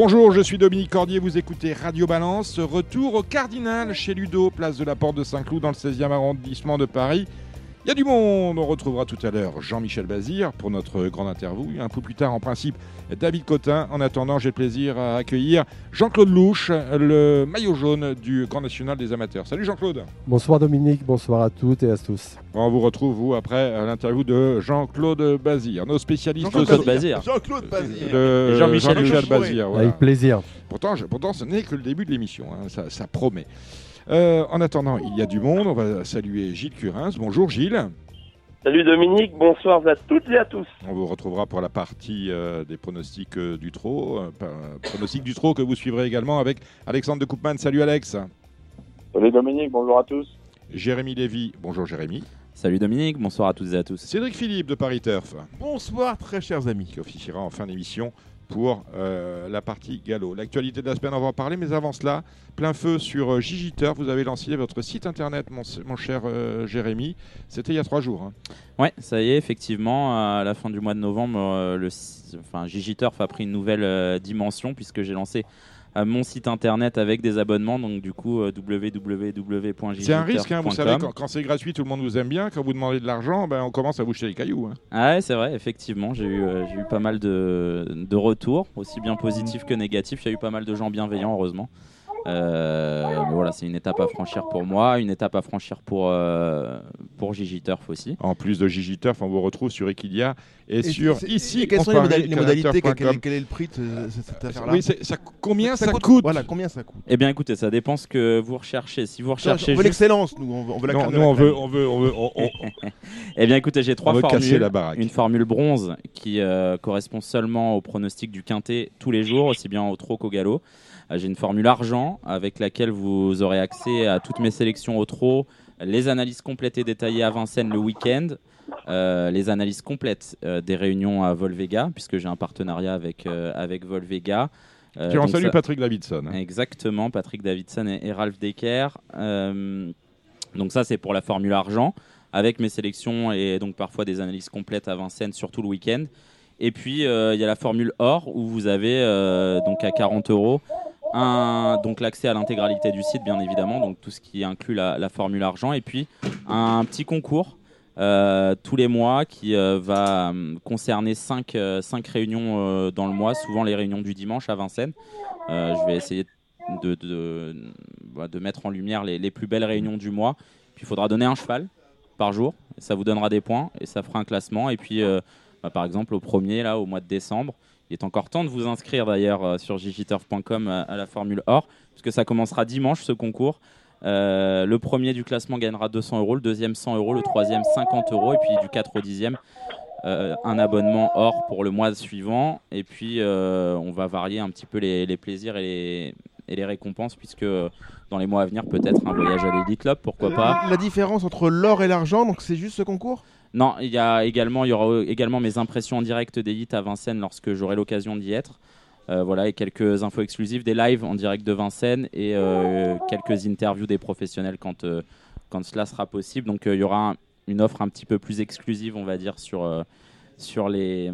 Bonjour, je suis Dominique Cordier, vous écoutez Radio Balance. Retour au Cardinal chez Ludo, place de la Porte de Saint-Cloud dans le 16e arrondissement de Paris. Il y a du monde, on retrouvera tout à l'heure Jean-Michel Bazir pour notre grande interview. Un peu plus tard, en principe, David Cotin. En attendant, j'ai le plaisir à accueillir Jean-Claude Louche, le maillot jaune du Grand National des Amateurs. Salut Jean-Claude. Bonsoir Dominique, bonsoir à toutes et à tous. On vous retrouve, vous, après l'interview de Jean-Claude Bazir, nos spécialistes Jean-Claude Bazir. Jean-Claude Bazir. de Jean-Michel. Bazir. voilà. Avec plaisir. Pourtant, je- pourtant, ce n'est que le début de l'émission, hein, ça, ça promet. Euh, en attendant, il y a du monde. On va saluer Gilles Curins. Bonjour Gilles. Salut Dominique, bonsoir à toutes et à tous. On vous retrouvera pour la partie euh, des pronostics euh, du trot. euh, pronostics du trot que vous suivrez également avec Alexandre de Koopman. Salut Alex. Salut Dominique, bonjour à tous. Jérémy Lévy. Bonjour Jérémy. Salut Dominique, bonsoir à toutes et à tous. Cédric Philippe de Paris Turf Bonsoir très chers amis. qui officiera en fin d'émission pour euh, la partie galop. L'actualité de la semaine, on va en parler, mais avant cela, plein feu sur euh, Gigi Turf. Vous avez lancé votre site internet, mon, cher euh, Jérémy. C'était il y a trois jours. hein. Ouais, ça y est, effectivement, à la fin du mois de novembre, euh, enfin, a pris une nouvelle dimension puisque j'ai lancé mon site internet avec des abonnements, donc du coup euh, www.gigiturf.com. C'est un risque, hein, vous savez, quand, quand c'est gratuit, tout le monde vous aime bien. Quand vous demandez de l'argent, ben, on commence à vous jeter les cailloux. hein. Ah ouais, c'est vrai, effectivement, j'ai eu, euh, j'ai eu pas mal de, de retours, aussi bien positifs que négatifs. Il y a eu pas mal de gens bienveillants, heureusement. Euh, mais voilà, c'est une étape à franchir pour moi, une étape à franchir pour, euh, pour Gigiturf aussi. En plus de Gigi Turf, on vous retrouve sur Equidia et, sur ici. et quelles on sont les, modalités quel, canalturf.com. quel- quel est le prix de ce- cette affaire-là Oui, c'est- ça, combien ça, coûte, Voilà, combien ça coûte Eh bien, écoutez, ça dépend ce que vous recherchez. Si vous On recherchez veut juste- l'excellence, nous, on veut, on veut la Non, nous, on veut, on veut, on veut, on- on- Eh bien, écoutez, j'ai trois on veut casser formules. la. Une formule bronze qui euh, correspond seulement au pronostic du quintet tous les jours, aussi bien au trot qu'au galop. Euh, J'ai une formule argent avec laquelle vous aurez accès à toutes mes sélections au trot, les analyses complètes et détaillées à Vincennes le week-end, euh, les analyses complètes euh, des réunions à Volvega, puisque j'ai un partenariat avec, euh, avec Volvega. Euh, Puis on donc salue ça- Patrick Davidson. hein. Exactement, Patrick Davidson et, et Ralph Decker. Donc ça, c'est pour la formule argent, avec mes sélections et donc parfois des analyses complètes à Vincennes, surtout le week-end. Et puis, il y a la formule or, où vous avez donc à 40 euros donc l'accès à l'intégralité du site, bien évidemment, donc tout ce qui inclut la, formule argent, et puis un petit concours euh, tous les mois qui euh, va hum, concerner 5 réunions euh, dans le mois, souvent les réunions du dimanche à Vincennes. Je vais essayer de, de, bah, de mettre en lumière les, plus belles réunions du mois. Puis il faudra donner un cheval par jour, ça vous donnera des points, et ça fera un classement. Et puis, bah, par exemple, au premier, là, au mois de décembre, il est encore temps de vous inscrire d'ailleurs euh, sur gigiturf.com à, à la Formule Or, puisque ça commencera dimanche ce concours. Euh, le premier du classement gagnera 200 euros, le deuxième 100 euros, le troisième 50 euros, et puis du 4 au 10e, euh, un abonnement or pour le mois suivant. Et puis euh, on va varier un petit peu les, plaisirs et les, récompenses, puisque euh, dans les mois à venir, peut-être un voyage à l'Elite Club, pourquoi pas. La différence entre l'or et l'argent, donc c'est juste ce concours? Non, il y a également, il y aura également mes impressions en direct d'élite à Vincennes lorsque j'aurai l'occasion d'y être. Euh, voilà, et quelques infos exclusives, des lives en direct de Vincennes et euh, quelques interviews des professionnels quand, euh, quand cela sera possible. Donc il y aura un- une offre un petit peu plus exclusive, on va dire, sur, sur, les,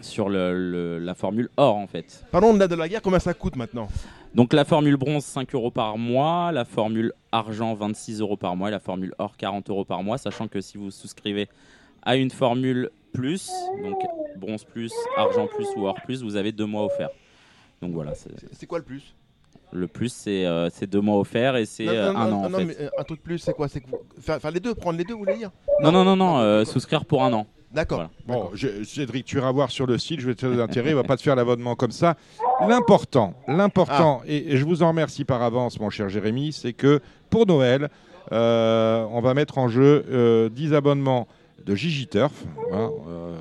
sur le- la formule or en fait. Parlons de la de la guerre, combien ça coûte maintenant? Donc la formule bronze 5 euros par mois, la formule argent 26 euros par mois et la formule or 40 euros par mois, sachant que si vous souscrivez à une formule plus, donc bronze plus, argent plus ou or plus, vous avez deux mois offerts. Donc voilà, c'est- quoi le plus? Le plus c'est euh, c'est deux mois offerts et c'est euh, un non, an en non, fait. mais, euh, un truc plus, c'est quoi? C'est que vous- faire, faire les deux, prendre les deux, vous voulez dire? Non non non non, souscrire pour un an. D'accord. Voilà. Bon, je- Cédric, tu iras voir sur le site, je vais te donner l'intérêt, il va pas te faire l'abonnement comme ça. L'important, l'important, et, et je vous en remercie par avance, mon cher Jérémy, c'est que pour Noël, euh, on va mettre en jeu euh, 10 abonnements de Gigi Turf. hein, euh,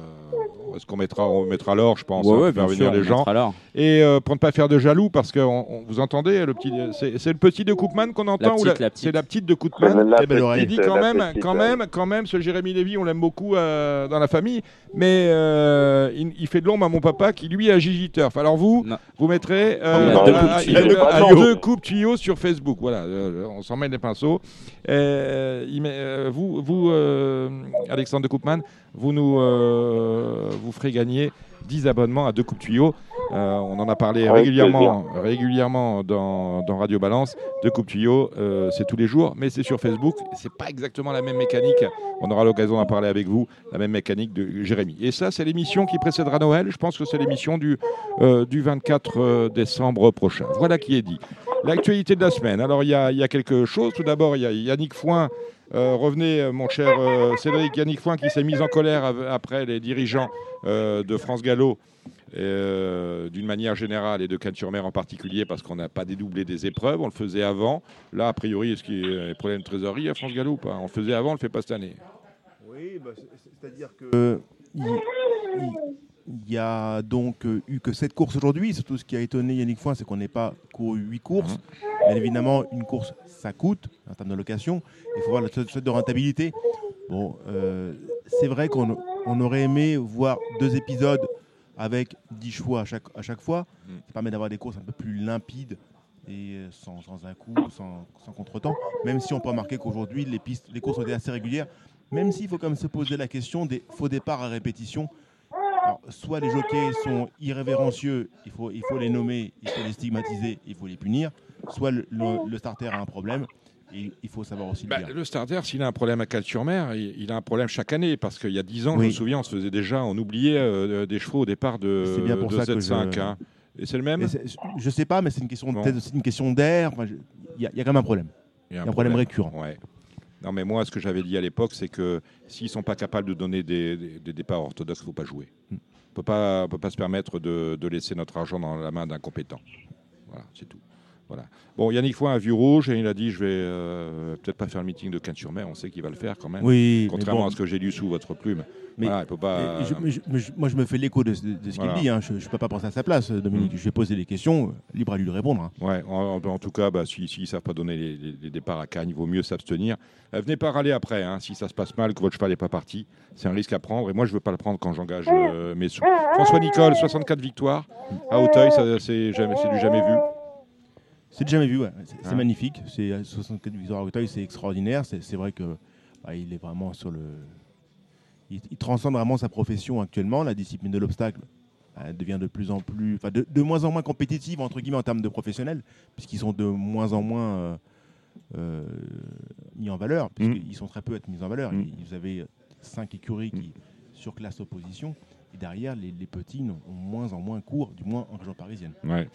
est-ce qu'on mettra, on mettra l'or, je pense, Ouais, hein, ouais, pour faire venir sûr, les gens. Et euh, pour ne pas faire de jaloux, parce que on- on- vous entendez, le petit, c'est c'est le petit de Koopman qu'on entend. C'est la petite de Koopman? Eh ben. Il dit quand même, petite, quand ouais. même, quand même, ce Jérémy Lévy, on l'aime beaucoup euh, dans la famille, mais euh, il, il fait de l'ombre à mon papa qui lui a Gigi Turf. Alors vous, Non. vous mettrez deux coupes tuyaux. sur Facebook. Voilà, euh, on s'en met les pinceaux. Euh, il met- euh, vous, vous euh, Alexandre de Koopman, vous nous, euh, vous ferez gagner 10 abonnements à deux coupes tuyaux. Euh, on en a parlé Avec régulièrement, régulièrement dans, dans Radio Balance. Deux coupes tuyaux, euh, c'est tous les jours, mais c'est sur Facebook. C'est pas exactement la même mécanique. On aura l'occasion d'en parler avec vous, la même mécanique de Jérémy. Et ça, c'est l'émission qui précédera Noël. Je pense que c'est l'émission du, euh, du 24 euh, décembre prochain. Voilà qui est dit. L'actualité de la semaine. Alors, il y y a quelque chose. Tout d'abord, il y a Yannick Foin. Euh, revenez, euh, mon cher euh, Cédric Yannick Foin, qui s'est mis en colère après les dirigeants euh, de France Gallo, euh, d'une manière générale, et de Cannes-sur-Mer en particulier, parce qu'on n'a pas dédoublé des épreuves. On le faisait avant. Là, a priori, est-ce qu'il y a des problèmes de trésorerie à France Gallo ou pas? On le faisait avant, on le fait pas cette année. Oui, bah, c'est- c'est- c'est-à-dire que il, il- il y a donc euh, eu que 7 courses aujourd'hui. Surtout ce qui a étonné Yannick Foin, c'est qu'on n'ait pas couru 8 courses. Bien évidemment, une course, ça coûte en termes de location. Il faut voir le seuil de rentabilité. Bon, euh, c'est vrai qu'on on aurait aimé voir deux épisodes avec 10 choix à chaque, à chaque fois. Ça permet d'avoir des courses un peu plus limpides et euh, sans, sans un coup, sans, sans contretemps. Même si on peut remarquer qu'aujourd'hui, les, les courses ont été assez régulières. Même s'il faut quand même se poser la question des faux départs à répétition. Alors, soit les jockeys sont irrévérencieux, il faut, il faut les nommer, il faut les stigmatiser, il faut les punir. Soit le, le- le starter a un problème et il faut savoir aussi Bah, le dire. le starter, s'il a un problème à Cal-sur-Mer, il, il a un problème chaque année. Parce qu'il y a 10 ans, je Oui. me souviens, on se faisait déjà, on oubliait euh, des chevaux au départ de, C'est bien pour de ça que Z5. je- hein. Et c'est le même je sais pas, mais c'est une question, Bon. une question d'air. Enfin, je- Il y, a- il y a quand même un problème. Il y a un problème récurrent. Ouais. Non, mais moi, ce que j'avais dit à l'époque, c'est que s'ils sont pas capables de donner des, des- des départs orthodoxes, il ne faut pas jouer. Mm. On on peut pas se permettre de, de laisser notre argent dans la main d'incompétents. Voilà, c'est tout. Voilà. Bon, Yannick Foy a vu rouge et il a dit je vais euh, peut-être pas faire le meeting de Cannes-sur-Mer. On sait qu'il va le faire quand même. Oui, Contrairement bon, à ce que j'ai lu sous votre plume. Mais- Voilà, il peut pas. Et je- mais je- mais je- moi, je me fais l'écho de, de- de ce Voilà. qu'il dit. hein. Je ne peux pas penser à sa place, Dominique. Mm. Je vais poser des questions, euh, libre à lui de répondre. hein. Ouais, en, tout cas, bah, s'ils ne savent pas donner les, les- les départs à Cannes, il vaut mieux s'abstenir. Euh, venez pas râler après, hein, si ça se passe mal, que votre cheval n'est pas parti. C'est un risque à prendre. Et moi, je ne veux pas le prendre quand j'engage euh, mes sous. François Nicole, 64 victoires. À jamais- c'est du jamais vu. C'est jamais vu, ouais. c'est Hein. magnifique. C'est euh, 64 victoires à Auteuil, c'est extraordinaire. C'est vrai que bah, il est vraiment sur le. Il, il transcende vraiment sa profession actuellement. La discipline de l'obstacle euh, devient de plus en plus, enfin de, de moins en moins compétitive entre guillemets en termes de professionnels, puisqu'ils sont de moins en moins euh, euh, mis en valeur, puisqu'ils sont très peu à être mis en valeur. Mm. Vous avez cinq écuries qui surclassent l'opposition. Et derrière, les, les petits ont ont moins en moins cours, du moins en région parisienne. Ouais.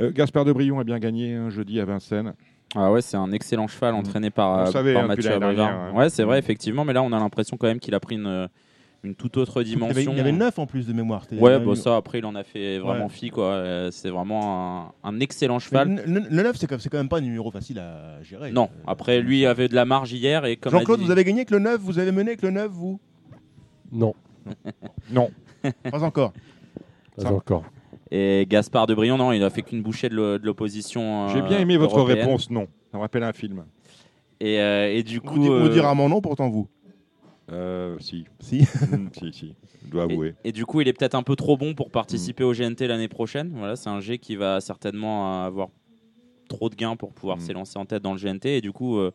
Euh, Gaspard de Brion a bien gagné un jeudi à Vincennes. Ah ouais, c'est un excellent cheval entraîné par, On euh, le savait, par hein, Mathieu dernière, hein. Ouais, c'est vrai, effectivement, mais là on a l'impression quand même qu'il a pris une, une toute autre Il y avait, dimension. il y avait neuf en plus de mémoire. Ouais, bah ça après il en a fait vraiment Ouais. fi quoi. Euh, C'est vraiment un, un excellent cheval. Le, le- le 9, c'est quand, même pas un numéro facile à gérer. Non, Euh, après lui avait de la marge hier et Jean-Claude, dit- vous avez gagné avec le 9, vous avez mené avec le 9, vous? Non, Non. Pas encore. pas Ça- encore. et Gaspard de Brion non, il a fait qu'une bouchée de l'o- de l'opposition. J'ai euh, bien aimé votre européenne. réponse, non. Ça me rappelle un film. Et, euh, et du Vous, coup, di- vous euh, direz rarement non, pourtant vous. Euh, si. Si. Mm, si, si. Je dois avouer. Et, et du coup, il est peut-être un peu trop bon pour participer au GNT l'année prochaine. Voilà, c'est un G qui va certainement avoir trop de gains pour pouvoir Mm. s'élancer en tête dans le GNT. Et du coup, euh,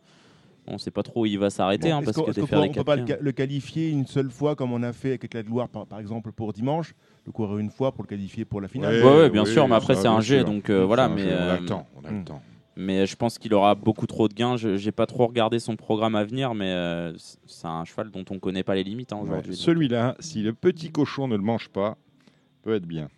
on ne sait pas trop où il va s'arrêter. hein, parce qu'on- que peut- on pas le, qualifier une seule fois comme on a fait avec de Loire par, par exemple pour dimanche Le courir une fois pour le qualifier pour la finale? Ouais, Ouais, ouais, bien oui, sûr, mais après ça, c'est un G, donc euh, voilà. Mais, on a euh, le temps. On a le temps. mais je pense qu'il aura beaucoup trop de gains. Je n'ai pas trop regardé son programme à venir, mais euh, c'est un cheval dont on ne connaît pas les limites hein, aujourd'hui. Celui-là, si le petit cochon ne le mange pas, peut être bien.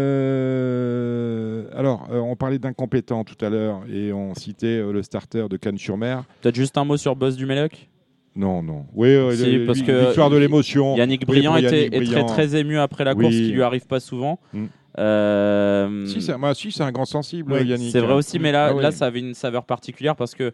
Euh, alors, euh, on parlait d'incompétents tout à l'heure et on citait euh, le starter de Cannes-sur-Mer. Peut-être juste un mot sur Boss du Méloc Non, non. Oui, Si, le- parce que victoire de l'émotion. Yannick Oui, Briand pour était, Yannick est très, Briand. très ému après la Oui. course, ce qui lui arrive pas souvent. Mm. Euh, Si, c'est moi, si, c'est un grand sensible, Oui, Yannick. C'est vrai aussi, mais là, Ah oui. là, ça avait une saveur particulière parce que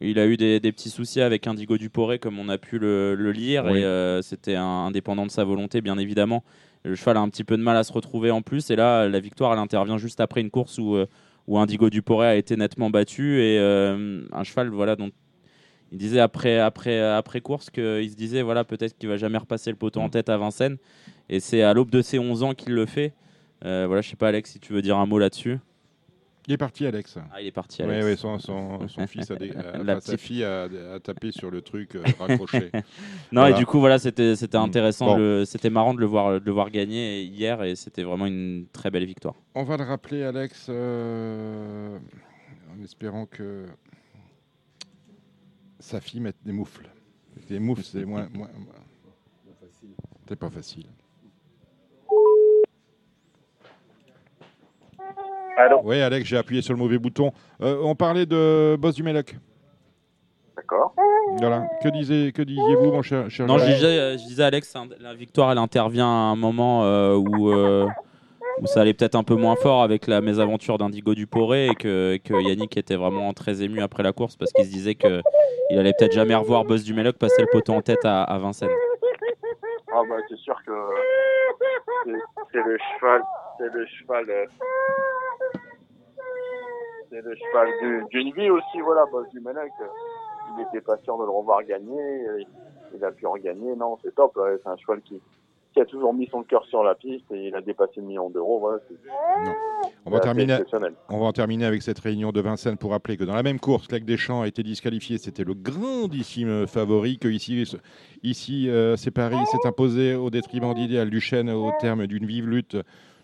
Il a eu des, des petits soucis avec Indigo Duporé, comme on a pu le, le lire, Oui. et euh, c'était un- indépendant de sa volonté, bien évidemment. Le cheval a un petit peu de mal à se retrouver en plus, et là, la victoire, elle intervient juste après une course où, euh, où Indigo Duporé a été nettement battu, et euh, un cheval, voilà, dont il disait après, après, après course qu'il se disait, voilà, peut-être qu'il va jamais repasser le poteau en Mm. tête à Vincennes, et c'est à l'aube de ses 11 ans qu'il le fait. Euh, voilà, je sais pas, Alex, si tu veux dire un mot là-dessus. Il est parti, Alex. Ah, il est parti, Oui, Alex. son, son, son fils a, dé- a- La enfin, sa fille a, a tapé sur le truc euh, raccroché. Non, Voilà. et du coup, voilà, c'était c'était Mm. intéressant, Bon. de le- c'était marrant de le voir, de le voir gagner hier, et c'était vraiment une très belle victoire. On va le rappeler, Alex, euh, en espérant que sa fille mette des moufles. Des moufles, c'est moins, moins- C'est pas facile. Allô Oui, Alex, j'ai appuyé sur le mauvais bouton. Euh, on parlait de Boss du Méloc. D'accord. Voilà. Que, disait, que disiez-vous, mon cher, cher Non, je disais, je disais, Alex, hein, la victoire, elle intervient à un moment euh, où, euh, où ça allait peut-être un peu moins fort avec la mésaventure d'Indigo Duporé et que, que Yannick était vraiment très ému après la course parce qu'il se disait qu'il allait peut-être jamais revoir Boss du Méloc passer le poteau en tête à, à Vincennes. Ah bah c'est sûr que c'est- c'est le cheval, c'est le cheval, euh, c'est le cheval du- d'une vie aussi, voilà, Boss du euh, Il était patient de le revoir gagner, euh, il a pu en gagner, non, c'est top, ouais, c'est un cheval qui, qui a toujours mis son cœur sur la piste et il a dépassé le million d'euros, voilà, On va, terminer, on va en terminer avec cette réunion de Vincennes pour rappeler que dans la même course, Clegg Deschamps a été disqualifié. C'était le grandissime favori que ici, ici euh, c'est Paris s'est imposé au détriment d'Idéal Duchesne au terme d'une vive lutte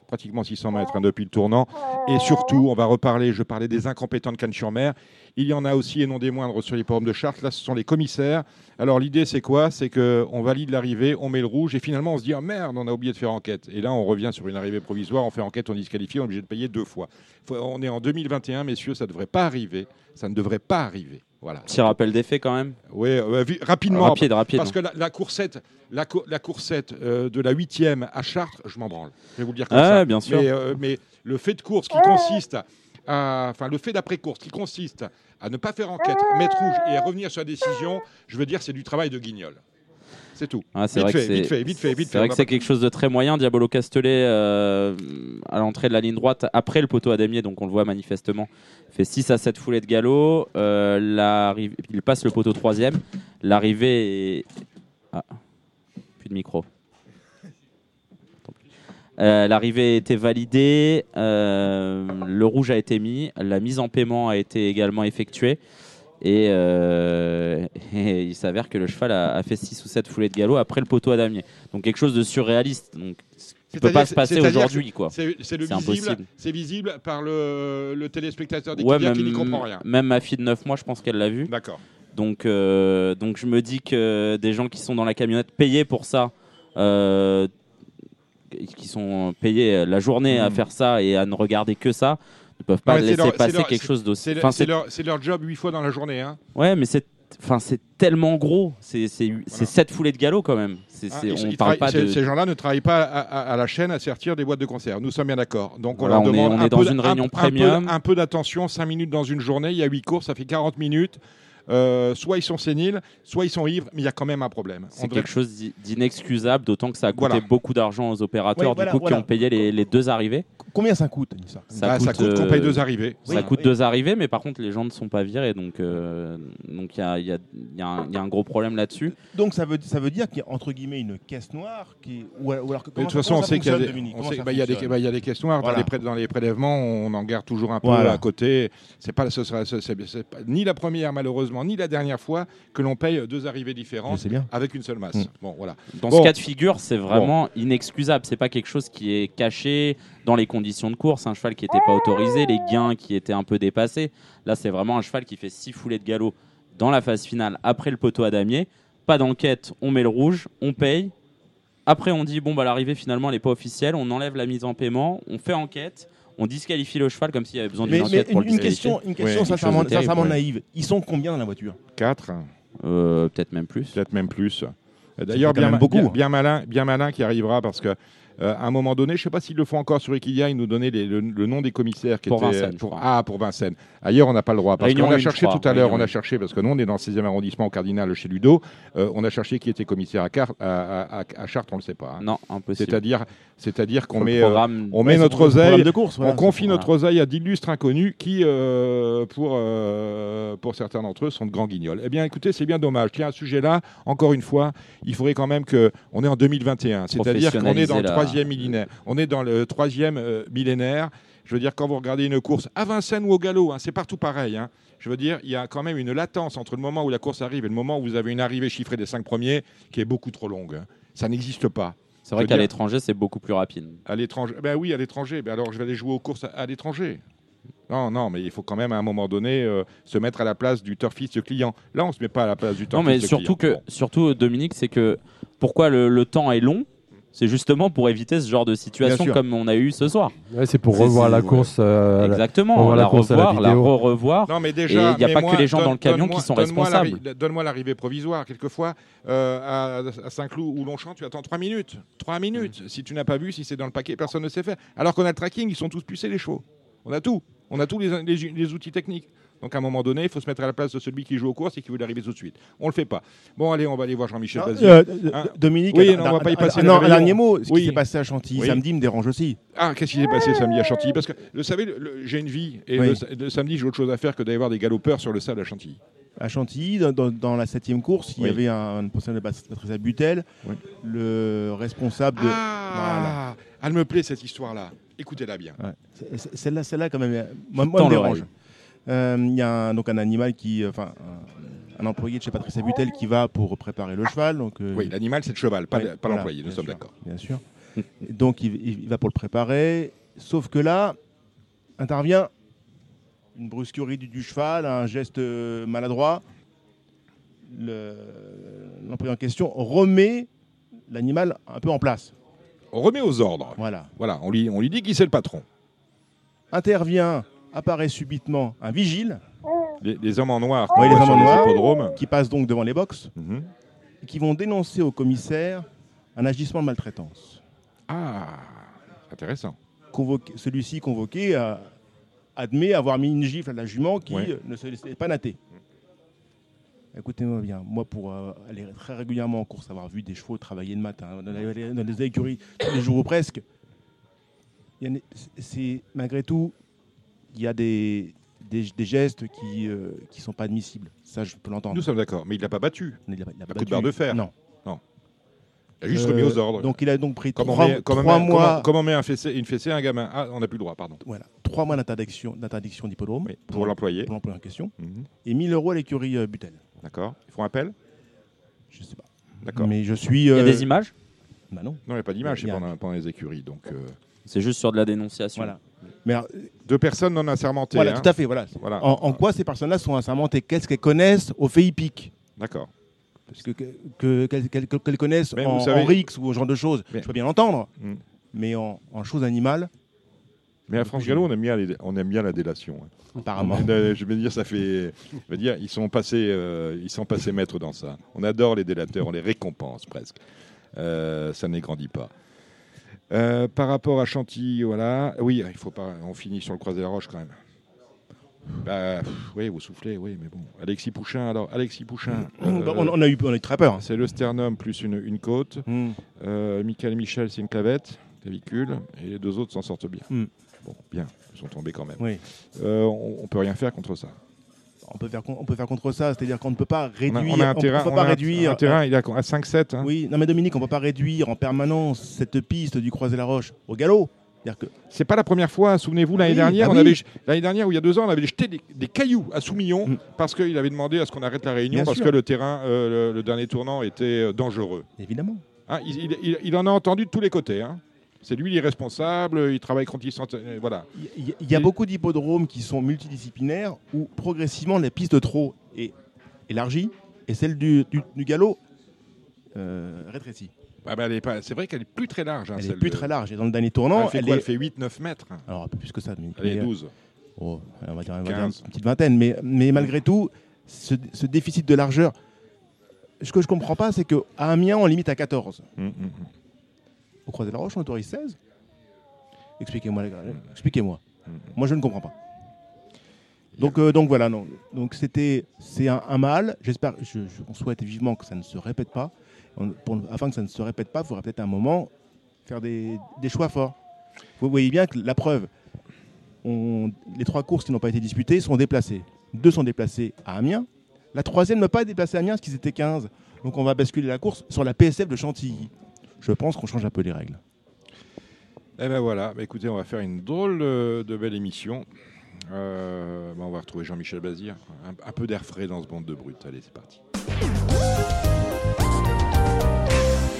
pratiquement 600 mètres hein, depuis le tournant. Et surtout, on va reparler, je parlais des incompétents de Cannes-sur-Mer. Il y en a aussi, et non des moindres, sur les pommes de Chartres. Là, ce sont les commissaires. Alors, l'idée, c'est quoi? C'est qu'on valide l'arrivée, on met le rouge, et finalement, on se dit Ah merde, on a oublié de faire enquête. Et là, on revient sur une arrivée provisoire, on fait enquête, on disqualifie, on est obligé de payer deux fois. On est en 2021, messieurs, ça ne devrait pas arriver. Ça ne devrait pas arriver. Voilà. Petit rappel des faits quand même. Oui, euh, rapidement. Rapide, rapide. Parce que la, la coursette, la, cou- la coursette euh, de la huitième à Chartres, je m'en branle. Je vais vous le dire comme Ah, ça. bien sûr. Mais, euh, mais le fait de course qui consiste à, enfin le fait d'après course qui consiste à ne pas faire enquête, mettre rouge et à revenir sur la décision, je veux dire, c'est du travail de guignol. C'est tout. Ah, c'est Vite vrai que fait, c'est- vite fait, vite fait, vite vrai que c'est quelque chose de très moyen. Diabolo Castellet, euh, à l'entrée de la ligne droite, après le poteau à damier, donc on le voit manifestement, fait 6 à 7 foulées de galop. Euh, il passe le poteau troisième. L'arrivée est. Ah, plus de micro. Euh, L'arrivée a été validée, euh, le rouge a été mis, la mise en paiement a été également effectuée. Et, euh, et il s'avère que le cheval a, a fait 6 ou 7 foulées de galop après le poteau à damier. Donc quelque chose de surréaliste. Donc, ce qui peut pas se passer aujourd'hui. quoi. C'est c'est le C'est visible, impossible. c'est visible par le, le téléspectateur Ouais, d'équipe qui n'y même, comprend rien. même ma fille de 9 mois, je pense qu'elle l'a vu. D'accord. Donc, euh, donc je me dis que des gens qui sont dans la camionnette payés pour ça, euh, qui sont payés la journée à Mhm. faire ça et à ne regarder que ça, ne peuvent pas laisser leur- passer leur- quelque chose d'aussi. C'est Enfin, leur, job huit fois dans la journée. Hein. Ouais, mais c'est. Enfin, c'est tellement gros. C'est c'est c'est sept foulées de galop quand même. Ah, on ils parle pas ces, de. ces gens-là ne travaillent pas à, à- à la chaîne à sortir des boîtes de concert. Nous sommes bien d'accord. Donc Voilà, on leur on est- demande on un est dans peu d- une un- réunion un peu- premium. Un peu, d'attention, 5 minutes dans une journée, il y a 8 courses, ça fait 40 minutes. Euh, soit ils sont séniles, soit ils sont ivres, mais il y a quand même un problème. C'est devrait- quelque chose d'i- d'inexcusable, d'autant que ça a coûté Voilà. beaucoup d'argent aux opérateurs voilà, du coup voilà. qui ont payé les, les deux arrivées. Combien ça coûte, Anissa? Ça Bah, coûte, ça coûte qu'on euh, paye deux arrivées. Ça Oui, coûte oui. deux arrivées, mais par contre les gens ne sont pas virés, donc euh, donc il y a, il y a- y a un- il y a un gros problème là-dessus. Donc ça veut, ça veut dire qu'il y a entre guillemets une caisse noire qui ou, alors- De toute façon, on sait qu'il y a des, bah, il y a des, bah, y a des caisses noires. Voilà. Dans, les pré- dans les prélèvements, on en garde toujours un peu Voilà. à côté. C'est pas, ce sera, c'est- ni la première malheureusement, ni la dernière fois que l'on paye deux arrivées différentes bien. avec une seule masse. Mm. Bon, voilà. Dans Bon. ce cas de figure, c'est vraiment inexcusable. C'est pas quelque chose qui est caché dans les conditions de course. Un cheval qui n'était pas autorisé, les gains qui étaient un peu dépassés. Là, c'est vraiment un cheval qui fait six foulées de galop dans la phase finale après le poteau à damier. Pas d'enquête, on met le rouge, on paye. Après, on dit bon bah l'arrivée finalement elle n'est pas officielle. On enlève la mise en paiement, on fait enquête, on disqualifie le cheval comme s'il y avait besoin Mais, d'une mais enquête pour une, le une question, une question Ouais, sincèrement, terrible, naïve. Ils sont combien dans la voiture? 4, Euh, Peut-être même plus. peut-être même plus. D'ailleurs, bien, beaucoup. bien, bien malin, bien malin qui arrivera parce que Euh, à un moment donné, je ne sais pas s'ils le font encore sur Equidia, ils nous donnaient les- le, le nom des commissaires qui Pour étaient Vincennes, pour, ah pour Vincennes. Ailleurs, on n'a pas le droit parce qu'on a cherché tout à l'heure, on a cherché parce que nous on est dans le 16e arrondissement au Cardinal chez Ludo, Euh, on a cherché qui était commissaire à, Car- à, à- à- à Chartres, on le sait pas. hein. Non, impossible. C'est-à-dire, c'est-à-dire qu'on met, euh, on met Ouais, notre oseille, de course, voilà. on confie Voilà. notre oseille à d'illustres inconnus qui, euh, pour, euh, pour certains d'entre eux, sont de grands guignols. Eh bien, écoutez, c'est bien dommage. Tiens, à ce sujet-là, encore une fois, il faudrait quand même que on est en 2021, c'est-à-dire qu'on est dans le Professionnaliser la- troisième millénaire. On est dans le troisième euh, millénaire. Je veux dire, quand vous regardez une course à Vincennes ou au galop, hein, c'est partout pareil. hein. Je veux dire, il y a quand même une latence entre le moment où la course arrive et le moment où vous avez une arrivée chiffrée des cinq premiers qui est beaucoup trop longue. hein. Ça n'existe pas. C'est vrai qu'à l'étranger, c'est beaucoup plus rapide. À l'étranger Ben oui, à l'étranger. Ben alors, je vais aller jouer aux courses à, à l'étranger. Non, non, mais il faut quand même à un moment donné euh, se mettre à la place du turfiste client. Là, on se met pas à la place du Non, turfiste mais surtout que, client. surtout Dominique, c'est que pourquoi le, le temps est long C'est justement pour éviter ce genre de situation comme on a eu ce soir. Ouais, c'est pour revoir la course. euh, Exactement. on voit La, la course à la revoir, la, vidéo. re-revoir. Non, mais déjà, il n'y a pas moi, que les gens donne- dans le camion qui sont responsables. Donne-moi l'arrivée provisoire. Quelquefois, euh, à, à Saint-Cloud ou Longchamp, tu attends 3 minutes. 3 minutes. Si tu n'as pas vu, si c'est dans le paquet, personne ne sait faire. Alors qu'on a le tracking, ils sont tous pucés les chevaux. On a tout. On a tous les, les- les outils techniques. Donc à un moment donné, il faut se mettre à la place de celui qui joue aux courses et qui veut l'arriver tout de suite. On le fait pas. Bon, allez, on va aller voir Jean-Michel. Vas-y. euh, Hein Dominique, Oui, non, on va pas y passer non, un dernier mot. Ce Oui. qui s'est passé à Chantilly Oui. samedi me dérange aussi. Ah, qu'est-ce qui s'est passé samedi à Chantilly? Parce que, vous savez, j'ai une vie et Oui. le, sa- le samedi, j'ai autre chose à faire que d'aller voir des galopeurs sur le sable à Chantilly. À Chantilly, dans, dans- dans la septième course, il y avait un, professionnel de Patrice à Butel, Oui. le responsable de. Ah, elle me plaît cette histoire-là. Écoutez-la bien. Ouais. Celle-là, celle-là, quand même, euh, moi, moi me dérange. Euh, Il y a un, donc un animal qui, euh, enfin, un, employé de chez Patrice Butel qui va pour préparer le cheval. Donc, euh, Oui, l'animal, c'est le cheval, pas, voilà, l'employé, nous sommes d'accord. Bien sûr. Donc, il, va pour le préparer. Sauf que là, intervient une brusquerie du, du cheval, un geste maladroit. Le- L'employé en question remet l'animal un peu en place. On remet aux ordres. Voilà. Voilà, on lui, on lui dit qui c'est le patron. Intervient, apparaît subitement un vigile Les, les hommes en noir qu'on les hommes en noir. qui passe donc devant les box Mhm. et qui vont dénoncer au commissaire un agissement de maltraitance. Ah, intéressant. Celui-ci convoqué a- admet avoir mis une gifle à la jument qui Ouais. euh, ne se laissait pas natter. Écoutez-moi bien, moi pour euh, aller très régulièrement en course, avoir vu des chevaux travailler le matin, dans les, dans les écuries tous les jours ou presque, c'est malgré tout, il y a des, des, des gestes qui ne sont pas admissibles. Ça, je peux l'entendre. Nous sommes d'accord, mais il l'a pas battu. Il a- il a coup de battu. barre de fer. Non. Il a juste Euh, remis aux ordres. Donc il a donc pris trois, met, comme on trois met- mois, comment- met un fessé, une fessée à un gamin Ah, on n'a plus le droit, pardon. voilà, trois mois d'interdiction, d'interdiction d'hippodrome Oui, pour l'employé. pour l'employé en question Mhm. et 1000 euros à l'écurie euh, Butel. D'accord. Ils font appel? Je sais pas. D'accord. Mais je suis. Il y a euh, des images? Bah non. Non, il n'y a pas d'image, c'est pendant, pendant les écuries. Donc, euh, C'est juste sur de la dénonciation. Voilà. Mais alors, deux personnes non assermentées. voilà, hein. tout à fait. Voilà. Voilà. En, en quoi ces personnes-là sont assermentées? Qu'est-ce qu'elles connaissent au fait hippique D'accord. Parce que, que- que- qu'elles connaissent Mais en, savez- en RIX ou ce genre de choses, Mais- je peux bien l'entendre. Mm. Mais en, en choses animales, Mais à France Gallo, on aime bien, les- on aime bien la délation. hein. apparemment. Euh, Je veux dire, ça fait. Je veux dire, ils sont passés, euh, ils sont passés maîtres dans ça. On adore les délateurs, on les récompense presque. Euh, ça ne les grandit pas. Euh, par rapport à Chantilly, voilà. Oui, il faut pas. On finit sur le croisé la roche quand même. Bah, pff, oui, vous soufflez, oui, mais bon. Alexis Pouchin, alors Alexis Pouchin. euh, Bah, on, on a eu, on a eu très peur. hein. c'est le sternum plus une, une côte. Mm. Euh, Michael Michel, c'est une clavette, clavicule, et les deux autres s'en sortent bien. Mm. Bon, bien, ils sont tombés quand même. Oui. Euh, on, on peut rien faire contre ça. On peut faire, con- on peut faire contre ça, c'est-à-dire qu'on ne peut pas On a, réduire. on a un on terrain, peut on a réduire. un terrain, il est à 5-7. hein? Oui, non mais Dominique, on ne peut pas réduire en permanence cette piste du Croisé la Roche au galop. C'est pas la première fois, souvenez-vous, l'année Oui, dernière, on oui. avait, l'année dernière ou il y a deux ans, on avait jeté des, des cailloux à Soumillon Mm. parce qu'il avait demandé à ce qu'on arrête la réunion Bien parce sûr. que le terrain, euh, le, le dernier tournant était euh, dangereux. évidemment. Hein, il, il- il- il en a entendu de tous les côtés. hein. C'est lui l'irresponsable, il travaille quand il sent. euh, Voilà. Il y, il y a Et- beaucoup d'hippodromes qui sont multidisciplinaires où progressivement la piste de trot est élargie et celle du, du- du galop euh, rétrécit. Ah bah, est pas- c'est vrai qu'elle est plus très large. hein, Elle est plus de- très large. Et dans le dernier tournant, Elle fait elle quoi est. Elle fait 8-9 mètres. Alors un peu plus que ça. Elle est mais, euh, 12. oh, on va dire, on va dire 15. une petite vingtaine. Mais, mais malgré tout, ce, ce déficit de largeur, ce que je comprends pas, c'est qu'à Amiens, on limite à 14. Mm, mm, mm. Au Croisé de la Roche, on autorise 16 Expliquez-moi, les gars. Expliquez-moi. Moi, je ne comprends pas. Donc, euh, donc voilà. Donc c'était, c'est un, mal. J'espère, je, je- on souhaite vivement que ça ne se répète pas. Afin que ça ne se répète pas, il faudra peut-être un moment faire des, choix forts. Vous voyez bien que la preuve, les trois courses qui n'ont pas été disputées sont déplacées. Deux sont déplacées à Amiens. La troisième n'a pas été déplacée à Amiens parce qu'ils étaient 15. Donc on va basculer la course sur la PSF de Chantilly. Je pense qu'on change un peu les règles. Eh ben voilà, Bah, écoutez, on va faire une drôle de, de belle émission. Euh, bah, on va retrouver Jean-Michel Bazir. Un, un peu d'air frais dans ce bande de brut. Allez, c'est parti.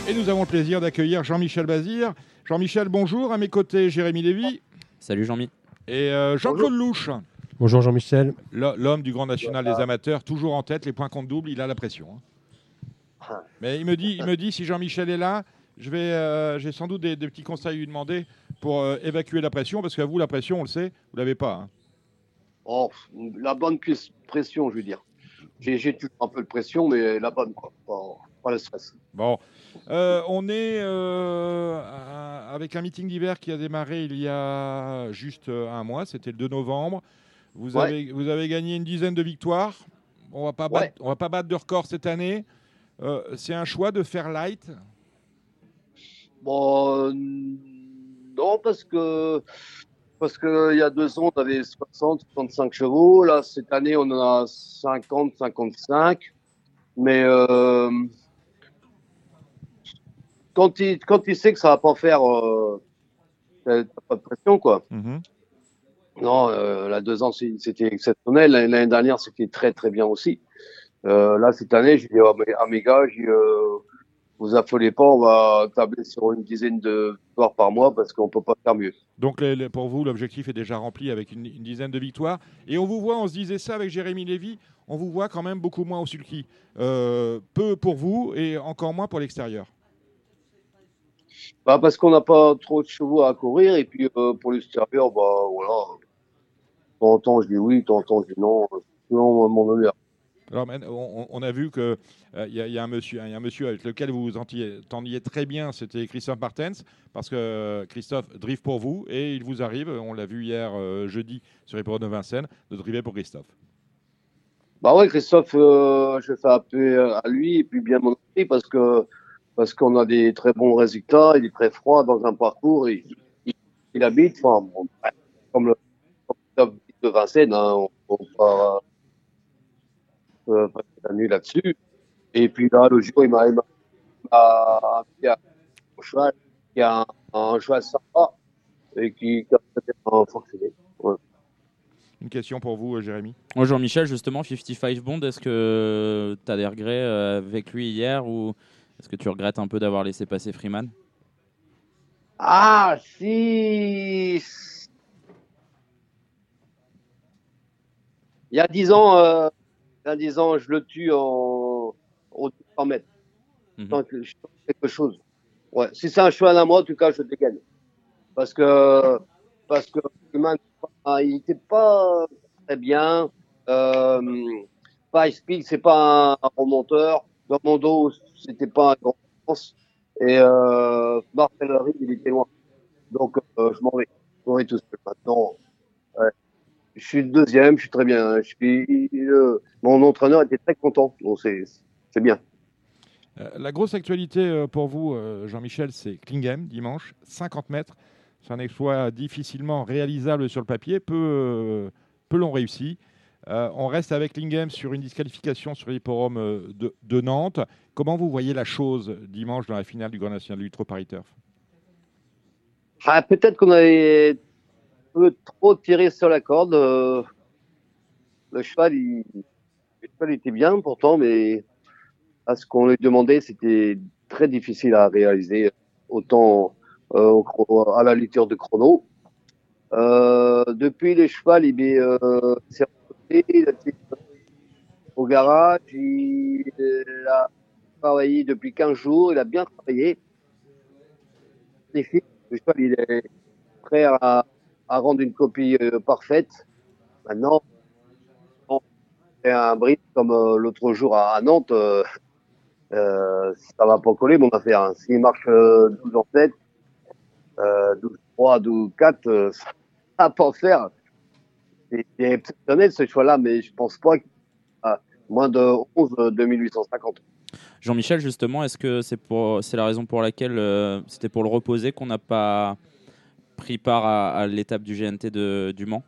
Et nous avons le plaisir d'accueillir Jean-Michel Bazir. Jean-Michel, bonjour. À mes côtés, Jérémy Lévy Salut Jean-Mi. et euh, Jean-Claude Louche, Bonjour Jean-Michel. l'ho- l'homme du Grand National des amateurs, toujours en tête. Les points comptent double, il a la pression. hein. Mais il me dit, il me dit si Jean-Michel est là, je vais, euh, j'ai sans doute des, des petits conseils à lui demander pour euh, évacuer la pression, parce qu'à vous, la pression, on le sait, vous l'avez pas. hein. Oh, la bonne pres- pression, je veux dire. J'ai toujours un peu de pression, mais la bonne, quoi. Pas, pas le stress. Bon, Euh, on est à- avec un meeting d'hiver qui a démarré il y a juste un mois, c'était le 2 novembre. Vous, Ouais. avez, vous avez gagné une dizaine de victoires. On va pas Ouais. va pas battre de record cette année. C'est un choix de faire light. Bon, euh, non, parce que parce que il y a deux ans, on avait 60, 65 chevaux. Là, cette année, on en a 50, 55. Mais euh, quand il quand il sait que ça va pas faire, euh, t'as pas de pression, quoi. Non, euh, la deux ans, c'était exceptionnel. L'année dernière, c'était très, très bien aussi. Là, cette année, j'ai dit à mes, à mes gars, j'ai vous affolez pas, on va tabler sur une dizaine de victoires par mois parce qu'on peut pas faire mieux. Donc les- les- pour vous, l'objectif est déjà rempli avec une, une dizaine de victoires. Et on vous voit, on se disait ça avec Jérémy Lévy, on vous voit quand même beaucoup moins au sulky. Euh, peu pour vous et encore moins pour l'extérieur. Bah, parce qu'on n'a pas trop de chevaux à courir et puis euh, pour l'extérieur, bah voilà. Temps, je dis oui, temps, je dis non. Selon mon honneur. Alors, on, a vu que euh, y, a- un monsieur, avec lequel vous vous entendiez, très bien, c'était Christophe Martens, parce que euh, Christophe drive pour vous et il vous arrive, on l'a vu hier euh, jeudi sur les de Vincennes, de driver pour Christophe. Bah ouais, Christophe, je fais appel à lui et puis bien mon ami parce que parce qu'on a des très bons résultats. Il est très froid dans un parcours. Il, habite, enfin, bon, comme le de Vincennes, hein, on on euh, nuit là-dessus. Et puis là, le jour, il m'a m'a mis un cheval qui a un, un cheval sympa et qui, qui a peut-être fonctionné. Ouais. Une question pour vous, Jérémy. Moi, Jean-Michel, justement, 55 Bond, est-ce que tu as des regrets euh, avec lui hier ou est-ce que tu regrettes un peu d'avoir laissé passer Freeman? Ah, si. Il y a dix ans, euh, dix ans, je le tue en, au 200 mètres. Que je tente quelque chose. Ouais. Si c'est un cheval à moi, en tout cas, je dégaine. Parce que, parce que, ah, il était pas très bien. Euh, speed, c'est pas un, remonteur. Dans mon dos, c'était pas un grand sens. Et euh, Marcel il était loin. Donc, euh, je m'en vais. Je m'en vais tout seul. Maintenant. Je suis le deuxième, je suis très bien. Je suis, euh, mon entraîneur était très content. Donc, c'est, bien. Euh, la grosse actualité euh, pour vous, Jean-Michel, c'est Klinghem, dimanche, 50 mètres. C'est un exploit difficilement réalisable sur le papier, peu, peu l'ont réussi. Euh, on reste avec Klinghem sur une disqualification sur l'hipporome de, de Nantes. Comment vous voyez la chose dimanche dans la finale du Grand National du Trop Paris Turf? Ah, peut-être qu'on avait peu trop tiré sur la corde. euh, le cheval, il, le cheval était bien pourtant, mais à ce qu'on lui demandait, c'était très difficile à réaliser, autant euh, à la lecture de chrono. Euh, depuis le cheval, il est, s'est au garage, il a travaillé depuis 15 jours, il a bien travaillé. Le cheval, il est prêt à, à rendre une copie euh, parfaite. Maintenant, on fait un bris comme euh, l'autre jour à, à Nantes, euh, euh, ça va pas coller mon affaire. hein. S'il marche euh, 12 en tête, euh, 12-3, 12-4, euh, ça va pas faire. C'est exceptionnel ce choix-là, mais je pense pas a moins de 11 euh, 2850. Jean-Michel, justement, est-ce que c'est la raison pour laquelle c'était pour le reposer qu'on n'a pas pris part à, l'étape du GNT de, du Mans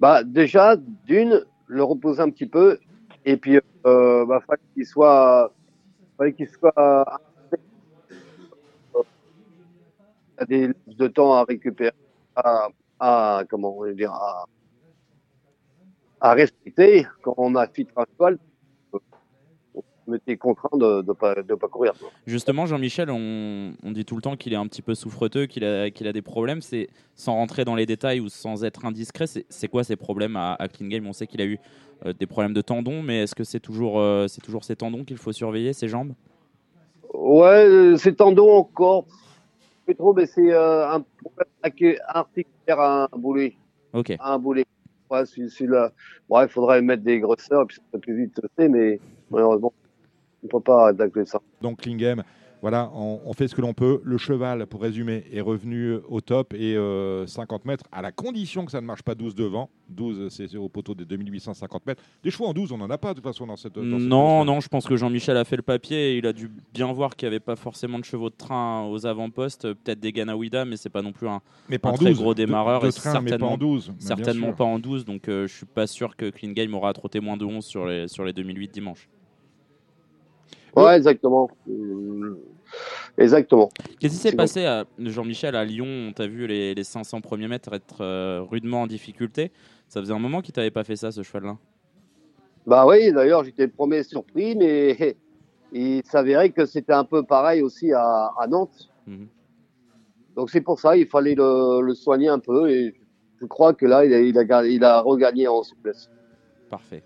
Bah, déjà, d'une, le reposer un petit peu, et puis, euh, bah, fallait qu'il soit, fallait qu'il soit, euh, des de temps à récupérer, à, comment on dire, à, à respecter quand on a filtré un cheval, euh, on était contraint de, de pas, de pas courir. Justement, Jean-Michel, on, on dit tout le temps qu'il est un petit peu souffreteux, qu'il a, qu'il a des problèmes. C'est sans rentrer dans les détails ou sans être indiscret, c'est quoi ces problèmes à, à Clean Game? On sait qu'il a eu euh, des problèmes de tendons, mais est-ce que c'est toujours, euh, c'est toujours ses tendons qu'il faut surveiller, ses jambes? Ouais, euh, c'est tendons encore. Plus trop, mais c'est euh, un problème artic- articulaire à un boulet. Ok. À un boulet. Ouais, c'est c'est là. Ouais, il faudrait mettre des grosseurs, et puis ça peut plus vite mais malheureusement, on peut pas attaquer ça. Donc Klingem, voilà, on, on fait ce que l'on peut. Le cheval, pour résumer, est revenu au top et euh, 50 mètres, à la condition que ça ne marche pas 12 devant. 12, c'est au poteau des 2850 mètres. Des chevaux en 12, on n'en a pas de toute façon dans cette. dans Non, non, je pense que Jean-Michel a fait le papier et il a dû bien voir qu'il n'y avait pas forcément de chevaux de train aux avant-postes, euh, peut-être des Ganawida, mais c'est pas non plus un, Mais pas un en très 12. gros de- démarreur De, et train, mais pas certainement- en 12. mais bien certainement pas en 12, donc euh, je suis pas sûr que Clean Game aura trotté moins de 11 sur les, sur les 2008 dimanche. Ouais, exactement. Euh, Exactement. Qu'est-ce qui s'est passé à Jean-Michel à Lyon? On t'a vu les, les 500 premiers mètres être euh, rudement en difficulté? Ça faisait un moment qu'il t'avait pas fait ça, ce cheval-là. Bah oui, d'ailleurs, j'étais le premier surpris, mais il s'avérait que c'était un peu pareil aussi à, à Nantes. Mhm. Donc c'est pour ça, il fallait le, le soigner un peu et je crois que là, il a, il a, il a regagné en souplesse. Parfait.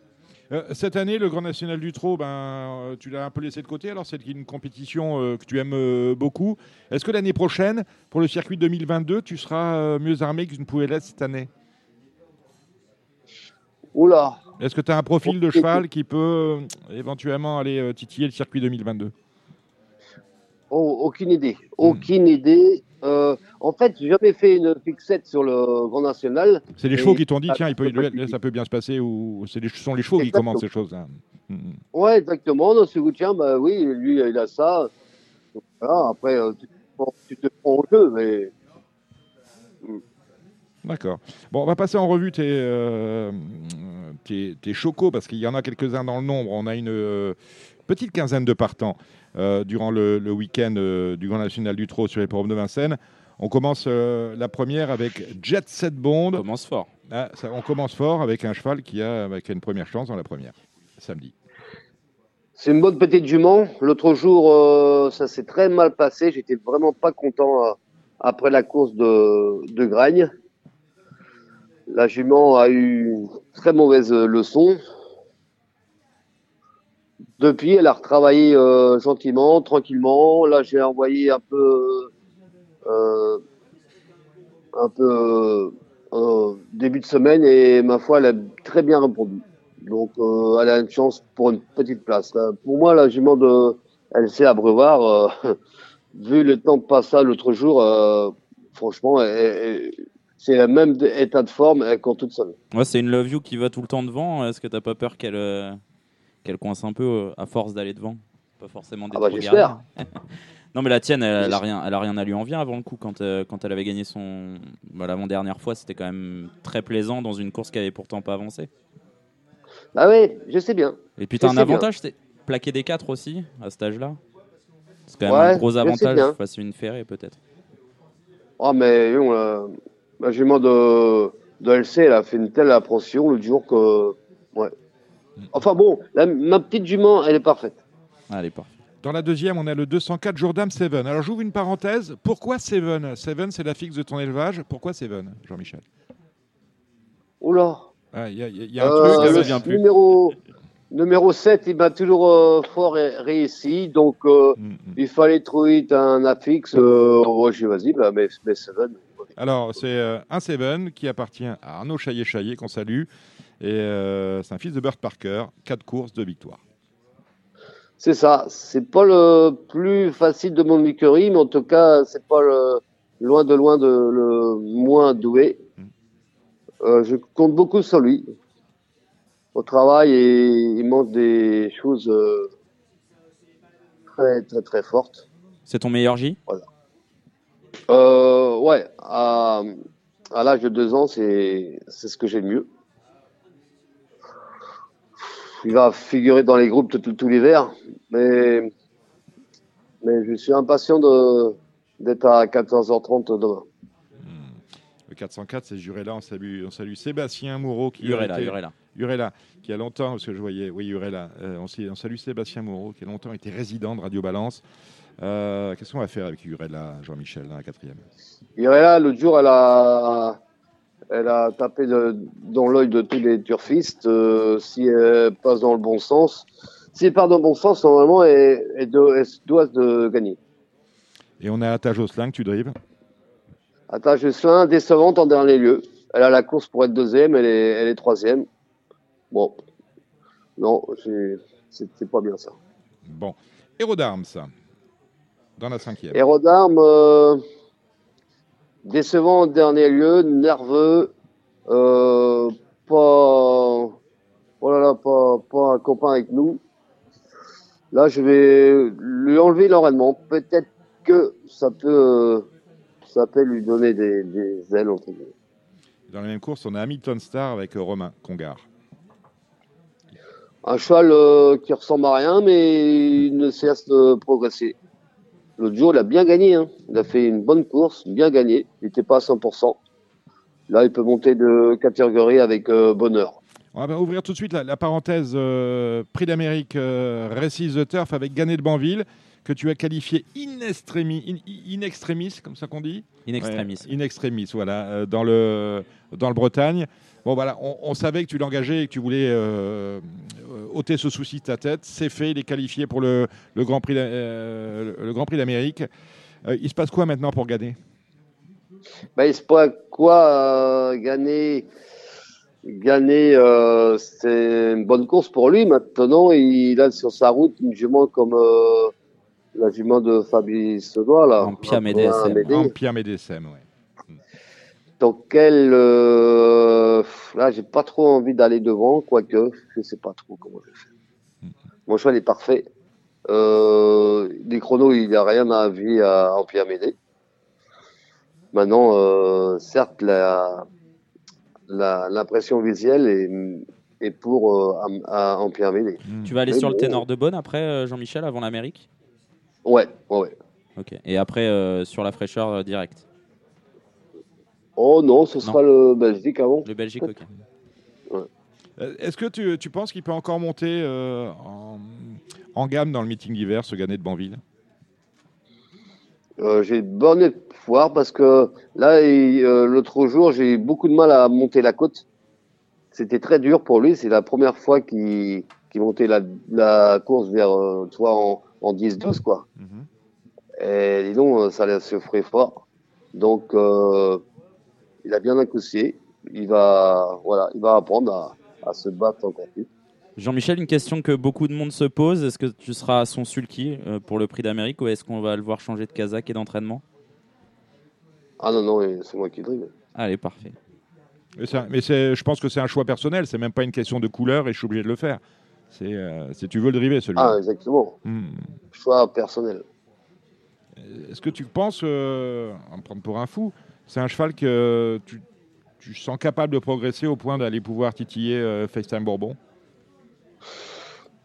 Euh, cette année, le Grand National du Trot, ben, euh, tu l'as un peu laissé de côté. Alors, c'est une compétition euh, que tu aimes euh, beaucoup. Est-ce que l'année prochaine, pour le circuit 2022, tu seras euh, mieux armé que tu ne pouvais l'être cette année? Oula, Est-ce que tu as un profil de cheval qui peut éventuellement aller titiller le circuit 2022 oh, aucune idée. Aucune idée. Euh, en fait, j'ai jamais fait une fixette sur le Grand National. C'est les chevaux qui t'ont dit, tiens, il peut, ça peut bien se passer, ou c'est les- ce sont les chevaux qui commandent ces choses-là Mm, mm. Ouais, exactement. Non, c'est tiens, bah oui, lui, il a ça. Donc, voilà, après, euh, tu, te prends- tu te prends au jeu, mais D'accord. Bon, on va passer en revue tes, euh, tes, tes chocos, parce qu'il y en a quelques-uns dans le nombre. On a une euh, petite quinzaine de partants euh, durant le, le week-end euh, du Grand National du Trot sur les programmes de Vincennes. On commence euh, la première avec Jet Set Bond. On commence fort. Ah, ça- on commence fort avec un cheval qui a, qui a une première chance dans la première, samedi. C'est une bonne petite jument. L'autre jour, euh, ça s'est très mal passé. J'étais vraiment pas content euh, après la course de, de Gragne. La jument a eu une très mauvaise euh, leçon. Depuis, elle a retravaillé euh, gentiment, tranquillement. Là, j'ai envoyé un peu, euh, un peu début de semaine et ma foi, elle a très bien répondu. Donc, elle a une chance pour une petite place. Pour moi, la jument de LC à vu le temps passage l'autre jour, franchement, elle- c'est le même état de forme, elle court toute seule. Ouais, c'est une Love You qui va tout le temps devant. Est-ce que t'as pas peur qu'elle euh, qu'elle coince un peu euh, à force d'aller devant? Pas forcément d'être Ah bah, j'espère. non, mais la tienne, elle, elle a rien, elle a rien à lui envier avant le coup. Quand, euh, quand elle avait gagné son bah, l'avant-dernière fois, c'était quand même très plaisant dans une course qui avait pourtant pas avancé. Ah oui, je sais bien. Et puis t'as un avantage, c'est plaquer des 4 aussi à cet âge-là. C'est quand même Ouais, un gros avantage face à une ferrée peut-être. Oh, mais euh, la jument de, de LC, elle a fait une telle appréhension le jour que. Ouais. Enfin bon, la- ma petite jument, elle est parfaite. Allez, parfait. Dans la deuxième, on a le 204 Jourdam Seven. Alors j'ouvre une parenthèse. Pourquoi Seven? Seven, c'est la fixe de ton élevage. Pourquoi Seven, Jean-Michel? Oula. Ah, Il y, a- il y a un Euh, truc. ça le vient plus. numéro, numéro 7, il m'a toujours euh, fort ré- réussi. Donc, euh, Mm, mm. il fallait trouver un affixe. Euh, j'ai dit, vas-y, bah, mais, mais Seven. Alors, c'est euh, un Seven qui appartient à Arnaud Chaillet-Chaillet, qu'on salue. Et euh, c'est un fils de Burt Parker. Quatre courses, deux victoires. C'est ça. C'est pas le plus facile de mon écurie, mais en tout cas, c'est pas le, loin de loin de le moins doué. Euh, je compte beaucoup sur lui au travail et il montre des choses euh, très très très fortes. C'est ton meilleur J? Euh, ouais, à, à l'âge de deux ans, c'est c'est ce que j'ai de mieux. Il va figurer dans les groupes tout, tout, tout l'hiver, mais mais je suis impatient d'être à 14h30 demain. Le 404, c'est Jurella. On salue, on salue Sébastien Moreau qui Urella, Urella. Urella, qui a longtemps, parce que je voyais, oui, Urella, euh, on, on salue Sébastien Moreau, qui a longtemps été résident de Radio Balance. Euh, Qu'est-ce qu'on va faire avec Urella, Jean-Michel, la quatrième? Là, l'autre jour, elle a, elle a tapé de- dans l'œil de tous les turfistes. euh, si elle passe dans le bon sens, si elle part dans le bon sens, normalement, elle, elle doit, elle doit de gagner. Et on a Atta Josselin que tu dribbles. Atta décevante en dernier lieu. Elle a la course pour être deuxième, elle est, elle est troisième. Bon, non, c'est pas bien ça. Bon. Héros d'armes, ça. Dans la cinquième. Héros d'armes, euh, décevant en dernier lieu, nerveux, euh, pas, oh là là, pas, pas un copain avec nous. Là, je vais lui enlever l'enraînement. Peut-être que ça peut, ça peut lui donner des, des ailes, entre guillemets. Dans la même course, on a Hamilton Star avec euh, Romain Congar. Un cheval euh, qui ressemble à rien, mais il ne cesse de progresser. L'autre jour, il a bien gagné. Hein. Il a fait une bonne course, bien gagné. Il n'était pas à 100%. Là, il peut monter de catégorie avec euh, bonheur. On va ouvrir tout de suite la, la parenthèse euh, Prix d'Amérique euh, Races the Turf avec Gannet de Banville, que tu as qualifié in extremis, in, in extremis, comme ça qu'on dit In extremis. Ouais, in extremis, voilà, euh, dans, le, dans le Bretagne. Bon, voilà, on, on savait que tu l'engageais et que tu voulais euh, euh, ôter ce souci de ta tête. C'est fait, il est qualifié pour le, le Grand Prix d'a- euh, le Grand Prix d'Amérique. Euh, il se passe quoi maintenant pour Gannet Ben, il se passe quoi gagner Gagner, euh, c'est une bonne course pour lui. Maintenant, il a sur sa route une jument comme euh, la jument de Fabrice Sedois, là. En Pia Un Médécem. Médé. En Pierre Médécem, ouais. Donc elle, euh, là, j'ai pas trop envie d'aller devant, quoique je sais pas trop comment je vais faire. Mon cheval est parfait. Euh, des chronos, il n'y a rien à vie à Empire Médée. Maintenant, euh, certes, la, la, l'impression visuelle est, est pour euh, à, à Empire Médée. Tu vas aller Mais sur le ténor de Bonne après, euh, Jean-Michel, avant l'Amérique? Ouais, ouais, ouais. Ok. Et après, euh, sur la fraîcheur euh, direct Oh non, ce sera le Belgique avant. Le Belgique, ok. Euh, Est-ce que tu, tu penses qu'il peut encore monter euh, en, en gamme dans le meeting d'hiver, ce Gannet de Banville? Euh, j'ai bon espoir parce que là, euh, l'autre jour, j'ai eu beaucoup de mal à monter la côte. C'était très dur pour lui. C'est la première fois qu'il qu'il montait la, la course vers, euh, vois, en, en 10-12, quoi. Et dis donc, ça se ferait fort. Donc, euh, il a bien accouché. Il va, voilà, il va apprendre à, à se battre encore plus. Jean-Michel, une question que beaucoup de monde se pose est-ce que tu seras à son sulky euh, pour le prix d'Amérique ou est-ce qu'on va le voir changer de casaque et d'entraînement? Ah non, non, c'est moi qui drive. Allez, parfait. Mais, c'est- mais c'est- je pense que c'est un choix personnel, c'est même pas une question de couleur et je suis obligé de le faire. C'est euh, c'est- tu veux le driver celui-là. Ah, exactement. Hmm. Choix personnel. Est-ce que tu penses, euh, me prendre pour un fou, c'est un cheval que tu, tu sens capable de progresser au point d'aller pouvoir titiller euh, FaceTime Bourbon?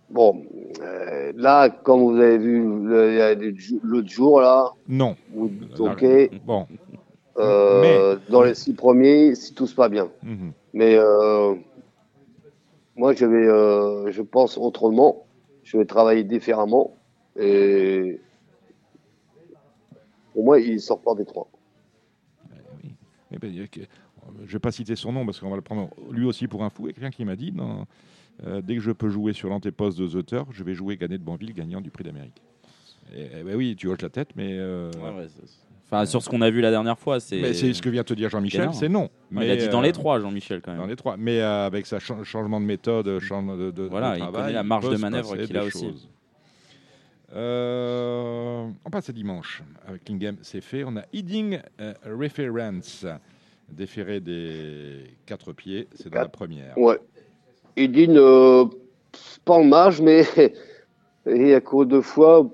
Bon, euh, là, comme vous avez vu l'autre jour, là, Non. vous ok, Bon. euh, dans les six premiers, si tout se passe bien. Mhm. Mais moi, je vais, je pense autrement. Je vais travailler différemment. Et pour moi, il sort pas des trois. Eh ben, que- je ne vais pas citer son nom parce qu'on va le prendre lui aussi pour un fou. A quelqu'un qui m'a dit non, euh, dès que je peux jouer sur l'antéposte de The je vais jouer Gannet de Banville, gagnant du prix d'Amérique. Et, eh ben oui, tu hoches la tête, mais. euh, Enfin, sur ce qu'on a vu la dernière fois, c'est. Mais c'est ce que vient te dire Jean-Michel, c'est non. Il a dit dans euh, les trois, Jean-Michel, quand même. Dans les trois. Mais euh, avec sa cha- changement de méthode, changement de, de- Voilà, de il connaît la marge de manœuvre qu'il a aussi. choses. Euh, on passe à dimanche. Avec Lingam, c'est fait. On a Heading euh, Reference, déféré des quatre pieds. C'est dans la première. Ouais. Dit euh, pas en marge, mais il a couru deux fois,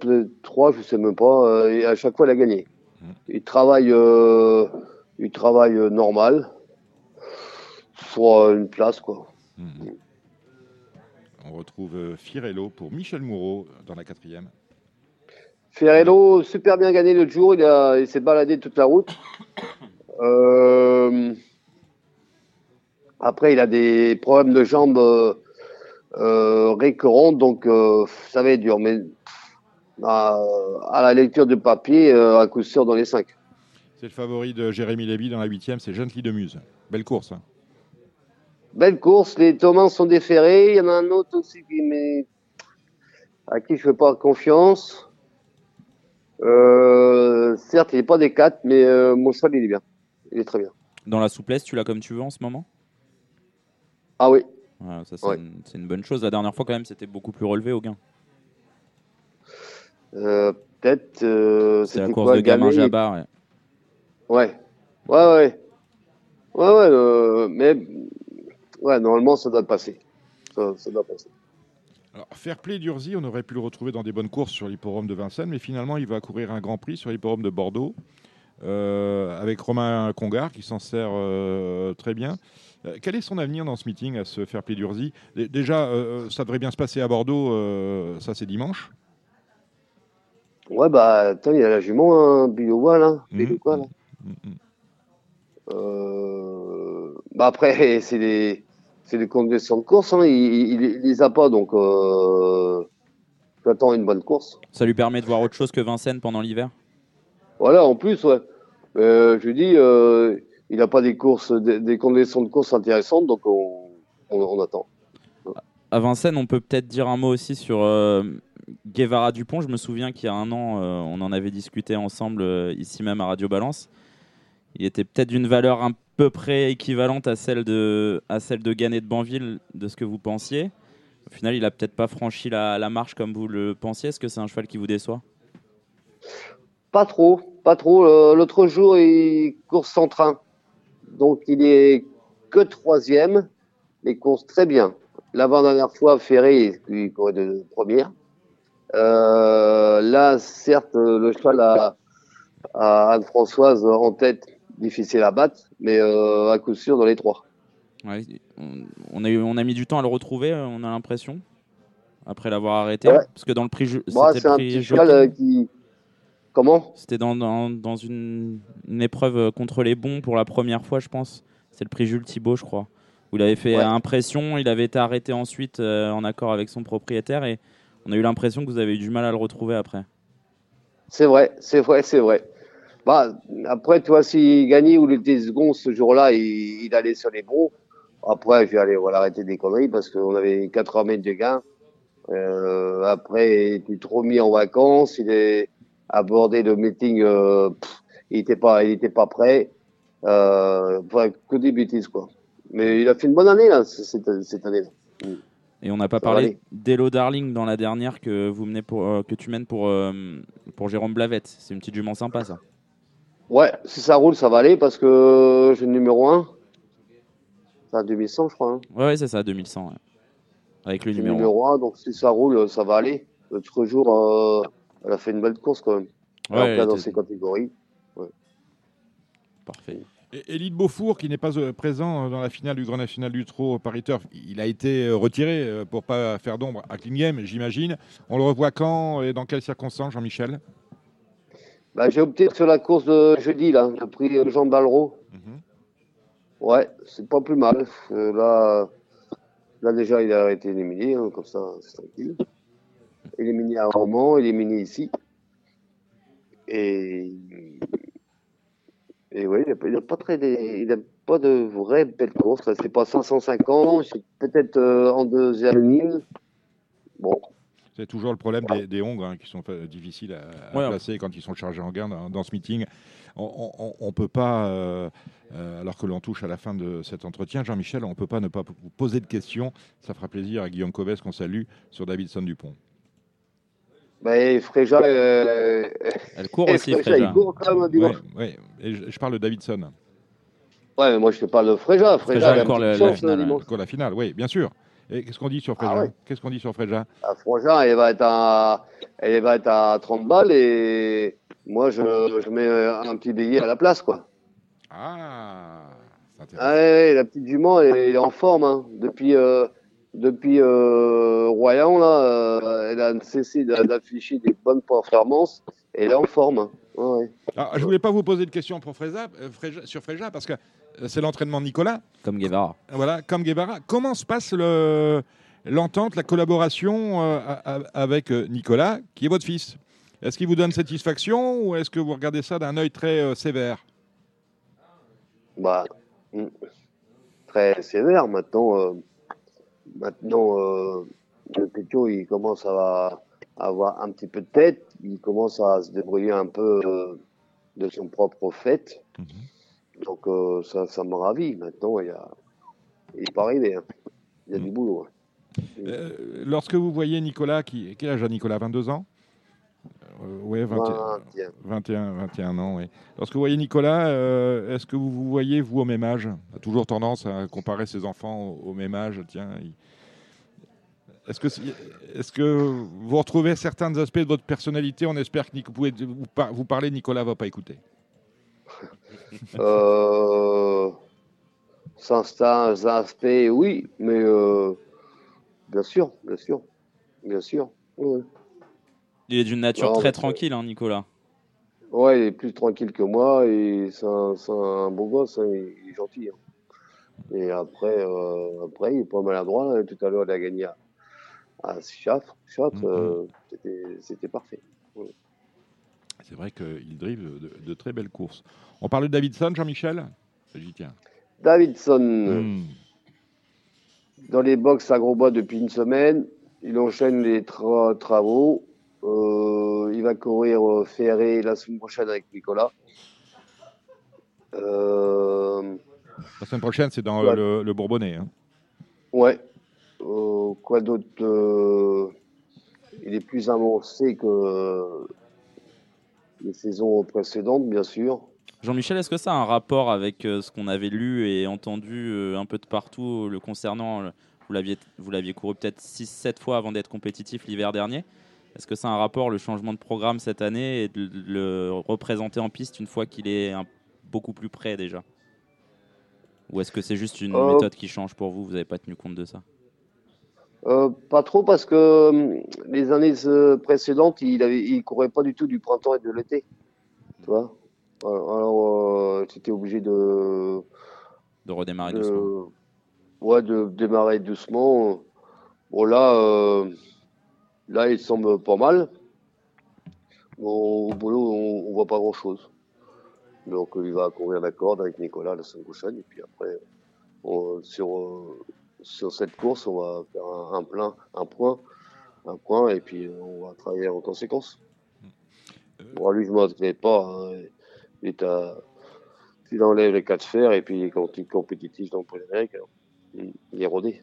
trois, je sais même pas. euh, et à chaque fois, il a gagné. Mhm. Il travaille, euh, il travaille normal pour une place, quoi. Mhm. On retrouve Firello pour Michel Moureau dans la quatrième. Ferrello, super bien gagné l'autre jour. Il, a- il s'est baladé toute la route. Euh, après, il a des problèmes de jambes euh, euh, récurrents, donc euh, ça va être dur. Mais à, à la lecture du papier, à coup sûr dans les cinq. C'est le favori de Jérémy Lévy dans la huitième. C'est Gently de Muse. Belle course. hein. Belle course, les Thomas sont déférés. Il y en a un autre aussi qui à qui je fais pas confiance. Euh, certes, il n'est pas des quatre, mais euh, mon cheval, il est bien. Il est très bien. Dans la souplesse, tu l'as comme tu veux en ce moment? Ah oui. Voilà, ça, c'est Ouais. une, c'est une bonne chose. La dernière fois, quand même, c'était beaucoup plus relevé au gain. Euh, Peut-être. Euh, C'est la course quoi, de Gamin Jabbar. ouais. Ouais. Ouais, ouais. Ouais, ouais. euh, mais ouais, normalement, ça doit passer. Ça, ça doit passer. Alors, Fairplay d'Urzy, on aurait pu le retrouver dans des bonnes courses sur l'hipporome de Vincennes, mais finalement, il va courir un grand prix sur l'hipporome de Bordeaux euh, avec Romain Congar qui s'en sert euh, très bien. Euh, quel est son avenir dans ce meeting à ce Fairplay d'Urzy Dé- Déjà, ça devrait bien se passer à Bordeaux, ça c'est dimanche. Ouais, bah, attends, il y a la jument, hein, là. Mhm. Bilowa, là. Mm, mm. Euh, bah après, c'est des, c'est des conditions de course, hein. Il, il, les a pas, donc, euh, j'attends une bonne course. Ça lui permet de voir autre chose que Vincennes pendant l'hiver? Voilà, en plus, ouais. Euh, je lui dis, euh, il n'a pas des courses, des, des conditions de course intéressantes, donc on, on, on attend. À Vincennes, on peut peut-être dire un mot aussi sur Guevara Dupont. Je me souviens qu'il y a un an, on en avait discuté ensemble ici même à Radio Balance. Il était peut-être d'une valeur à peu près équivalente à celle de, à celle de Gannet de Banville, de ce que vous pensiez. Au final, il a peut-être pas franchi la, marche comme vous le pensiez. Est-ce que c'est un cheval qui vous déçoit? Pas trop, pas trop. Euh, L'autre jour, il course sans train. Donc, il est que troisième, mais il course très bien. L'avant-dernière fois, Ferré, il, courait de première. Euh, là, certes, le cheval a Anne-Françoise en tête, difficile à battre, mais euh, à coup sûr dans les trois. Ouais, on, on a eu, on a mis du temps à le retrouver, euh, on a l'impression, après l'avoir arrêté. Ouais. Parce que dans le prix, Moi, c'était c'est le un prix petit Jockey. cheval qui. Comment? C'était dans, dans, dans une, une épreuve euh, contre les bons pour la première fois, je pense. C'est le prix Jules Thibault, je crois. Où il avait fait Ouais. impression, il avait été arrêté ensuite euh, en accord avec son propriétaire et on a eu l'impression que vous avez eu du mal à le retrouver après. C'est vrai, c'est vrai, c'est vrai. Bah, après, toi, s'il gagnait ou il était second ce jour-là, il, il allait sur les bons. Après, je vais aller voilà, arrêter des conneries parce qu'on avait 80 mètres de gain. Euh, après, il était trop mis en vacances. Il est abordé le meeting. Euh, pff, il était pas, il était pas prêt. Euh, enfin, que des bêtises, quoi. Mais il a fait une bonne année, là, cette, cette année-là. Et on n'a pas Ça parlé d'Elo Darling dans la dernière que, vous menez pour, euh, que tu mènes pour, euh, pour Jérôme Blavette. C'est une petite jument sympa, ça. Ouais, si ça roule, ça va aller parce que j'ai le numéro 1. C'est à 2100, je crois. Hein. Ouais, ouais, c'est ça, 2100. ouais. Avec le numéro. numéro 1, donc si ça roule, ça va aller. L'autre jour, euh, elle a fait une belle course quand même. Ouais, Alors dans ses catégories. Parfait. Et Élite Beaufour, qui n'est pas euh, présent euh, dans la finale du Grand National du Trot Paris Turf, il a été retiré pour pas faire d'ombre à Klingem, j'imagine. On le revoit quand et dans quelles circonstances, Jean-Michel? Bah, j'ai opté sur la course de jeudi, là. J'ai pris euh, Jean Balro. Mhm. Ouais, c'est pas plus mal. Euh, là, là, déjà, il a été éliminé, hein, comme ça, c'est tranquille. Éliminé à Romans, éliminé ici. Et. Et oui, il n'a pas, très des- il a pas de vraies belles courses. là. C'est pas 550, c'est peut-être euh, en deuxième ligne. Bon, C'est toujours le problème des, des Hongres hein, qui sont difficiles à, à Ouais. placer quand ils sont chargés en gain dans, dans ce meeting. On ne peut pas, euh, euh, alors que l'on touche à la fin de cet entretien, Jean-Michel, on ne peut pas ne pas vous poser de questions. Ça fera plaisir à Guillaume Covès qu'on salue sur Davidson Dupont. Bah, Fréja, euh, Elle court aussi, Fréja, Fréja. il court quand même un Ouais, dimanche. ouais. Et je, je parle de Davidson. Ouais, mais moi je te parle de Fréja. Fréja, Fréja, elle la- petite la chance, finale, le ouais. dimanche. Encore la finale, oui, bien sûr. Et qu'est-ce qu'on dit sur Fréja Ah ouais. Qu'est-ce qu'on dit sur Fréja Ah, Fréja, elle va être à, elle va être à 30 balles et moi je, je mets un petit billet à la place, quoi. Ah, c'est intéressant. Ah ouais, la petite jument, elle, elle est en forme. Hein. Depuis, euh, depuis euh, Royan, là, euh, elle a cessé d'a- d'afficher des bonnes performances. Et elle est en forme. hein. Ouais. Alors, je voulais pas vous poser de pour Fréja, euh, sur Fréja parce que c'est l'entraînement de Nicolas. Comme Guevara. Voilà, comme Guevara. Comment se passe le- l'entente, la collaboration euh, avec euh, Nicolas, qui est votre fils? Est-ce qu'il vous donne satisfaction ou est-ce que vous regardez ça d'un œil très euh, sévère? Bah, mm, très sévère. Maintenant, euh, maintenant euh, le Pétio, il commence à avoir un petit peu de tête. Il commence à se débrouiller un peu euh, de son propre fait. Donc, euh, ça, ça me ravit. Maintenant, il, y a, il est pas arrivé. hein. Il y a du boulot. hein. Euh, Lorsque vous voyez Nicolas, qui, quel âge a Nicolas? 22 ans? Euh, Ouais, 21, 21. 21, 21 ans, oui. Lorsque vous voyez Nicolas, euh, est-ce que vous vous voyez, vous, au même âge? On a toujours tendance à comparer ses enfants au, même âge. Tiens, il- est-ce que, vous retrouvez certains aspects de votre personnalité? On espère que vous, pouvez vous, par- vous parler, Nicolas va pas écouter. Euh, certains aspects, oui, mais euh, bien sûr, bien sûr, bien sûr. Il est d'une nature très mais- tranquille, hein, Nicolas. Ouais, il est plus tranquille que moi et c'est un, un beau gosse, hein, il est gentil. hein. Et après, euh, après, il est pas maladroit. là. Tout à l'heure, il a gagné à, à euh, c'était- c'était parfait. C'est vrai qu'il drive de, de très belles courses. On parle de Davidson, Jean-Michel? J'y tiens. Davidson, Hmm. dans les box à Grosbois depuis une semaine. Il enchaîne les tra- travaux. Euh, il va courir euh, Ferré la semaine prochaine avec Nicolas. Euh, La semaine prochaine, c'est dans Ouais. le, le Bourbonnais. hein. ouais. Euh, quoi d'autre Il est plus avancé que les saisons précédentes, bien sûr. Jean-Michel, est-ce que ça a un rapport avec euh, ce qu'on avait lu et entendu euh, un peu de partout euh, le concernant Vous l'aviez, vous l'aviez couru peut-être 6-7 fois avant d'être compétitif l'hiver dernier. Est-ce que ça a un rapport, le changement de programme cette année, et de le représenter en piste une fois qu'il est un- beaucoup plus près déjà? Ou est-ce que c'est juste une Euh, méthode qui change pour vous? Vous n'avez pas tenu compte de ça? Euh, pas trop parce que hum, les années euh, précédentes, il avait, il courait pas du tout du printemps et de l'été. Tu vois? Alors, alors, euh, j'étais obligé de, De redémarrer de, doucement ouais, de démarrer doucement. Bon là, euh, là, il semble pas mal. Bon, au boulot, on, on voit pas grand chose. Donc, il va courir la corde avec Nicolas la semaine prochaine. Et puis après, on- sur, sur cette course, on va faire un, un plein, un point, un point, et puis euh, on va travailler en conséquence. Bon, lui, je ne pas. Hein. Il est à, il enlève les quatre fers, et puis quand il est compétitif dans le il est rodé.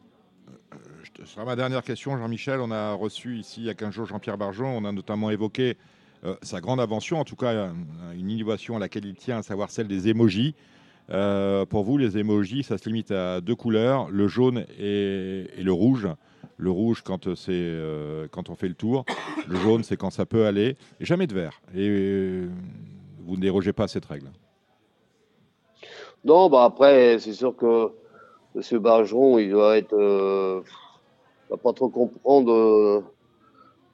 Je- Ce sera ma dernière question, Jean-Michel. On a reçu ici il y a 15 jours Jean-Pierre Barjon. On a notamment évoqué euh, sa grande invention, en tout cas euh, une innovation à laquelle il tient, à savoir celle des émojis. Euh, pour vous, les émojis, ça se limite à deux couleurs, le jaune et, le rouge. Le rouge quand, c'est, euh, quand on fait le tour, le jaune c'est quand ça peut aller, et jamais de vert. Et euh, vous ne dérogez pas à cette règle. Non, bah après, c'est sûr que M. Bargeron, il doit être. Euh, il va pas trop comprendre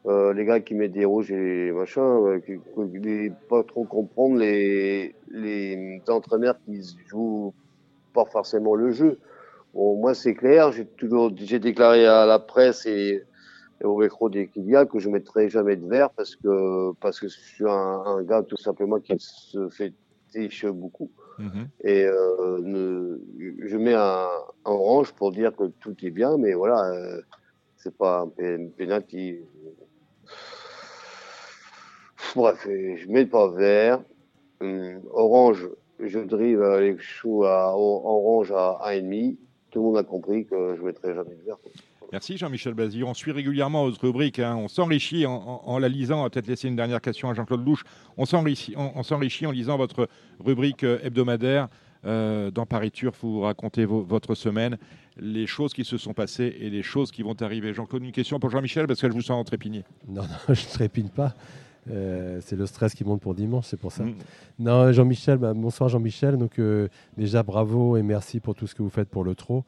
euh, les gars qui mettent des rouges et machin, euh, qui, va pas trop comprendre les, les entraîneurs qui jouent pas forcément le jeu. Bon, moi, c'est clair, j'ai toujours j'ai déclaré à la presse et, et au micro des Kilia que je mettrai jamais de vert parce que, parce que je suis un, un gars tout simplement qui se fait tiche beaucoup. Mhm. Et euh, ne- je mets un, un orange pour dire que tout est bien, mais voilà, euh, c'est pas un pen- penalty. Bref, je mets pas vert. Hum, orange, je drive les choux à orange à 1,5. Tout le monde a compris que je mettrai jamais de vert. Merci Jean-Michel Bazir. On suit régulièrement votre rubrique. hein. On s'enrichit en, en- en la lisant. On va peut-être laisser une dernière question à Jean-Claude Louche. On s'enrichit, on, on s'enrichit en lisant votre rubrique euh, hebdomadaire. Euh, dans Paris Turf, vous racontez vo- votre semaine, les choses qui se sont passées et les choses qui vont arriver. Jean-Claude, une question pour Jean-Michel parce que je vous sens trépigner. Non, non, je ne trépigne pas. Euh, c'est le stress qui monte pour dimanche, c'est pour ça. Mm. Non, Jean-Michel, bah, bonsoir Jean-Michel. Donc euh, déjà bravo et merci pour tout ce que vous faites pour le trot.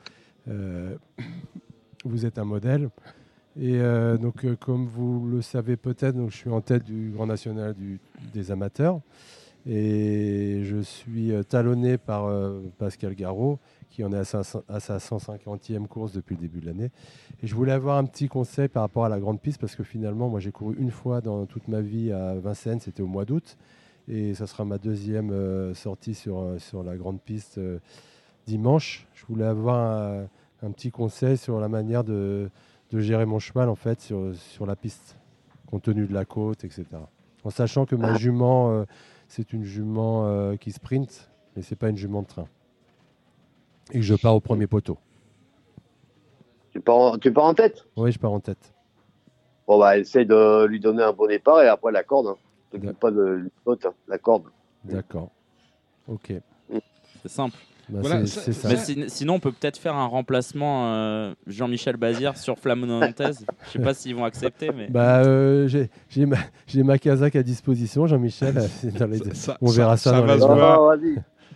Euh, vous êtes un modèle. Et euh, donc comme vous le savez peut-être, donc je suis en tête du Grand National du- des amateurs et je suis talonné par Pascal Garot qui en est à sa, à sa 150e course depuis le début de l'année. Et je voulais avoir un petit conseil par rapport à la grande piste parce que finalement, moi j'ai couru une fois dans toute ma vie à Vincennes, c'était au mois d'août. Et ça sera ma deuxième euh, sortie sur, euh, sur la grande piste euh, dimanche. Je voulais avoir un, un petit conseil sur la manière de, de gérer mon cheval en fait sur, sur la piste, compte tenu de la côte, etc. En sachant que ma jument, euh, c'est une jument qui sprint, mais c'est pas une jument de train. Et que je pars au premier poteau. Tu pars, en, tu pars en tête? Oui, je pars en tête. Bon, bah, essaye de lui donner un bon départ et après la corde. Hein. T'occupe pas de l'autre, hein, la corde. D'accord. Ok. C'est simple. Bah, Voilà, ça- ça. Mais sin- sinon, on peut peut-être faire un remplacement euh, Jean-Michel Bazir sur Flamme Nantaise. Je sais pas s'ils vont accepter, mais. Bah, euh, j'ai j'ai ma, ma casaque à disposition, Jean-Michel. Ça- On verra ça dans va les- se Non, voir. non,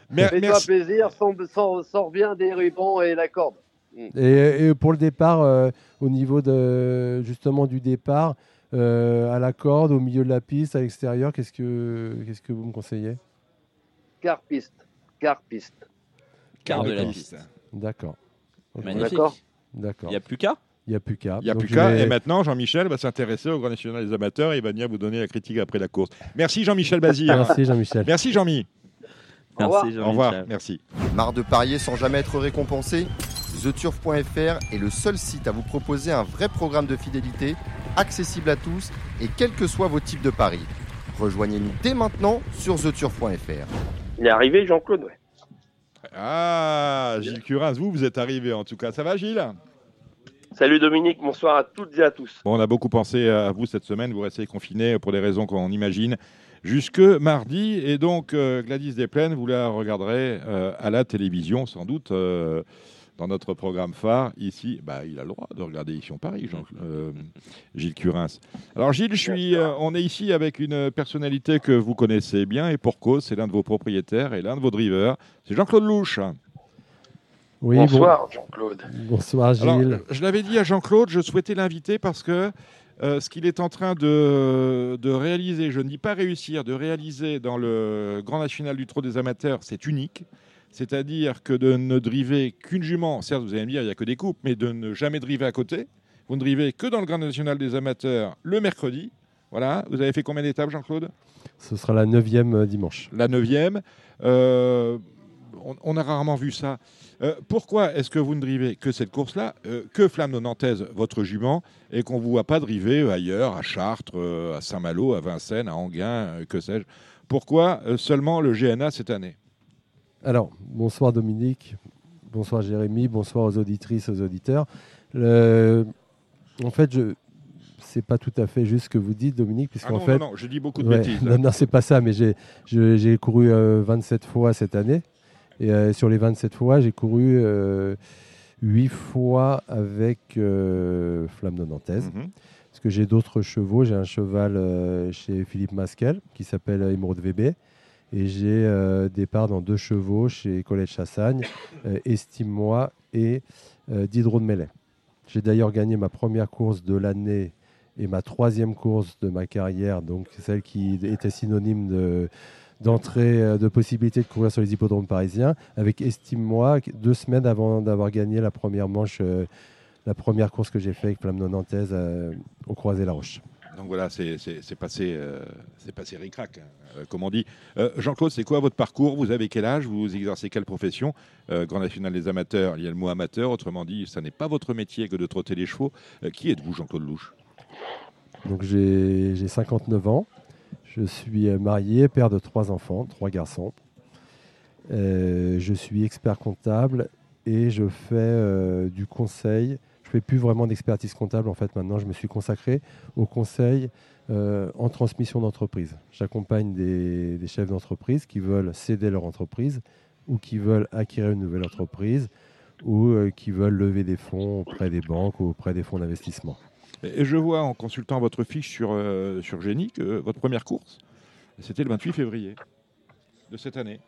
Mer- Fais-toi merci. plaisir, sors, bien des rubans et la corde. Et, et pour le départ, euh, au niveau de, justement du départ, euh, à la corde, au milieu de la piste, à l'extérieur, qu'est-ce que, qu'est-ce que vous me conseillez? Car piste. Car piste. Quart de la D'accord. piste. D'accord. Magnifique. D'accord. D'accord. Il n'y a plus qu'à? Il n'y a plus qu'à. Il n'y a Donc, plus qu'à. vais- Et maintenant, Jean-Michel va s'intéresser au Grand National des Amateurs et il va venir vous donner la critique après la course. Merci Jean-Michel Bazir. Merci Jean-Michel. Merci Jean-Mi. Au revoir. Merci Au revoir. Merci. Marre de parier sans jamais être récompensé TheTurf.fr est le seul site à vous proposer un vrai programme de fidélité, accessible à tous et quels que soient vos types de paris. Rejoignez-nous dès maintenant sur TheTurf.fr. Il est arrivé, Jean-Claude, ouais. Ah, Gilles Curins, vous, vous êtes arrivé en tout cas. Ça va, Gilles? Salut Dominique, bonsoir à toutes et à tous. Bon, on a beaucoup pensé à vous cette semaine. Vous restez confinés pour des raisons qu'on imagine jusque mardi. Et donc, euh, Gladys Desplaines, vous la regarderez euh, à la télévision, sans doute, euh, dans notre programme phare. Ici, bah, il a le droit de regarder ici en Paris, Jean, euh, Gilles Curins. Alors, Gilles, je suis, euh, on est ici avec une personnalité que vous connaissez bien et pour cause, c'est l'un de vos propriétaires et l'un de vos drivers. C'est Jean-Claude Louche. Oui, bon- bonsoir Jean-Claude. bonsoir Gilles. Alors, je l'avais dit à Jean-Claude, je souhaitais l'inviter parce que euh, ce qu'il est en train de, de réaliser, je ne dis pas réussir, de réaliser dans le Grand National du Trot des Amateurs, c'est unique. C'est-à-dire que de ne driver qu'une jument, certes vous allez me dire il n'y a que des coupes, mais de ne jamais driver à côté. Vous ne drivez que dans le Grand National des Amateurs le mercredi. Voilà, vous avez fait combien d'étapes Jean-Claude? Ce sera la neuvième euh, dimanche. la neuvième. Euh, on, on a rarement vu ça. Euh, pourquoi est-ce que vous ne drivez que cette course-là, euh, que Flamme Nantaise, votre jument, et qu'on ne vous voit pas driver ailleurs, à Chartres, euh, à Saint-Malo, à Vincennes, à Anguin, que sais-je? Pourquoi seulement le GNA cette année? Alors, bonsoir Dominique, bonsoir Jérémy, bonsoir aux auditrices, aux auditeurs. Le- En fait, je... c'est pas tout à fait juste ce que vous dites, Dominique, Ah puisqu'en non, fait, non, non, je dis beaucoup de Ouais, bêtises. non, non, c'est pas ça, mais j'ai couru euh, 27 fois cette année. Et euh, sur les 27 fois, j'ai couru euh, 8 fois avec euh, Flamme de Nantaise. Mhm. Parce que j'ai d'autres chevaux. J'ai un cheval euh, chez Philippe Masquel qui s'appelle Émeraude VB. Et j'ai des parts dans deux chevaux chez Colette Chassagne, Estime-moi et Diderot de Mellet. J'ai d'ailleurs gagné ma première course de l'année et ma troisième course de ma carrière, donc celle qui était synonyme de d'entrée, euh, de possibilité de courir sur les hippodromes parisiens, avec Estime-moi, deux semaines avant d'avoir gagné la première manche, euh, la première course que j'ai fait avec Flamme Nantaise euh, au Croisé-la-Roche. Donc voilà, c'est passé, euh, c'est passé ric-rac, hein, comme on dit. Euh, Jean-Claude, c'est quoi votre parcours? Vous avez quel âge? Vous exercez quelle profession? Euh, Grand National des Amateurs, il y a le mot amateur, autrement dit, ça n'est pas votre métier que de trotter les chevaux. Qui êtes-vous, Jean-Claude Louche? Donc j'ai j'ai 59 ans, je suis euh, marié, père de trois enfants, trois garçons. Euh, je suis expert comptable et je fais euh, du conseil. je fais plus vraiment d'expertise comptable. En fait, maintenant, je me suis consacré au conseil en transmission d'entreprise. J'accompagne des, chefs d'entreprise qui veulent céder leur entreprise ou qui veulent acquérir une nouvelle entreprise ou qui veulent lever des fonds auprès des banques ou auprès des fonds d'investissement. Et je vois en consultant votre fiche sur, euh, sur Génie que votre première course, c'était le 28 février de cette année.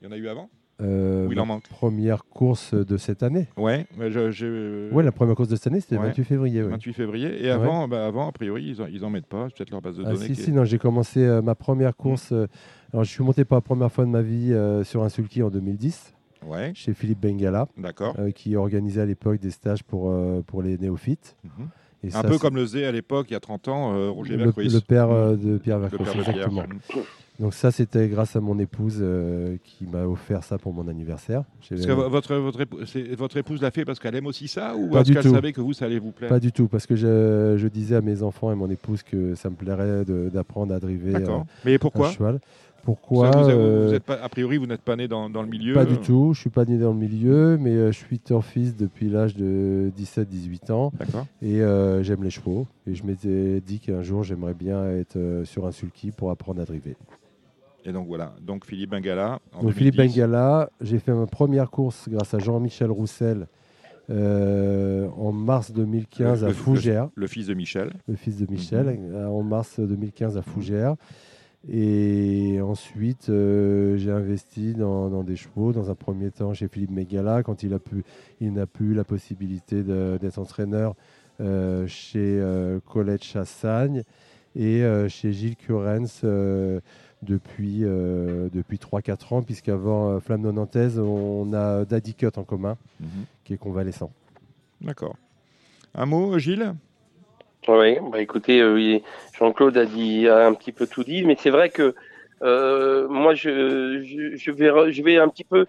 Il y en a eu avant Euh, Ou il en ma manque Première course de cette année. Ouais, mais je- j'ai- Oui, la première course de cette année, c'était Ouais. le 28 février. oui. 28 février. Et avant, bah, avant a priori, ils en, ils en mettent pas. C'est peut-être leur base de Ah, données. si, est- si, non, j'ai commencé euh, ma première course. euh, alors, je suis monté pour la première fois de ma vie sur un sulky en 2010, Ouais, chez Philippe Bengala, d'accord. euh, qui organisait à l'époque des stages pour, euh, pour les néophytes. Mhm. Et Un ça, peu comme le faisait à l'époque, il y a 30 ans, euh, Roger le, Vercruis. le père euh, de Pierre Vercruis, Pierre. exactement. Donc ça, c'était grâce à mon épouse euh, qui m'a offert ça pour mon anniversaire. Parce que vo- votre, votre, épou- c'est- votre épouse l'a fait parce qu'elle aime aussi ça ou parce qu'elle savait que vous, ça allait vous plaire? Pas du tout, parce que je, je disais à mes enfants et mon épouse que ça me plairait d'apprendre à driver D'accord. Mais un pourquoi cheval. Pourquoi vous euh, êtes pas, A priori, vous n'êtes pas né dans, dans le milieu Pas du tout, je suis pas né dans le milieu, mais euh, je suis turfiste depuis l'âge de 17-18 ans et euh, j'aime les chevaux. Et je m'étais dit qu'un jour j'aimerais bien être sur un sulky pour apprendre à driver. Et donc voilà. Donc Philippe Bengala. En Donc Philippe 2010. Bengala, j'ai fait ma première course grâce à Jean-Michel Roussel euh, en mars 2015 Le- à Fougères. Le fils de Michel. le fils de Michel, Mhm. en mars 2015 à Fougères. Et ensuite, euh, j'ai investi dans, dans des chevaux. Dans un premier temps, chez Philippe Megala, quand il a pu, il n'a plus la possibilité d'être entraîneur euh, chez euh, Colette Chassagne et chez Gilles Curens depuis, depuis 3-4 ans, puisqu'avant Flamme Nonantaise, on a Daddy Cut en commun, Mhm. qui est convalescent. D'accord. Un mot, Gilles? Oui, bah écoutez, euh, Jean-Claude a dit un petit peu tout dit, mais c'est vrai que euh, moi je, je, vais je vais un petit peu.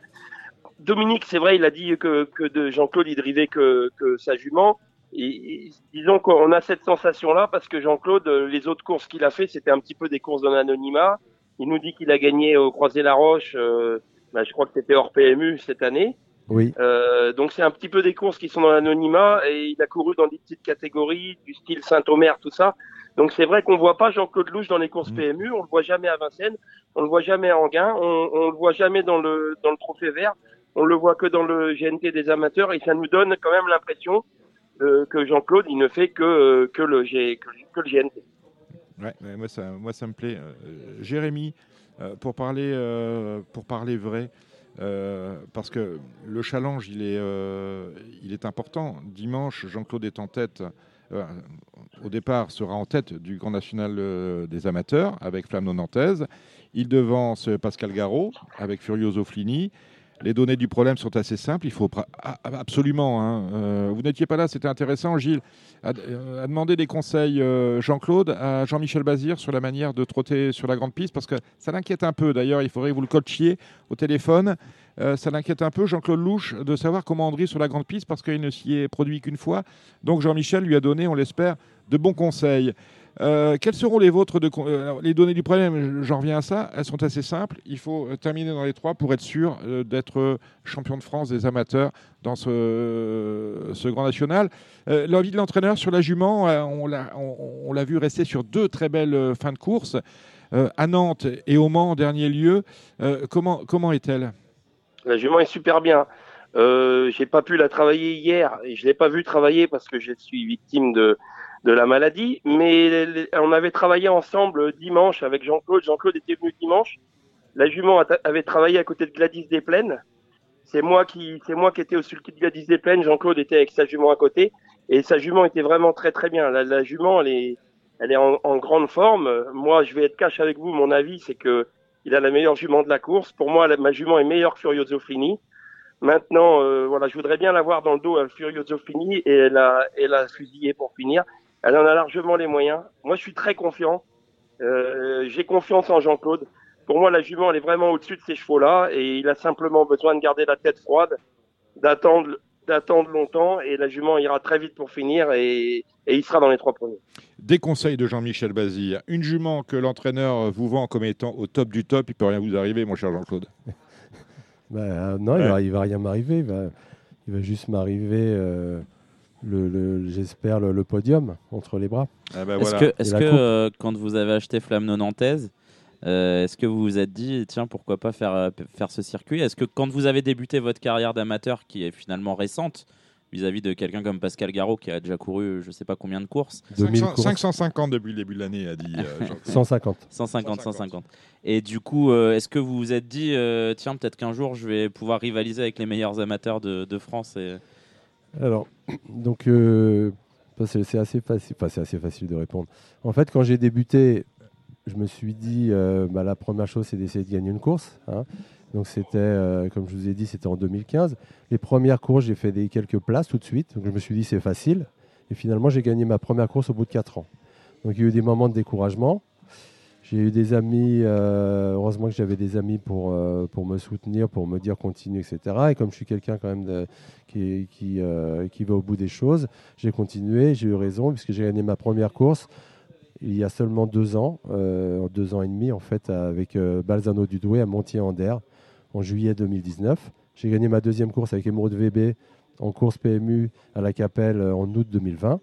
Dominique, c'est vrai, il a dit que, que de Jean-Claude il drivait que, que sa jument. Et disons qu'on a cette sensation-là parce que Jean-Claude, euh, les autres courses qu'il a fait, c'était un petit peu des courses dans l'anonymat. Il nous dit qu'il a gagné au Croisé-la-Roche. Euh, bah, je crois que c'était hors PMU cette année. Oui, Euh, donc c'est un petit peu des courses qui sont dans l'anonymat et il a couru dans des petites catégories du style Saint-Omer, tout ça. Donc c'est vrai qu'on voit pas Jean-Claude Louche dans les courses Mhm. PMU, on le voit jamais à Vincennes, on le voit jamais à Anguin, on, on le voit jamais dans le dans le Trophée Vert, on le voit que dans le GNT des amateurs et ça nous donne quand même l'impression euh, que Jean-Claude il ne fait que euh, que le G, que, que le GNT. Ouais, ouais, moi, ça, moi, ça me plaît. Euh, Jérémy, pour, parler, pour parler vrai, euh, parce que le challenge, il est, euh, il est important. Dimanche, Jean-Claude est en tête. euh, au départ, sera en tête du Grand National des amateurs avec Flamme Nantaise. Il devance Pascal Garot avec Furioso Flini. Les données du problème sont assez simples. Il faut absolument. hein, euh, vous n'étiez pas là, c'était intéressant, Gilles, à, euh, demander des conseils, euh, Jean-Claude, à Jean-Michel Bazir sur la manière de trotter sur la grande piste, parce que ça l'inquiète un peu. D'ailleurs, il faudrait que vous le coachiez au téléphone. Ça l'inquiète un peu, Jean-Claude Louche, de savoir comment André sur la grande piste, parce qu'il ne s'y est produit qu'une fois. Donc Jean-Michel lui a donné, on l'espère, de bons conseils. Euh, quelles seront les vôtres euh, Les données du problème, j'en reviens à ça, elles sont assez simples. Il faut euh, terminer dans les trois pour être sûr d'être champion de France des amateurs dans ce, grand national. L'envie de l'entraîneur sur la jument, on l'a vu rester sur deux très belles fins de course. À Nantes et au Mans en dernier lieu, comment, comment est-elle? La jument est super bien. Euh, j'ai pas pu la travailler hier et je l'ai pas vu travailler parce que je suis victime de de la maladie. Mais on avait travaillé ensemble dimanche avec Jean-Claude. Jean-Claude était venu dimanche. La jument avait travaillé à côté de Gladys des Plaines. C'est moi qui c'est moi qui étais au sulky de Gladys des Plaines. Jean-Claude était avec sa jument à côté et sa jument était vraiment très très bien. La, la jument elle est elle est en, grande forme. Moi je vais être cash avec vous. Mon avis c'est que il a la meilleure jument de la course. Pour moi, la- ma jument est meilleure que Furioso Fini. Maintenant, euh, voilà, je voudrais bien l'avoir dans le dos à Furioso Fini et elle a, elle a fusillé pour finir. Elle en a largement les moyens. Moi, je suis très confiant. Euh, J'ai confiance en Jean-Claude. Pour moi, la jument, elle est vraiment au-dessus de ces chevaux-là et il a simplement besoin de garder la tête froide, d'attendre, d'attendre longtemps et la jument ira très vite pour finir et, et il sera dans les trois premiers. Des conseils de Jean-Michel Bazir. Une jument que l'entraîneur vous vend comme étant au top du top, il peut rien vous arriver, mon cher Jean-Claude. Bah, euh, non, il, va, il va rien m'arriver. Il va, il va juste m'arriver euh, le, le- j'espère, le, le podium entre les bras. Ah bah Est-ce voilà. que, euh, quand vous avez acheté Flamme Nantaise, euh, est-ce que vous vous êtes dit, tiens, pourquoi pas faire, euh, faire ce circuit? Est-ce que quand vous avez débuté votre carrière d'amateur, qui est finalement récente, vis-à-vis de quelqu'un comme Pascal Garot, qui a déjà couru je sais pas combien de courses, 2000 500 courses. 550 depuis le début de l'année, a dit euh, Jean-Claude. 150. 150, 150. 150. Et du coup, euh, est-ce que vous vous êtes dit, euh, tiens, peut-être qu'un jour, je vais pouvoir rivaliser avec les meilleurs amateurs de, de France et... Alors, donc, euh, c'est assez facile. Enfin, c'est assez facile de répondre. En fait, quand j'ai débuté, je me suis dit, euh, bah, la première chose, c'est d'essayer de gagner une course. hein. Donc, c'était, euh, comme je vous ai dit, c'était en 2015. Les premières courses, j'ai fait des quelques places tout de suite. Donc, je me suis dit, c'est facile. Et finalement, j'ai gagné ma première course au bout de 4 ans. Donc, il y a eu des moments de découragement. J'ai eu des amis, euh, heureusement que j'avais des amis pour, euh, pour me soutenir, pour me dire continue, etc. Et comme je suis quelqu'un quand même qui, qui, euh, qui va au bout des choses, j'ai continué, j'ai eu raison, puisque j'ai gagné ma première course il y a seulement deux ans, deux ans et demi en fait, avec Balzano du Douai à Montier-en-Der en juillet 2019. J'ai gagné ma deuxième course avec Emeraude VB en course PMU à la Capelle en août 2020.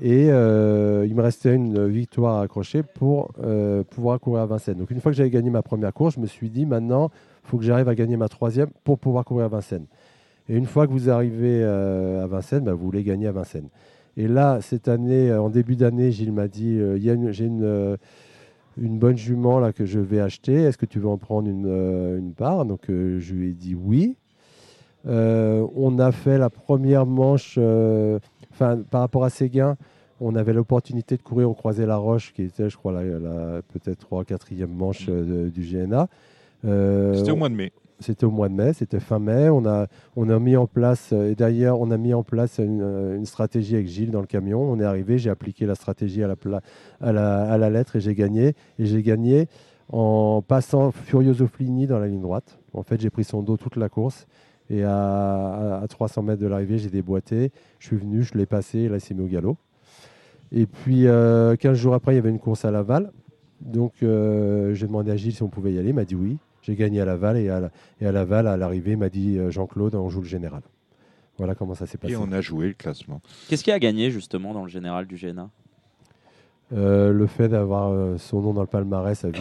Et euh, il me restait une victoire à accrocher pour euh, pouvoir courir à Vincennes. Donc une fois que j'avais gagné ma première course, je me suis dit maintenant, il faut que j'arrive à gagner ma troisième pour pouvoir courir à Vincennes. Et une fois que vous arrivez euh, à Vincennes, bah, vous voulez gagner à Vincennes. Et là, cette année, en début d'année, Gilles m'a dit, j'ai une, une bonne jument là que je vais acheter. Est-ce que tu veux en prendre une, une part? Donc je lui ai dit oui. On a fait la première manche, enfin par rapport à Séguin, on avait l'opportunité de courir au Croisé la Roche, qui était, je crois, la, la- peut-être 3 4e manche euh, de- du GNA. Euh, C'était au mois de mai. c'était au mois de mai, c'était fin mai. On a, on a mis en place, et d'ailleurs, on a mis en place une, euh, une stratégie avec Gilles dans le camion. On est arrivé, j'ai appliqué la stratégie à la, pla- à la, à la lettre et j'ai gagné. Et j'ai gagné en passant Furioso Flini dans la ligne droite. En fait, j'ai pris son dos toute la course. Et à, à- à 300 mètres de l'arrivée, j'ai déboîté. Je suis venu, je l'ai passé, et là, il s'est mis au galop. Et puis, euh, 15 jours après, il y avait une course à Laval. Donc, euh, j'ai demandé à Gilles si on pouvait y aller. Il m'a dit oui. J'ai gagné à Laval et à, la- et à Laval, à l'arrivée, il m'a dit euh, Jean-Claude, on joue le général. Voilà comment ça s'est passé. Et on a joué le classement. Qu'est-ce qui a gagné justement dans le général du GNA Euh, le fait d'avoir euh, son nom dans le palmarès à vie.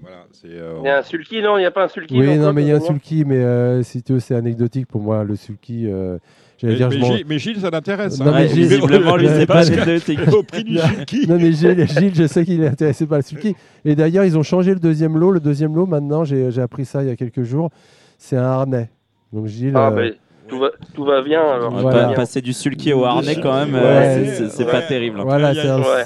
Voilà, c'est. euh, Il y a un sulky, non? Il n'y a pas un sulky Oui, non, mais il y a un sulky, mais euh, si tu veux, c'est anecdotique pour moi. Le sulky, euh, j'allais Mais, dire, mais Gilles, mais Gilles, ça l'intéresse. Non, hein. mais Ouais, Gilles- Visiblement, lui, c'est pas Parce que- anecdotique. Au prix du sulky. Non, mais Gilles, Gilles, je sais qu'il est intéressé par le sulky. Et d'ailleurs, ils ont changé le deuxième lot. Le deuxième lot, maintenant, j'ai j'ai appris ça il y a quelques jours, c'est un harnais. Donc Gilles. Ah, euh, tout, va, tout va bien. Alors, Voilà. passer du sulky au harnais quand même, Ouais, euh, ouais, c'est- ouais. pas terrible. hein. Voilà, Il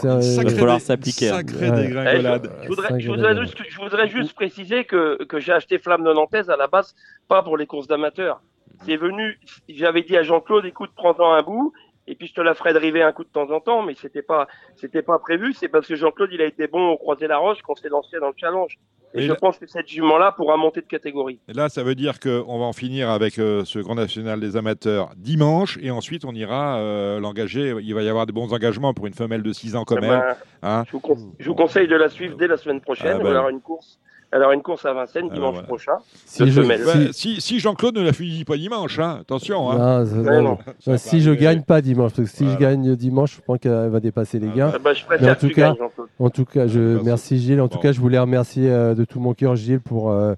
va Sacré falloir s'appliquer, hein. Sacré dégringolade. Je voudrais, je juste, je voudrais juste préciser que, que j'ai acheté Flamme de Nantaise à la base, pas pour les courses d'amateurs. C'est venu, j'avais dit à Jean-Claude, écoute, prends-en un bout, et puis je te la ferai driver un coup de temps en temps, mais c'était pas, c'était pas prévu, c'est parce que Jean-Claude, il a été bon au croisé la roche qu'on s'est lancé dans le challenge. Et je là- pense que cette jument-là pourra monter de catégorie. Et là, ça veut dire qu'on va en finir avec euh, ce Grand National des amateurs dimanche, et ensuite on ira euh, l'engager. Il va y avoir de bons engagements pour une femelle de 6 ans quand Eh même. ben, hein. je, vous con- je vous conseille de la suivre dès la semaine prochaine. Ah, bah Elle aura oui. une course, aura une course à Vincennes Ah, dimanche voilà. prochain. si je-. Bah, Jean-Claude ne la finit pas dimanche, hein, attention. hein. Non, non, non. Si je arriver. gagne pas dimanche, parce que si Voilà. je gagne dimanche, je pense qu'elle va dépasser les Ah, gains. Je Mais en tout cas- gagnes. En tout cas, je Merci. merci Gilles. En tout cas, je voulais remercier euh, de tout mon cœur Gilles pour euh,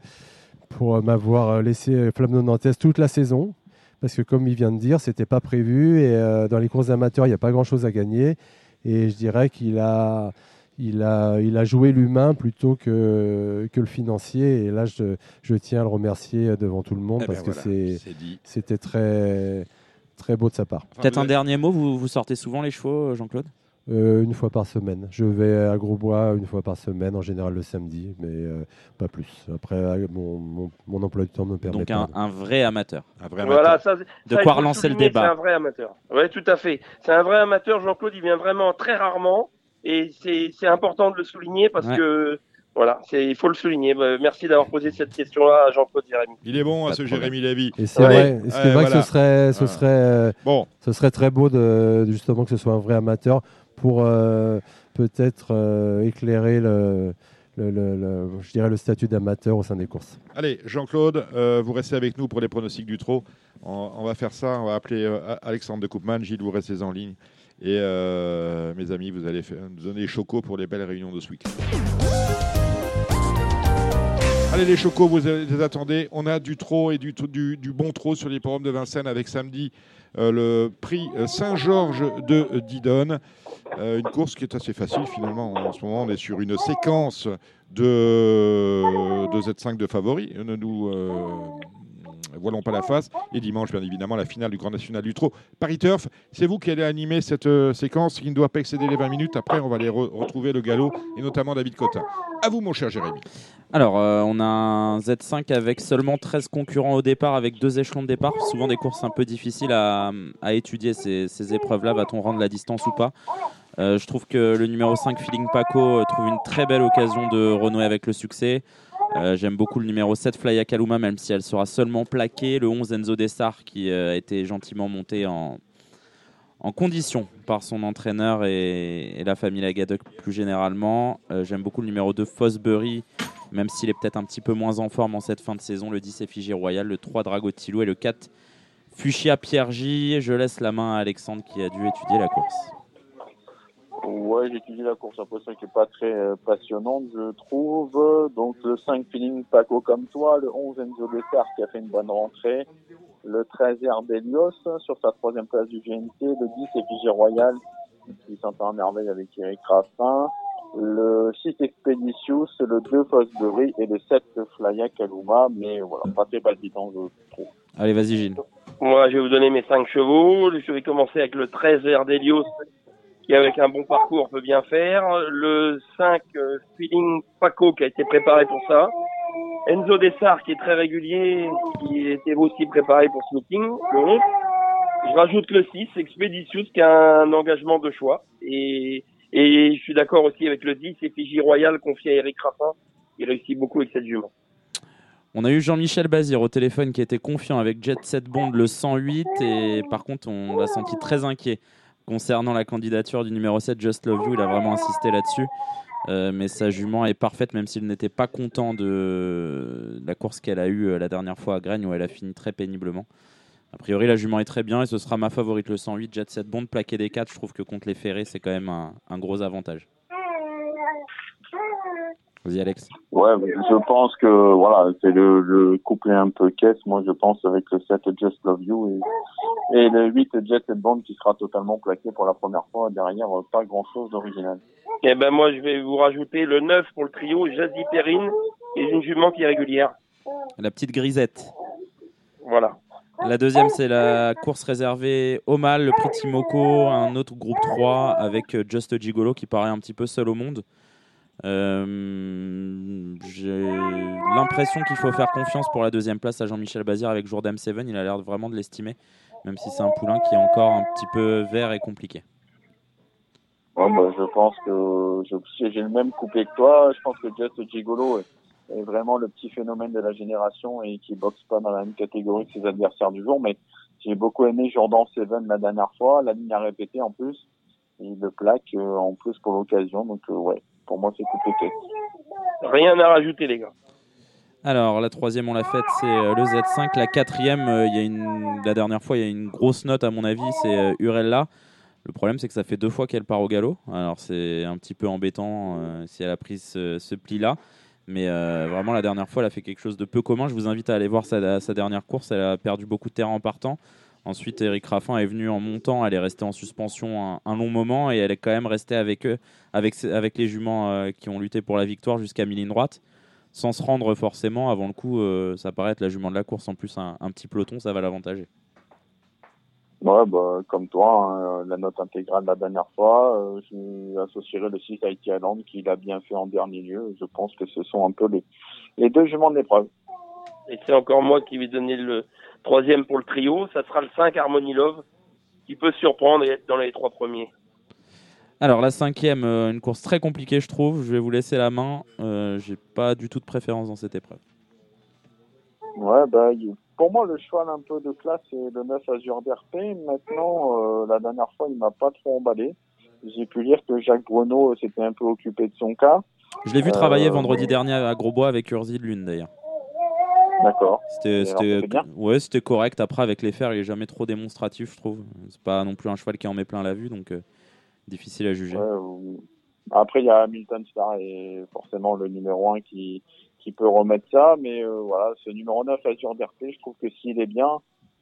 pour euh, m'avoir laissé Flamme Nantes toute la saison. Parce que comme il vient de dire, c'était pas prévu et euh, dans les courses amateurs, il n'y a pas grand chose à gagner. Et je dirais qu'il a il a, il a joué l'humain plutôt que, que le financier. Et là, je, je tiens à le remercier devant tout le monde Eh ben parce voilà, que c'était très, très beau de sa part. Peut-être un dernier mot, vous, vous sortez souvent les chevaux, euh, Jean-Claude? Euh, une fois par semaine. Je vais à Grosbois une fois par semaine, en général le samedi, mais euh, pas plus. Après, mon, mon, mon emploi du temps me permet Donc pas. un, un vrai amateur. Un vrai Voilà, amateur. ça, De ça, il quoi relancer le débat. C'est un vrai amateur. Oui, tout à fait. C'est un vrai amateur. Jean-Claude, il vient vraiment très rarement. Et c'est important de le souligner parce Ouais. que, voilà, c'est- il faut le souligner. Bah, Merci d'avoir posé cette question-là à Jean-Claude Jérémy. Il est bon, à de ce. Jérémy Lévy. Et c'est vrai, Ouais, vrai que ce serait, ce, serait, euh, Bon, ce serait très beau de, justement que ce soit un vrai amateur pour euh, peut-être euh, éclairer le, le, le- le- je dirais le statut d'amateur au sein des courses. Allez, Jean-Claude, euh, vous restez avec nous pour les pronostics du trot. On, on va faire ça, on va appeler euh, Alexandre de Koopman. Gilles, vous restez en ligne. Et euh, mes amis, vous allez nous donner les chocos pour les belles réunions de ce week-end. Allez les chocos, vous les attendez. On a du trot et du, bon trot sur les forums de Vincennes avec samedi euh, le prix euh, Saint-Georges de Didonne. Une course qui est assez facile finalement. En ce moment, on est sur une séquence de, de Z5 de favoris. Ne nous voilons pas la face. Et dimanche, bien évidemment, la finale du Grand National du Trot. Paris Turf, c'est vous qui allez animer cette euh, séquence qui ne doit pas excéder les 20 minutes. Après, on va aller re- retrouver le galop et notamment David Cotin. À vous, mon cher Jérémy. Alors, euh, on a un Z5 avec seulement 13 concurrents au départ, avec deux échelons de départ. Souvent des courses un peu difficiles à, étudier, ces, épreuves-là. Va-t-on rendre la distance ou pas? Euh, Je trouve que le numéro 5, Feeling Paco, trouve une très belle occasion de renouer avec le succès. Euh, J'aime beaucoup le numéro 7, Flya Kaluma, même si elle sera seulement plaquée. Le 11, Enzo Dessart, qui euh, a été gentiment monté en, en condition par son entraîneur et, la famille Lagadec plus généralement. Euh, J'aime beaucoup le numéro 2, Fosbury, même s'il est peut-être un petit peu moins en forme en cette fin de saison. Le 10, Effigie Royal, le 3, Dragotilou et le 4, Fuchsia Pierre J. Je laisse la main à Alexandre qui a dû étudier la course. Ouais, j'ai étudié la course. Après, ça qui est pas très euh, passionnante, je trouve. Donc, le 5 feeling Paco comme toi, le 11 Enzo Dessart qui a fait une bonne rentrée, le 13 Herbelios sur sa troisième place du GNT, le 10 Effigie Royal qui s'entend en merveille avec Eric Raffin, le 6 Expeditious, le 2 Fosbury et le 7 Flya Kaluma, mais voilà, pas très palpitant, je trouve. Allez, vas-y Gilles. Moi, je vais vous donner mes 5 chevaux. Je vais commencer avec le 13 Erdelios, qui avec un bon parcours peut bien faire. Le 5 euh, Feeling Paco, qui a été préparé pour ça. Enzo Dessart, qui est très régulier, qui était aussi préparé pour ce meeting. Le 11. Je rajoute le 6, Expeditious, qui a un engagement de choix. Et, et je suis d'accord aussi avec le 10, Effigie Royal, confié à Eric Raffin. Il réussit beaucoup avec cette jument. On a eu Jean-Michel Bazir au téléphone qui était confiant avec Jet Set Bond le 108 et par contre on l'a senti très inquiet concernant la candidature du numéro 7 Just Love You. Il a vraiment insisté là-dessus. Euh, mais sa jument est parfaite même s'il n'était pas content de la course qu'elle a eue euh, la dernière fois à Gragne où elle a fini très péniblement. A priori la jument est très bien et ce sera ma favorite le 108 Jet Set Bond plaqué des 4. Je trouve que contre les ferrés c'est quand même un gros avantage. Vas-y Alex. Ouais, je pense que voilà, c'est le, le couplet un peu caisse. Moi, je pense avec le 7 Just Love You et, et le 8 Jet and Bond qui sera totalement plaqué pour la première fois. Derrière, euh, pas grand chose d'original. Eh ben moi je vais vous rajouter le 9 pour le trio, Jazzy Perrine, est une jument qui est régulière. La petite grisette. Voilà. La deuxième, c'est la course réservée au mal, le prix Timoko, un autre groupe 3 avec euh, Just Gigolo qui paraît un petit peu seul au monde. Euh, J'ai l'impression qu'il faut faire confiance pour la deuxième place à Jean-Michel Bazir avec Jourdain 7. Il a l'air vraiment de l'estimer, même si c'est un poulain qui est encore un petit peu vert et compliqué. Ouais, je pense que j'ai le même couplet que toi. Je pense que Just Gigolo est, vraiment le petit phénomène de la génération et qui boxe pas dans la même catégorie que ses adversaires du jour. Mais j'ai beaucoup aimé Jordan Seven la dernière fois. La ligne a répété en plus. Il le plaque euh, en plus pour l'occasion. Donc euh, ouais, pour moi c'est caisse. Rien à rajouter les gars. Alors la troisième, on l'a faite, c'est euh, le Z5. La quatrième, euh, il y a une, la dernière fois, il y a une grosse note à mon avis, c'est euh, Urella. Le problème, c'est que ça fait deux fois qu'elle part au galop. Alors c'est un petit peu embêtant si elle a pris ce, pli-là. Mais vraiment, la dernière fois, elle a fait quelque chose de peu commun. Je vous invite à aller voir sa, sa dernière course. Elle a perdu beaucoup de terrain en partant. Ensuite, Eric Raffin est venu en montant. Elle est restée en suspension un, un long moment et elle est quand même restée avec eux, avec, avec les juments euh, qui ont lutté pour la victoire jusqu'à mi-ligne droite, sans se rendre forcément. Avant le coup, euh, ça paraît être la jument de la course. En plus, un, un petit peloton, ça va l'avantager. Ouais, bah, comme toi, hein, la note intégrale de la dernière fois, euh, je associerai le 6 Haiti Island qui l'a bien fait en dernier lieu. Je pense que ce sont un peu les, les deux juments de l'épreuve. Et c'est encore moi qui vais donner le troisième pour le trio. Ça sera le 5 Harmony Love, qui peut surprendre et être dans les trois premiers. Alors la cinquième, euh, une course très compliquée, je trouve. Je vais vous laisser la main. Euh, J'ai pas du tout de préférence dans cette épreuve. Ouais, bah, pour moi, le cheval un peu de classe, c'est le 9 Azure d'RP. Maintenant, euh, la dernière fois, il m'a pas trop emballé. J'ai pu lire que Jacques Bruno s'était un peu occupé de son cas. Je l'ai vu travailler Euh, vendredi dernier à Grosbois avec Urzi de Lune d'ailleurs. D'accord. C'était, ouais, c'était correct. Après, avec les fers, il est jamais trop démonstratif, je trouve. C'est pas non plus un cheval qui en met plein la vue, donc euh, difficile à juger. Ouais, ou- Après, il y a Hamilton Star et forcément le numéro 1 qui, qui peut remettre ça. Mais euh, voilà, ce numéro 9, Azure d'RT, je trouve que s'il est bien,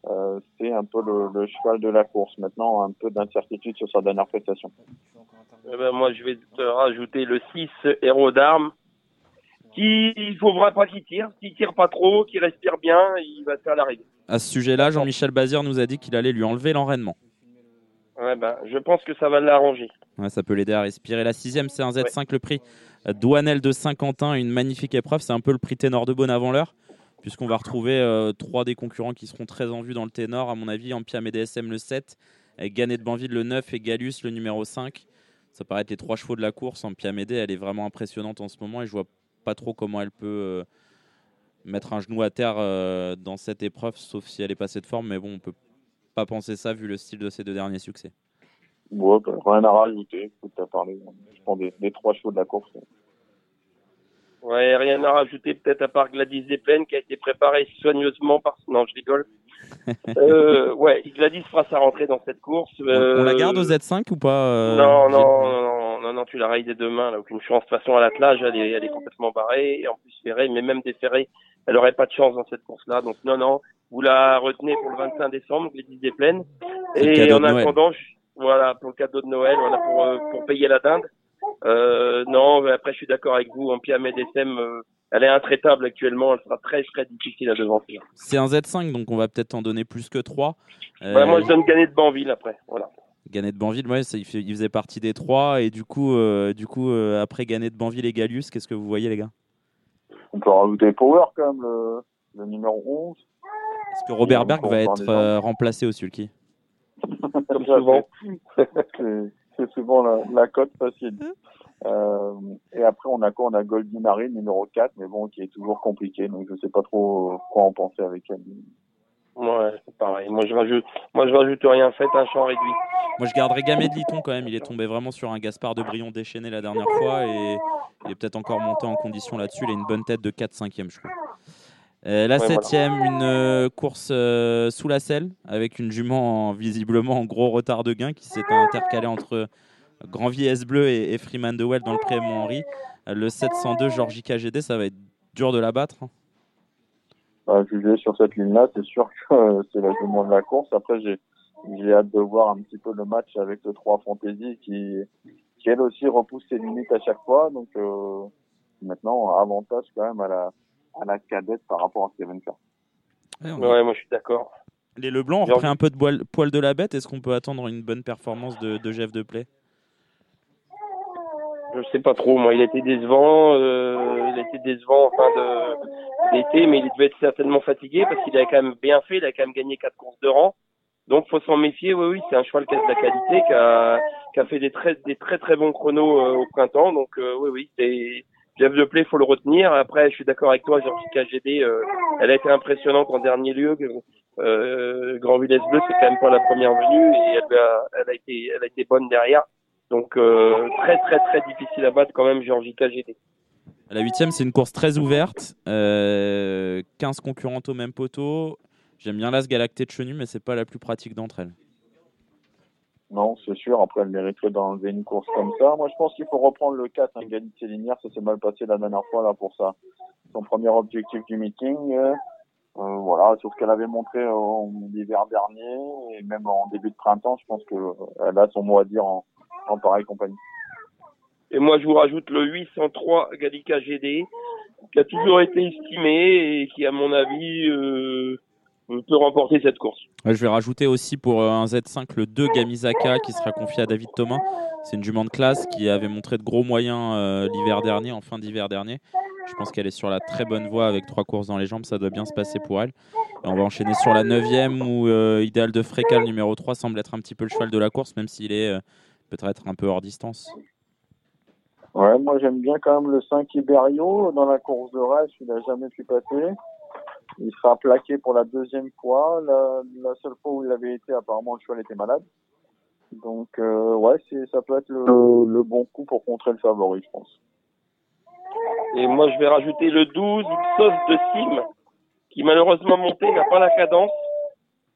euh, c'est un peu le, le cheval de la course. Maintenant, un peu d'incertitude sur sa dernière prestation. Eh ben, moi, je vais te rajouter le 6 héros d'armes. Qui, il faudra pas qu'il tire. S'il tire pas trop, qu'il respire bien, il va se faire l'arrivée. À ce sujet-là, Jean-Michel Bazir nous a dit qu'il allait lui enlever l'enraînement. Ouais, ben, je pense que ça va l'arranger. Ouais, ça peut l'aider à respirer. La sixième, c'est un Z5, le prix Douanel de Saint-Quentin, une magnifique épreuve. C'est un peu le prix ténor de Beaune avant l'heure, puisqu'on va retrouver euh, trois des concurrents qui seront très en vue dans le ténor, à mon avis, Ampiam et DSM le 7, avec Ganet de Banville le 9 et Galus le numéro 5. Ça paraît être les trois chevaux de la course. Ampiam et D, elle est vraiment impressionnante en ce moment et je vois pas trop comment elle peut euh, mettre un genou à terre euh, dans cette épreuve, sauf si elle est passée de forme. Mais bon, on peut pas penser ça vu le style de ses deux derniers succès. Bah, rien à rajouter. Écoute, t'as parlé, je prends des, trois chevaux de la course. Ouais, rien à rajouter peut-être à part Gladys Desplaines qui a été préparée soigneusement par... Non, je rigole. euh, ouais, Gladys fera sa rentrée dans cette course. On- On la Euh, garde au Z5 ou pas euh, non, non, non, non, non, non, tu la rayes dès demain, elle aucune chance. De toute façon, à l'attelage, elle est, elle est complètement barrée, et en plus ferrée, mais même déferrée, elle aurait pas de chance dans cette course-là. Donc, non, non, vous la retenez pour le 25 décembre, Gladys le Et en attendant, je- voilà, pour le cadeau de Noël, voilà, pour, euh, pour payer la dinde. Euh, non, mais après, je suis d'accord avec vous, et DSM, euh, elle est intraitable actuellement, elle sera très, très difficile à devancer. C'est un Z5, donc on va peut-être en donner plus que 3. Ouais, moi, je donne gagner de Banville après, voilà. Ganet de Banville, ouais, ça, il, fait- il faisait partie des 3. Et du coup, euh, du coup euh, après Ganet de Banville et Galus, qu'est-ce que vous voyez, les gars? On peut rajouter Power quand même, le, le numéro 11. Est-ce que Robert Berg va être euh, remplacé au sulky? Comme souvent. c'est souvent la, la cote facile. Euh, et après, on a quoi? On a Goldinari, numéro 4, mais bon, qui est toujours compliqué, donc je sais pas trop quoi en penser avec elle. Ouais, c'est pareil. Moi, je rajoute, moi, je rajoute rien. Faites un champ réduit. Moi, je garderais Gamet de Liton quand même. Il est tombé vraiment sur un Gaspard de Brion déchaîné la dernière fois. Et il est peut-être encore monté en condition là-dessus. Il a une bonne tête de 4 5 je crois. Euh, la Ouais, voilà. septième, une euh, course euh, sous la selle avec une jument en- visiblement en gros retard de gain qui s'est intercalée entre Grandvie S Bleu et, et Freeman de Well dans le pré Henri. Le 702 Georgie KGD, ça va être dur de la battre. hein. Bah, juger sur cette ligne-là, c'est sûr que c'est la jument de la course. Après, j'ai j'ai hâte de voir un petit peu le match avec le 3 Fantasy qui, qui elle aussi repousse ses limites à chaque fois. Donc maintenant, avantage quand même à la, à la cadette par rapport à ce qu'elle vient de faire. Ouais, moi, je suis d'accord. Les Leblanc ont repris un peu de poil, poil de la bête. Est-ce qu'on peut attendre une bonne performance de, de Jeff de Play Je sais pas trop. Moi, il a été décevant. Euh, il a été décevant en fin d'été, mais il devait être certainement fatigué parce qu'il a quand même bien fait. Il a quand même gagné quatre courses de rang. Donc, faut s'en méfier. Oui, oui, c'est un cheval qui a de la qualité, qui a, qui a fait des très, des très, très bons chronos euh, au printemps. Donc, euh, oui, oui, c'est Jeff de Play, faut le retenir. Après, je suis d'accord avec toi, Georgie KGD, euh, elle a été impressionnante en dernier lieu. Euh, Grand Villesse Bleu, c'est quand même pas la première venue et elle a, été, bonne derrière. Donc euh, très très très difficile à battre quand même Georgie KGD. La huitième, c'est une course très ouverte. Euh, 15 concurrentes au même poteau. J'aime bien l'As Galacté de Chenu, mais c'est pas la plus pratique d'entre elles. Non, c'est sûr. Après, elle mériterait d'enlever une course comme ça. Moi, je pense qu'il faut reprendre le 4, un Galité Linière. Ça s'est mal passé la dernière fois, là, pour ça. Son premier objectif du meeting. euh, euh, voilà, sur ce qu'elle avait montré en l'hiver dernier et même en début de printemps, je pense qu'elle a son mot à dire en, en pareille compagnie. Et moi je vous rajoute le 803 Gallica GD qui a toujours été estimé et qui à mon avis euh, peut remporter cette course. Ouais, je vais rajouter aussi pour euh, un Z5 le 2 Gamizaka qui sera confié à David Thomas. C'est une jument de classe qui avait montré de gros moyens euh, l'hiver dernier, en fin d'hiver dernier. Je pense qu'elle est sur la très bonne voie avec trois courses dans les jambes, ça doit bien se passer pour elle. Et on va enchaîner sur la 9 où euh, Idéal de Frécal numéro 3 semble être un petit peu le cheval de la course, même s'il est euh, peut-être un peu hors distance. Ouais, moi j'aime bien quand même le 5 Iberio dans la course de race, il n'a jamais pu passer. Il sera plaqué pour la deuxième fois. La, la seule fois où il avait été, apparemment le cheval était malade. Donc euh, ouais, ça peut être le, le bon coup pour contrer le favori, je pense. Et moi, je vais rajouter le 12, sauce de Sim, qui malheureusement monté n'a pas la cadence.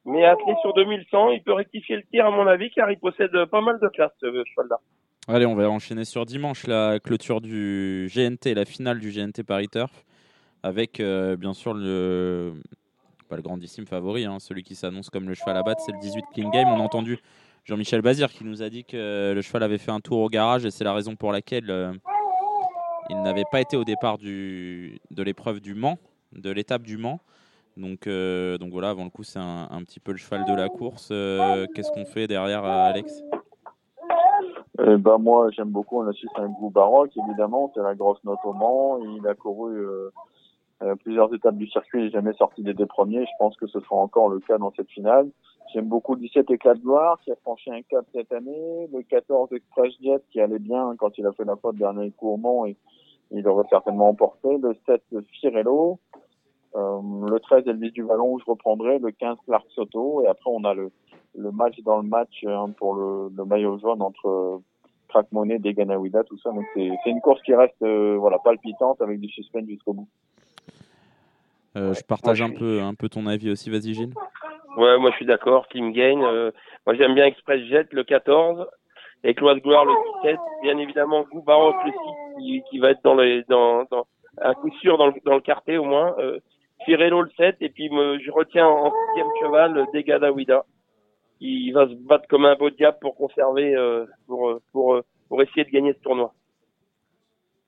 Mais attelé sur 2100, il peut rectifier le tir à mon avis, car il possède pas mal de classe, ce cheval-là. Allez, on va enchaîner sur dimanche la clôture du GNT, la finale du GNT Paris Turf, avec euh, bien sûr le pas le grandissime favori, hein, celui qui s'annonce comme le cheval à battre, c'est le 18 Clean Game. On a entendu Jean-Michel Bazir qui nous a dit que le cheval avait fait un tour au garage et c'est la raison pour laquelle euh, il n'avait pas été au départ du, de l'épreuve du Mans, de l'étape du Mans. Donc, euh, donc voilà, avant le coup, c'est un, un petit peu le cheval de la course. Qu'est-ce qu'on fait derrière, Alex? Eh ben moi, j'aime beaucoup. On a su c'est un goût baroque, évidemment. C'est la grosse note au Mans. Il a couru euh, plusieurs étapes du circuit. N'est jamais sorti des deux premiers. Je pense que ce sera encore le cas dans cette finale. J'aime beaucoup le 17 éclat de gloire qui a franchi un cap cette année. Le 14 Express Jet qui allait bien quand il a fait la faute dernier Mans et il aurait certainement emporté. Le 7 Firello. Euh, le 13 Elvis du Vallon où je reprendrai. Le 15 Clark Soto. Et après, on a le, le match dans le match hein, pour le, le maillot jaune entre euh, Crack Money, tout ça. Donc c'est une course qui reste euh, voilà palpitante avec du suspense jusqu'au bout. Euh, Je partage un peu, un peu ton avis aussi. Vas-y, Gilles. Ouais, moi je suis d'accord. Team Gain. euh, moi j'aime bien Express Jet, le 14. Et Cloise Gloire, le 17. Bien évidemment, Goût Baroque, le 6, qui, qui va être dans les, dans, dans, à coup sûr dans le, dans le quartet au moins. Euh, Firello, le 7. Et puis me, je retiens en sixième cheval Degada Wida. Il va se battre comme un beau diable pour conserver, euh, pour, pour, pour essayer de gagner ce tournoi.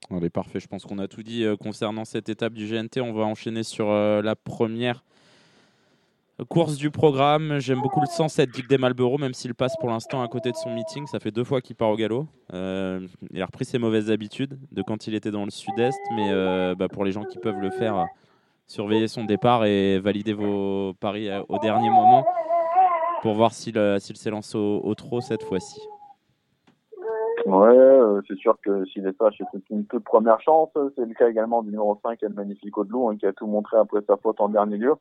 Allez, parfait. Je pense qu'on a tout dit euh, concernant cette étape du GNT. On va enchaîner sur euh, la première course du programme. J'aime beaucoup le 107 Dick des Malboro, même s'il passe pour l'instant à côté de son meeting. Ça fait deux fois qu'il part au galop. Euh, il a repris ses mauvaises habitudes de quand il était dans le sud-est. Mais bah, pour les gens qui peuvent le faire, surveillez son départ et validez vos paris au dernier moment pour voir s'il s'il s'élance au, au trot cette fois-ci. Ouais, euh, c'est sûr que s'il est sage, c'est une toute première chance. C'est le cas également du numéro 5, El Magnifico de Lou, hein, qui a tout montré après sa faute en dernier lieu.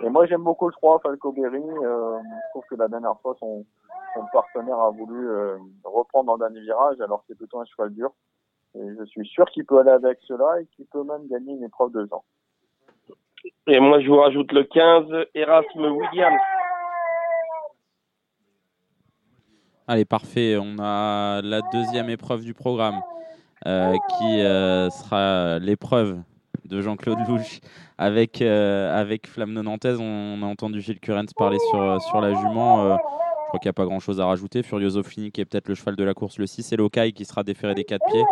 Et moi, j'aime beaucoup le 3, Falco Berry. Euh, je trouve que la dernière fois, son, son partenaire a voulu euh, reprendre en dernier virage, alors c'est plutôt un cheval dur. Et je suis sûr qu'il peut aller avec cela et qu'il peut même gagner une épreuve de gens. Et moi je vous rajoute le 15, Erasme Williams. Allez, parfait. On a la deuxième épreuve du programme euh, qui euh, sera l'épreuve de Jean-Claude Louche avec, euh, avec Flamme Nantaise. On, a entendu Gilles Curens parler sur, euh, sur la jument. Je crois qu'il n'y a pas grand-chose à rajouter. Furioso Fini qui est peut-être le cheval de la course le 6 et Lokai qui sera déféré des quatre pieds.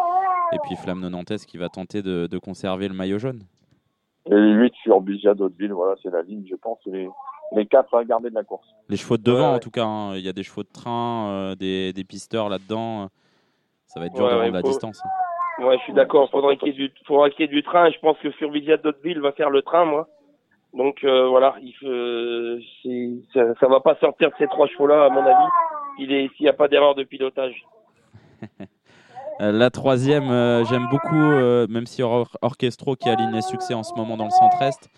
Et puis Flamme Nantaise qui va tenter de, de conserver le maillot jaune. Et 8 sur d'Hauteville, voilà, c'est la ligne, je pense, les, les quatre à garder de la course. Les chevaux de devant, Ouais, en tout cas. hein. Il y a des chevaux de train, euh, des, des pisteurs là-dedans. Ça va être dur de rendre la distance. hein. Ouais, je suis d'accord. Faudra qu'il y ait du, faudra qu'il y ait du train. Je pense que Furvisia d'Hauteville va faire le train, moi. Donc euh, voilà, il c'est- ça, ça va pas sortir de ces trois chevaux-là, à mon avis. Il est, s'il n'y a pas d'erreur de pilotage. Euh, La troisième, euh, j'aime beaucoup, euh, même si Or Orchestro qui aligne les succès en ce moment dans le centre-est.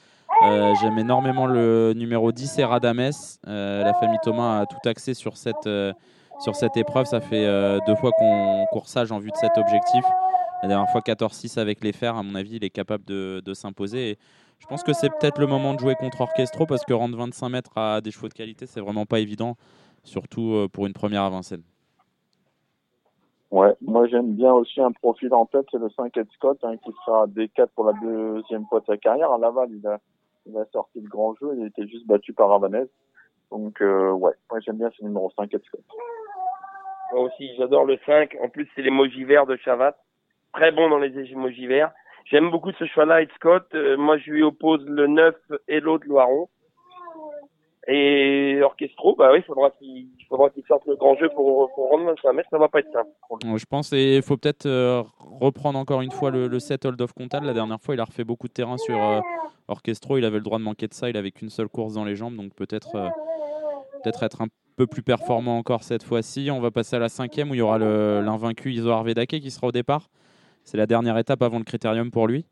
Euh, j'aime énormément le numéro 10, Eradames. Euh, la famille Thomas a tout axé sur cette, euh, sur cette épreuve. Ça fait euh, deux fois qu'on coursage en vue de cet objectif. La dernière fois 14-6 avec les fers, à mon avis, il est capable de, de s'imposer. Je pense que c'est peut-être le moment de jouer contre Orchestro parce que rendre 25 mètres à des chevaux de qualité, c'est vraiment pas évident, surtout pour une première à Vincennes. Ouais, moi j'aime bien aussi un profil en tête, c'est le 5 Ed Scott, hein, qui sera D4 pour la deuxième fois de sa carrière. À Laval, il a sorti le grand jeu, il a été juste battu par Ravanez. Donc euh, ouais, moi j'aime bien ce numéro 5 Ed Scott. Moi aussi, j'adore le 5. En plus, c'est l'émoji vert de Chavat. Très bon dans les émojis verts. J'aime beaucoup ce choix-là, Ed Scott. Euh, moi, je lui oppose le 9 Hello de Loiron. Et Orchestro, bah oui, faudra qu'il sorte le grand jeu pour, pour rendre 25 mètres. Ça va pas être simple. Je pense et il faut peut-être euh, reprendre encore une fois le, le set Hold of Comtal. La dernière fois, il a refait beaucoup de terrain sur euh, Orchestro. Il avait le droit de manquer de ça. Il avait qu'une seule course dans les jambes, donc peut-être euh, peut-être être un peu plus performant encore cette fois-ci. On va passer à la cinquième où il y aura l'invaincu Iso Arvedake qui sera au départ. C'est la dernière étape avant le critérium pour lui.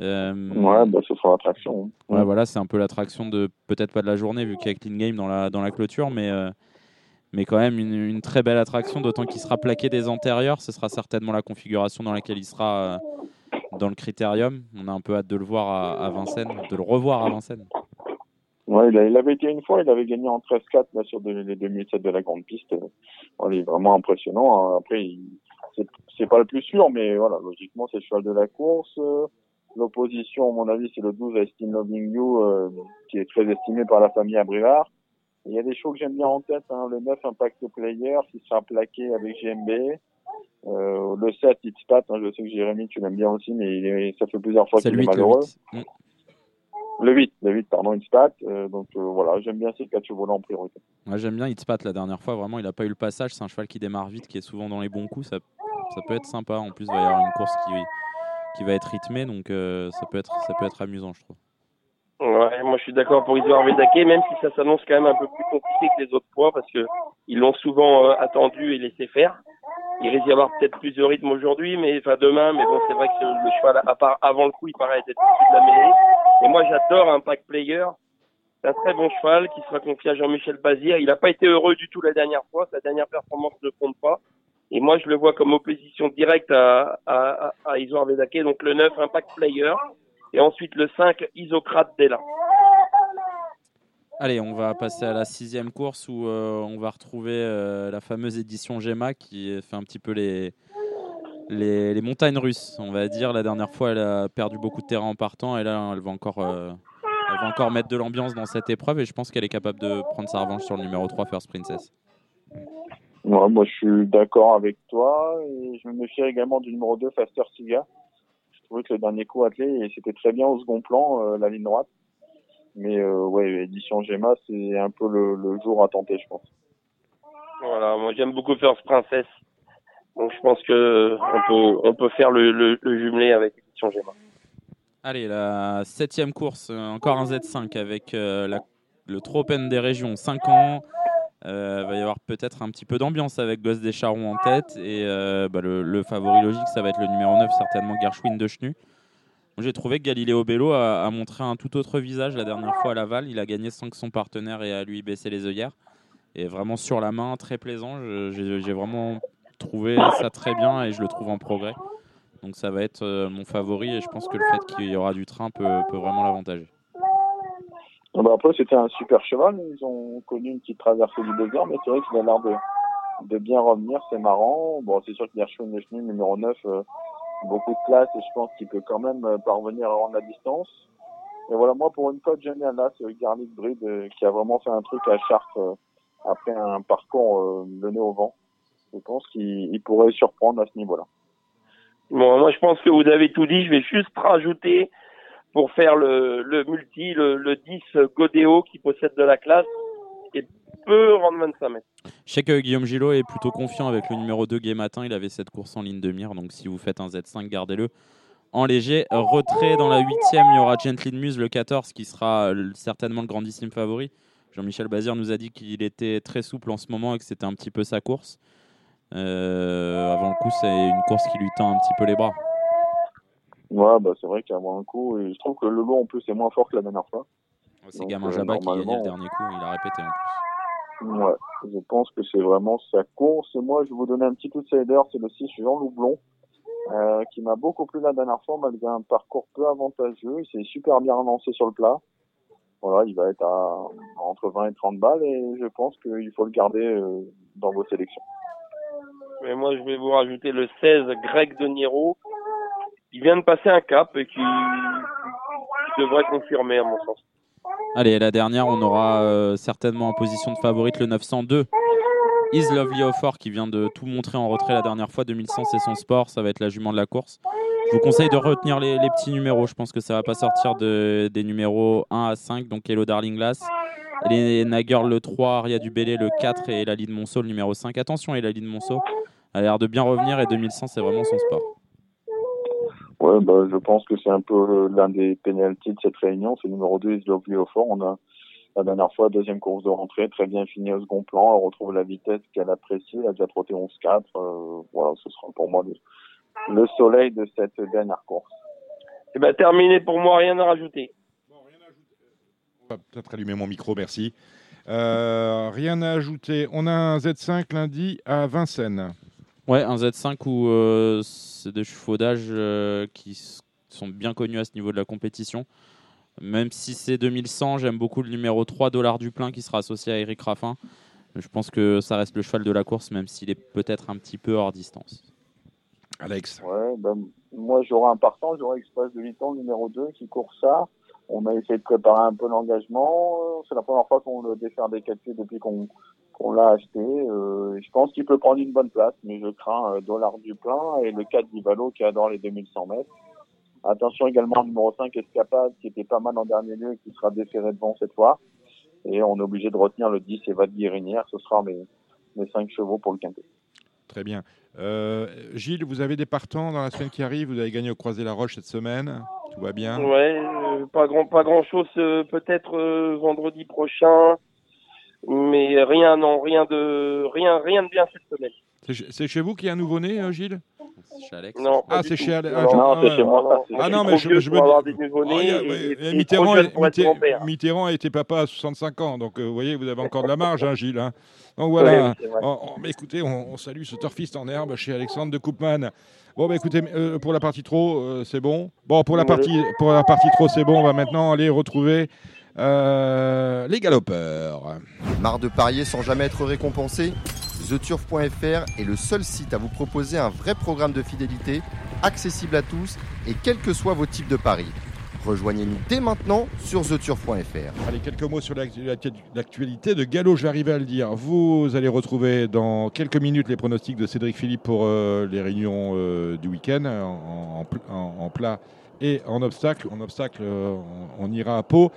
Euh, Ouais, bah ce sera l'attraction. Ouais, voilà, c'est un peu l'attraction de peut-être pas de la journée vu qu'il y a Clean Game dans la, dans la clôture, mais, euh, mais quand même une, une très belle attraction, d'autant qu'il sera plaqué des antérieurs. Ce sera certainement la configuration dans laquelle il sera, euh, dans le critérium. On a un peu hâte de le voir à, à Vincennes, de le revoir à Vincennes. Ouais, il, avait été une fois, il avait gagné en 13-4 là, sur les 2007 de la grande piste. Il est vraiment impressionnant. hein. Après, il- c'est c'est pas le plus sûr, mais voilà, logiquement, c'est le cheval de la course. L'opposition, à mon avis, c'est le 12 Estin Loving You, euh, qui est très estimé par la famille Abrivard. Il y a des chevaux que j'aime bien en tête, hein, le 9 Impact Player, qui sera plaqué avec GMB. Euh, le 7 Hitspat, hein, je sais que Jérémy, tu l'aimes bien aussi, mais il est- ça fait plusieurs fois qu'il le est 8, le malheureux. 8. Mm. Le 8, le 8, pardon, Hitspat. Euh, donc euh, voilà, j'aime bien ces quatre chevaux-là en priorité. Moi j'aime bien Hitspat la dernière fois, vraiment il a pas eu le passage, c'est un cheval qui démarre vite, qui est souvent dans les bons coups, ça, ça peut être sympa. En plus il va y avoir une course qui, qui va être rythmée, donc euh, ça, peut être, ça peut être amusant je trouve. Ouais, moi je suis d'accord pour Isoar Vedake, même si ça s'annonce quand même un peu plus compliqué que les autres poids, parce que ils l'ont souvent euh, attendu et laissé faire. Il risque d'y avoir peut-être plus de rythme aujourd'hui, mais enfin demain, mais bon, c'est vrai que le cheval, à part avant le coup, il paraît être issu de la mêlée. Et moi j'adore un pack player. C'est un très bon cheval qui sera confié à Jean-Michel Bazir. Il n'a pas été heureux du tout la dernière fois. Sa dernière performance ne compte pas. Et moi, je le vois comme opposition directe à, à, à, Vedake. Donc le 9, Impact Player. Et ensuite le 5, Isocrate Della. Allez, on va passer à la sixième course où euh, on va retrouver euh, la fameuse édition Gemma qui fait un petit peu les, les, les montagnes russes, on va dire. La dernière fois, elle a perdu beaucoup de terrain en partant et là, elle va encore, euh, elle va encore mettre de l'ambiance dans cette épreuve et je pense qu'elle est capable de prendre sa revanche sur le numéro 3, First Princess. Ouais, moi, je suis d'accord avec toi. Et je me méfie également du numéro 2, Faster Siga. Je trouvais que le dernier coup attelé, et c'était très bien au second plan, euh, la ligne droite. Mais euh, ouais, édition Gemma, c'est un peu le, le jour à tenter, je pense. Voilà, moi j'aime beaucoup First Princess. Donc je pense que on peut, on peut faire le, le, le jumelé avec l'édition Gemma. Allez, la septième course, euh, encore un Z5 avec euh, la- le Tropen des régions, 5 ans. Euh, va y avoir peut-être un petit peu d'ambiance avec Gosse des Charrons en tête. Et euh, bah, le, favori logique, ça va être le numéro 9, certainement Gershwin de Chenu. J'ai trouvé que Galileo Bello a, a montré un tout autre visage la dernière fois à Laval. Il a gagné sans que son partenaire ait à lui baisser les œillères. Et vraiment sur la main, très plaisant. J'ai vraiment trouvé ça très bien et je le trouve en progrès. Donc ça va être euh, mon favori et je pense que le fait qu'il y aura du train peut vraiment l'avantager. Ah bah après, c'était un super cheval. Ils ont connu une petite traversée du désert, mais c'est vrai qu'il a l'air de, de bien revenir. C'est marrant. Bon, c'est sûr qu'il y a Schwen Lechny, numéro 9, euh, beaucoup de classe et je pense qu'il peut quand même euh, parvenir à rendre la distance. Et voilà, moi, pour une j'aime bien là, c'est Garlic Breed euh, qui a vraiment fait un truc à Chartres euh, après un parcours euh, mené au vent. Je pense qu'il il pourrait surprendre à ce niveau-là. Bon, moi je pense que vous avez tout dit. Je vais juste rajouter pour faire le, multi, le, le 10 Godéo qui possède de la classe et peut rendre 25 mètres. Je sais que Guillaume Gillot est plutôt confiant avec le numéro 2 Gay Matin. Il avait cette course en ligne de mire. Donc si vous faites un Z5, gardez-le en léger. Retrait dans la huitième, il y aura Gently Muse, le 14, qui sera euh, certainement le grandissime favori. Jean-Michel Bazir nous a dit qu'il était très souple en ce moment et que c'était un petit peu sa course. Euh, avant le coup, c'est une course qui lui tend un petit peu les bras. Ouais, bah, c'est vrai qu'avant un coup, et je trouve que le lot en plus est moins fort que la dernière fois. C'est Gamin euh, Jabba qui gagnait le dernier coup. Il a répété en plus. Ouais, je pense que c'est vraiment sa course. Et moi, je vais vous donner un petit outsider, c'est le 6 Jean Loublon, euh, qui m'a beaucoup plu la dernière fois, malgré un parcours peu avantageux. Il s'est super bien relancé sur le plat. Voilà, il va être à entre 20 et 30 balles et je pense qu'il faut le garder euh, dans vos sélections. Mais moi je vais vous rajouter le 16 Greg de Niro. Il vient de passer un cap et qui, devrait confirmer à mon sens. Allez, la dernière, on aura euh, certainement en position de favorite le 902. Is Lovely Offer qui vient de tout montrer en retrait la dernière fois. 2100, c'est son sport. Ça va être la jument de la course. Je vous conseille de retenir les, petits numéros. Je pense que ça va pas sortir de, des numéros 1 à 5. Donc Hello Darling Glass. Les Nagirl le 3, Aria du Bélé le 4 et Elaline Monceau le numéro 5. Attention, Elaline Monceau a l'air de bien revenir et 2100, c'est vraiment son sport. Ouais, bah, je pense que c'est un peu euh, l'un des penalties de cette réunion. C'est le numéro 2, Is Lovely au fort. On a la dernière fois, deuxième course de rentrée, très bien fini au second plan. Elle retrouve la vitesse qu'elle apprécie. Elle a déjà trotté 11-4. Euh, voilà, ce sera pour moi le, le soleil de cette dernière course. Et ben terminé pour moi, rien à rajouter. On va peut-être allumer mon micro, merci. Euh, rien à ajouter. On a un Z5 lundi à Vincennes. Ouais, un Z5 où euh, c'est des chevaudages euh, qui sont bien connus à ce niveau de la compétition. Même si c'est 2100, j'aime beaucoup le numéro 3 dollars du plein qui sera associé à Eric Raffin. Je pense que ça reste le cheval de la course, même s'il est peut-être un petit peu hors distance. Alex. Ouais, ben, moi j'aurais un partant, j'aurais Express de Litan numéro 2 qui court ça. On a essayé de préparer un peu l'engagement. Euh, C'est la première fois qu'on le défère des calculs depuis qu'on qu'on l'a acheté. Euh, je pense qu'il peut prendre une bonne place, mais je crains euh, Dollar du plein et le 4 d'Ivalo qui adore les 2100 mètres. Attention également au numéro 5 Escapade qui était pas mal en dernier lieu et qui sera déféré devant cette fois. Et on est obligé de retenir le 10 et Val Guérinière. Ce sera mes, mes 5 chevaux pour le quintet. Très bien. Euh, Gilles, vous avez des partants dans la semaine qui arrive? Vous avez gagné au Croisé la Roche cette semaine. Tout va bien? Ouais, euh, pas grand, pas grand chose. peut-être euh, vendredi prochain, mais rien, non, rien de, rien, rien de bien cette semaine. C'est chez- vous qu'il y a un nouveau-né, euh, Gilles? C'est chez Alex. Non. Ah, c'est chez Ale- Non, ah, non, je- non, c'est ah, chez moi. Ah Je non, mais je, je me avoir dis- des nouveau-nés Oh, et- et- Mitterrand, a été papa à 65 ans, donc euh, vous voyez, vous avez encore de la marge, hein, Gilles. hein. Donc voilà. Oui. Oh, oh, mais écoutez, on, on salue ce turfiste en herbe chez Alexandre de Koopman. Bon, bah écoutez, euh, pour la partie trop, euh, c'est bon. Bon, pour la partie, pour la partie trop, c'est bon. On va maintenant aller retrouver euh, les galopeurs. Marre de parier sans jamais être récompensé TheTurf.fr est le seul site à vous proposer un vrai programme de fidélité, accessible à tous et quels que soient vos types de paris. Rejoignez-nous dès maintenant sur TheTurf.fr. Allez, quelques mots sur l'actu- l'actu- l'actualité de Gallo, je vais arriver à le dire. Vous allez retrouver dans quelques minutes les pronostics de Cédric Philippe pour euh, les réunions euh, du week-end en, en pl- en- en plat et en obstacle. En obstacle, euh, on, on ira à Pau.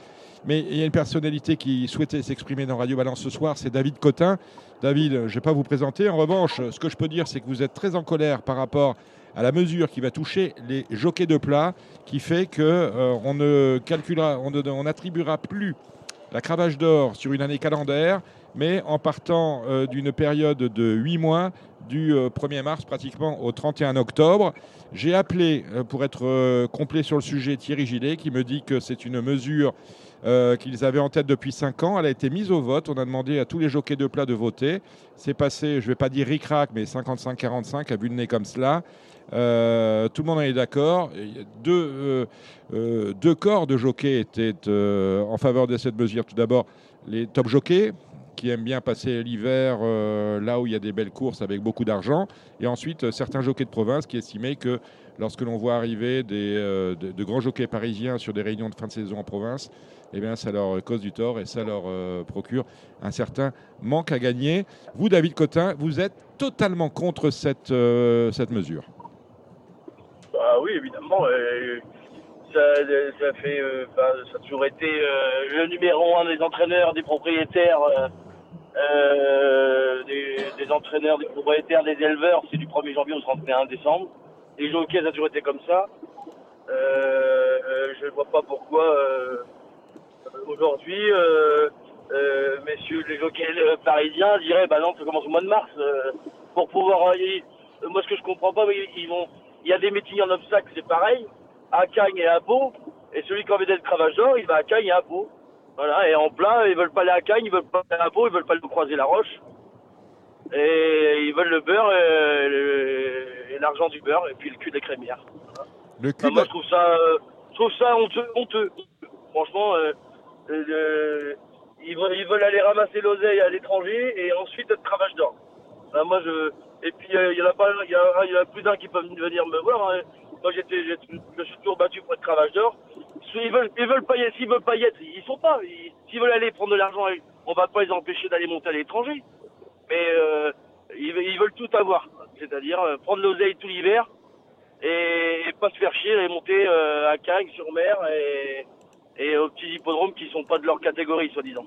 Mais il y a une personnalité qui souhaitait s'exprimer dans Radio Balance ce soir, c'est David Cotin. David, je ne vais pas vous présenter. En revanche, ce que je peux dire, c'est que vous êtes très en colère par rapport à la mesure qui va toucher les jockeys de plat, qui fait que euh, ne calculera, on n'attribuera plus la cravache d'or sur une année calendaire, mais en partant euh, d'une période de 8 mois, du euh, 1er mars pratiquement au 31 octobre. J'ai appelé, euh, pour être euh, complet sur le sujet, Thierry Gillet, qui me dit que c'est une mesure euh, qu'ils avaient en tête depuis 5 ans. Elle a été mise au vote. On a demandé à tous les jockeys de plat de voter. C'est passé, je ne vais pas dire ric-rac, mais 55-45 à vue de nez comme cela. Euh, tout le monde en est d'accord. Euh, deux corps de jockeys étaient en faveur de cette mesure. Tout d'abord, les top jockeys qui aiment bien passer l'hiver là où il y a des belles courses avec beaucoup d'argent. Et ensuite, certains jockeys de province qui estimaient que lorsque l'on voit arriver de grands jockeys parisiens sur des réunions de fin de saison en province, eh bien, ça leur cause du tort et ça leur euh, procure un certain manque à gagner. Vous, David Cotin, vous êtes totalement contre cette, euh, cette mesure. Bah oui, évidemment. euh, ça, ça fait, bah, ça a toujours été le numéro un des entraîneurs, des propriétaires, des, des entraîneurs, des propriétaires, des éleveurs. C'est du 1er janvier au 31 décembre. Les jockeys, ça a toujours été comme ça. Je ne vois pas pourquoi aujourd'hui, euh, euh, messieurs les jockeys euh, parisiens diraient, bah non, ça commence au mois de mars pour pouvoir. y- moi, ce que je comprends pas, ils, ils vont. Il y a des meetings en obstacle, c'est pareil, à Cagnes et à Pau. Et celui qui a envie d'être cravache d'or, il va à Cagnes et à Pau. Voilà, et en plein, ils veulent pas aller à Cagnes, ils veulent pas aller à Pau, ils veulent pas aller croiser la roche. Et ils veulent le beurre et, le- l'argent du beurre, et puis le cul des crémières. Le Enfin, moi, je trouve ça, euh, je trouve ça honteux, honteux. Franchement, euh, ils, veulent, ils veulent aller ramasser l'oseille à l'étranger et ensuite être cravache d'or. Enfin, moi, je, et puis euh, il y en a y, a- y a plus d'un qui peuvent venir me voir. hein. Moi, j'étais, je suis toujours battu pour être cravache d'or. Ils veulent, ils veulent être, s'ils veulent ils sont pas. Ils- S'ils veulent aller prendre de l'argent, on va pas les empêcher d'aller monter à l'étranger. Mais euh, ils, veulent- tout avoir, c'est-à-dire euh, prendre l'oseille tout l'hiver et, pas se faire chier et monter euh, à Cagnes sur mer et, et aux petits hippodromes qui sont pas de leur catégorie, soi-disant.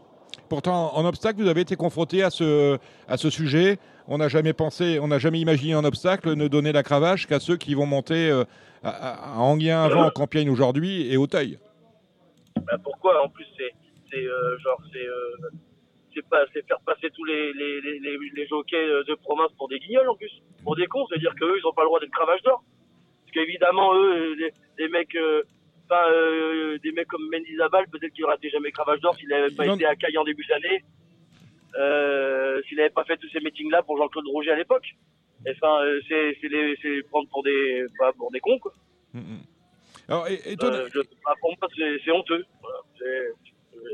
Pourtant, en obstacle, vous avez été confronté à ce, à ce sujet. On n'a jamais pensé, on n'a jamais imaginé en obstacle ne donner la cravache qu'à ceux qui vont monter euh, à, à- Anguien avant, en aujourd'hui et Auteuil. Bah, pourquoi? En plus, c'est, c'est euh, genre, c'est, euh, c'est pas, c'est faire passer tous les, les, les, les, les jockeys euh, de province pour des guignols en plus, pour des cons, c'est-à-dire qu'eux, ils ont pas le droit d'être cravache d'or. Parce qu'évidemment, eux, euh, les, les mecs, euh, enfin, euh, des mecs comme Mendy Zabal, peut-être qu'il aurait été jamais cravache d'or s'il n'avait pas Non. été à Caille en début d'année, euh, s'il n'avait pas fait tous ces meetings-là pour Jean-Claude Roger à l'époque. Enfin, euh, c'est c'est les c'est les prendre pour des pas pour des cons quoi. Mm, mm. Alors, et, et toi, Euh, je, pour moi, c'est c'est honteux. Voilà, C'est-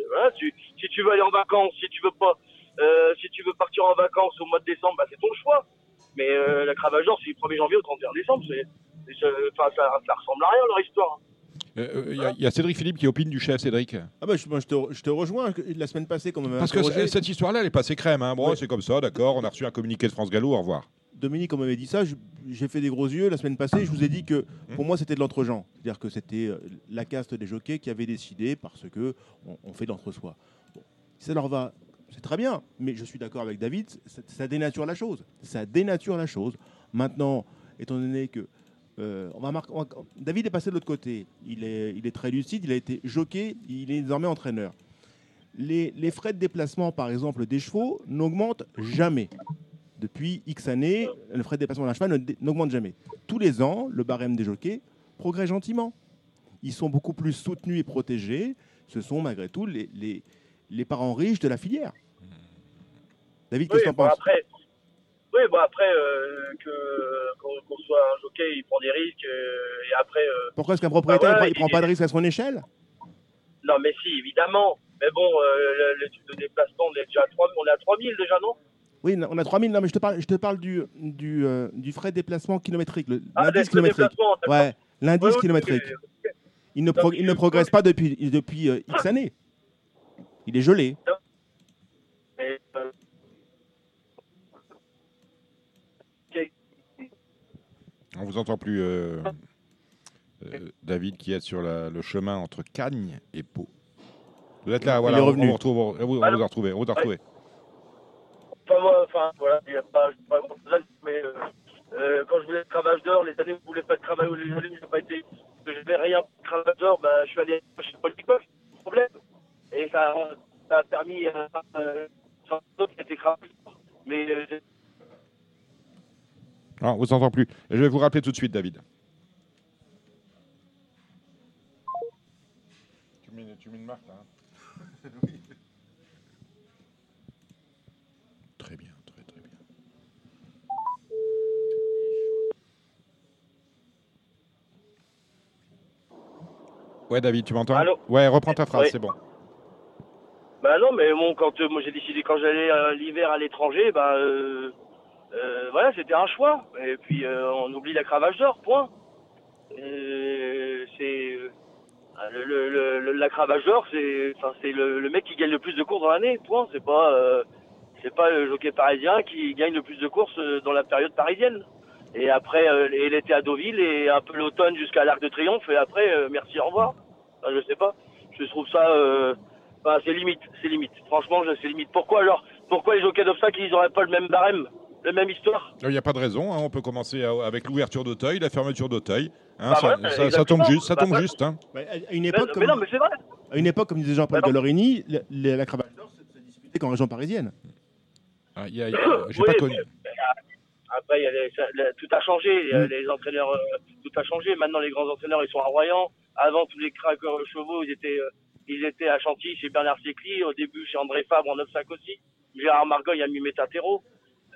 voilà, tu- si tu veux aller en vacances, si tu veux pas, si tu veux partir en vacances au mois de décembre, bah, c'est ton choix. Mais la Cravageur, c'est du 1er janvier au 31 décembre. C'est, ça, ça ressemble à rien leur histoire. euh, il y, a- il y a Cédric Philippe qui opine du chef, Cédric. Ah bah, je, moi, je, te, je te rejoins. La semaine passée, quand on m'avait Parce que interrogé, cette histoire-là, elle est passée crème. Hein. Bon, Ouais. c'est comme ça, d'accord. On a reçu un communiqué de France Gallo, au revoir. Dominique, on m'avait dit ça, j'ai fait des gros yeux. La semaine passée, je vous ai dit que Mmh. pour moi, c'était de l'entre-gens. C'est-à-dire que c'était euh, la caste des jockeys qui avait décidé parce que on, on fait de l'entre-soi. Bon, ça leur va, c'est très bien, mais je suis d'accord avec David, ça, ça dénature la chose. Ça dénature la chose. Maintenant, étant donné que euh, on va mar- on va- David est passé de l'autre côté. Il est, il est très lucide. Il a été jockey. Il est désormais entraîneur. Les, les frais de déplacement, par exemple, des chevaux n'augmentent jamais. Depuis X années, le frais de déplacement d'un cheval n'augmente jamais. Tous les ans, le barème des jockeys progresse gentiment. Ils sont beaucoup plus soutenus et protégés. Ce sont malgré tout les, les, les parents riches de la filière. David, qu'est-ce que tu bon, en penses après, oui, bon, après euh, que, qu'on, qu'on soit un jockey, il prend des risques. euh, et après, euh, Pourquoi est-ce qu'un propriétaire ouais, il prend pas de risque à son échelle? Non, mais si, évidemment. Mais bon, euh, le, de déplacement, on est déjà à 3 on est à 3000 déjà, non? Oui, on a 3000. Non, mais je te parle, je te parle du, du, euh, du frais de déplacement kilométrique, le- Ah, l'indice kilométrique. déplacement, d'accord. Ouais, l'indice Ouais, kilométrique. mais- Il ne, pro- il ne progresse pas depuis, depuis euh, X années. Il est gelé. On vous entend plus, euh, euh, David, qui est sur la- le chemin entre Cagnes et Pau. Vous êtes là, voilà, on, revenu. on vous retrouve, on, on vous a retrouvé, on vous a retrouvé. Enfin, moi, enfin, voilà, il n'y a pas, pas mais euh, euh, quand je voulais être d'or, les années où je voulais pas être cravache, les années où je n'ai pas été, que je n'avais rien pour d'or, bah, je suis allé chez Paul Picoff, problème. Et ça, ça a permis à euh, qui était cravache d'or. Mais euh, Non, on vous entend plus. Je vais vous rappeler tout de suite, David. Tu mets, tu mets une marque là. hein. Très bien, très très bien. Ouais, David, tu m'entends Allô Ouais, reprends ta phrase, c'est bon. Bah non, mais bon, quand euh, moi j'ai décidé quand j'allais euh, l'hiver à l'étranger, bah euh, euh, voilà, c'était un choix. Et puis euh, on oublie la cravache d'or, point. Euh, c'est le, la cravache d'or, c'est enfin le, mec qui gagne le plus de courses dans l'année, point. C'est pas pas le jockey parisien qui gagne le plus de courses dans la période parisienne. Et après, et l'été à Deauville et un peu l'automne jusqu'à l'Arc de Triomphe. Et après, merci, au revoir. Enfin, je sais pas. Je trouve ça. c'est limite, c'est limite. Franchement, c'est limite. Pourquoi alors Pourquoi les jockeys d'obstacles, ils auraient pas le même barème, la même histoire Il n'y a pas de raison, hein, on peut commencer avec l'ouverture d'Auteuil, la fermeture d'Auteuil. hein, Bah ça, ouais, ça- ça exactement. tombe juste, ça Bah tombe juste. hein. À- une mais, époque, mais comme, non, mais c'est vrai. à une époque, comme disait Jean-Paul non. Gallorini, la, la- la cravache d'or se, se disputait qu'en région parisienne. Ah, il y a- il y a- J'ai Oui, pas mais- connu. Après, il y a les- ça- la- tout a changé. Mm. Euh, Les entraîneurs, euh, tout a changé. Maintenant, les grands entraîneurs, ils sont à Royan. Avant, tous les craqueurs chevaux, ils étaient, euh, ils étaient à Chantilly chez Bernard Sécli. Au début, chez André Fabre en 9-5 aussi. Gérard Margoy a mis Métatero.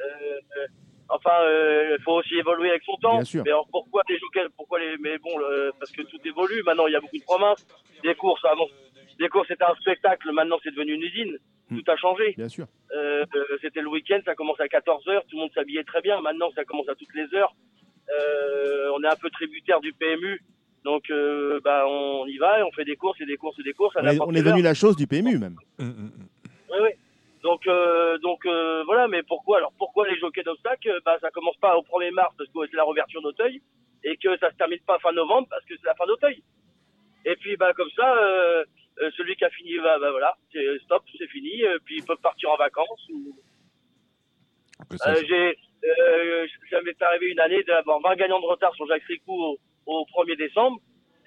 Euh, euh, enfin, il faut aussi évoluer avec son temps. Bien sûr. Mais alors, pourquoi les jockeys Pourquoi les Mais bon, le- parce que tout évolue. Maintenant, il y a beaucoup de provinces. Des courses avant, des courses c'était un spectacle. Maintenant, c'est devenu une usine. Mm. Tout a changé. Bien sûr. Euh, euh, c'était le week-end, ça commence à 14h, tout le monde s'habillait très bien. Maintenant, ça commence à toutes les heures. Euh, on est un peu tributaire du PMU. Donc, euh, bah, on y va et on fait des courses et des courses et des courses. À On est, on est heure. la chose du PMU même. Hum, hum, hum. Oui, oui. Donc, euh, donc euh, voilà, mais pourquoi alors pourquoi les jockeys d'obstacles bah, Ça commence pas au 1er mars parce que c'est la réouverture d'Auteuil et que ça se termine pas fin novembre parce que c'est la fin d'Auteuil. Et puis, bah, comme ça, euh, euh, celui qui a fini, bah, bah, voilà, c'est stop, c'est fini. euh, puis ils peuvent partir en vacances ou, euh, j'ai, euh, ça m'est arrivé une année d'avoir 20 gagnants de retard sur Jacques Ricou au, au 1er décembre.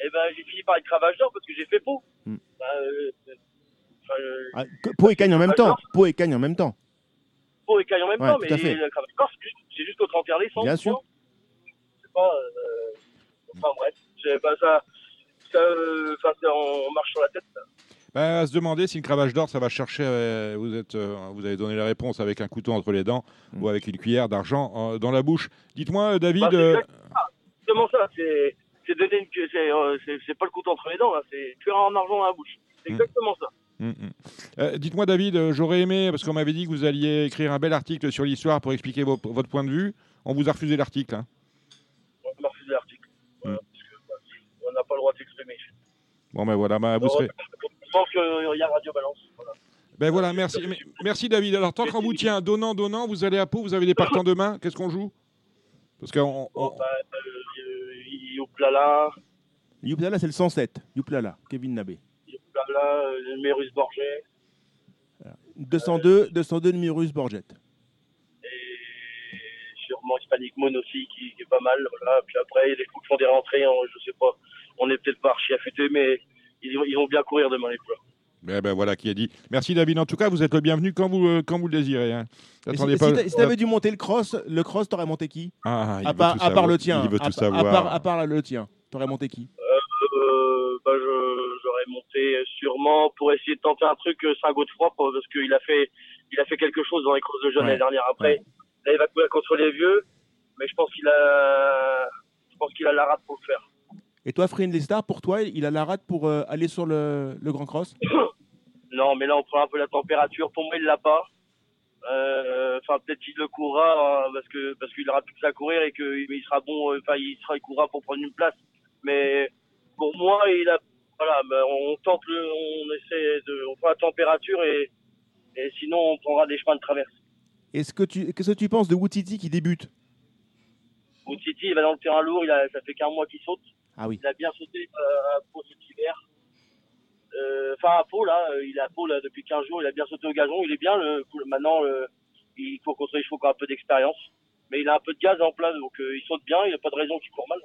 Et ben, j'ai fini par être cravache d'or parce que j'ai fait. Bah, euh, euh, Ah, que- Pau et Cagne en même temps. Pau et Cagne en même temps. Pau et Caille en même temps, mais le cravache d'or, c'est jusqu'au 31 décembre. Bien sûr. C'est pas, euh, enfin bref, j'ai- bah, ça, ça, euh, enfin, c'est- on marche sur la tête. Ben, à se demander si le cravache d'or, ça va chercher. euh, vous, êtes, euh, vous avez donné la réponse avec un couteau entre les dents ou avec une cuillère d'argent euh, dans la bouche. Dites-moi, euh, David. Bah, c'est euh, exactement ça. C'est c'est donner une, c'est euh, pas le couteau entre les dents, là, c'est tuer en argent dans la bouche. C'est Mm. exactement ça. Hum, hum. Euh, Dites-moi, David, euh, j'aurais aimé, parce qu'on m'avait dit que vous alliez écrire un bel article sur l'histoire pour expliquer vos- votre point de vue. On vous a refusé l'article. hein. On m'a refusé l'article. Mm. Voilà, parce que, bah, on n'a pas le droit de s'exprimer. Bon, ben voilà, ben, vous serez. Je pense qu'il y a Radio Balance. Voilà. Ben voilà, merci, merci David. Alors tant qu'on vous tient donnant, donnant, vous allez à Pau, vous avez des partants demain. Qu'est-ce qu'on joue? Parce qu'on on- Bah, euh, Youplala, Youplala, c'est le 107. Youplala, Kevin Nabé. Euh, Mérus Borget. 202, 202 Numerus Borget. sûrement Hispanic Moon aussi qui, qui est pas mal. Voilà. Puis après, les coups font des rentrées, on- je sais pas. On est peut-être pas archi affûtés, mais ils, vont- ils vont bien courir demain les couleurs. Ben, ben voilà qui a dit. Merci David. En tout cas, vous êtes le bienvenu quand vous, euh, quand vous le désirez. hein. Et Attendez si pas- si t'a- si t'avais dû monter le cross, le cross, t'aurais monté qui? Ah, il à veut part, tout à part savoir. le tien. Il veut à, tout pa- à savoir. part, à part le tien. T'aurais monté qui? Euh, bah, je- j'aurais monté sûrement pour essayer de tenter un truc euh, Saint-Godefroy pour- parce qu'il a fait, il a fait quelque chose dans les courses de jeunes Ouais. l'année dernière. Après, là, il va courir contre les vieux, mais je pense qu'il a, je pense qu'il a la rate pour le faire. Et toi, Friendly Star, pour toi, il a la rate pour euh, aller sur le, le Grand Cross? Non, mais là, on prend un peu la température. Pour moi, il l'a pas. Euh, Enfin, peut-être qu'il le courra hein, parce que parce qu'il aura plus que ça à courir et qu'il il sera bon. euh, Enfin, il sera, il courra pour prendre une place. Mais pour moi, il a. Voilà, mais on tente le, on essaie de, on prend la température et et sinon on prendra des chemins de traverse. Est-ce que tu, qu'est-ce que tu penses de Woutiti qui débute? Titi, il va dans le terrain lourd. Il a, ça fait qu'un mois qu'il saute. Ah oui. Il a bien sauté euh, à Pau cet hiver. Euh, Enfin, à Pau, là, euh, il est à Pau là, depuis 15 jours. Il a bien sauté au gazon. Il est bien. Le, maintenant, le- il faut contre les chevaux qui ont un peu d'expérience. Mais il a un peu de gaz en place, donc euh, il saute bien. Il n'y a pas de raison qu'il court mal.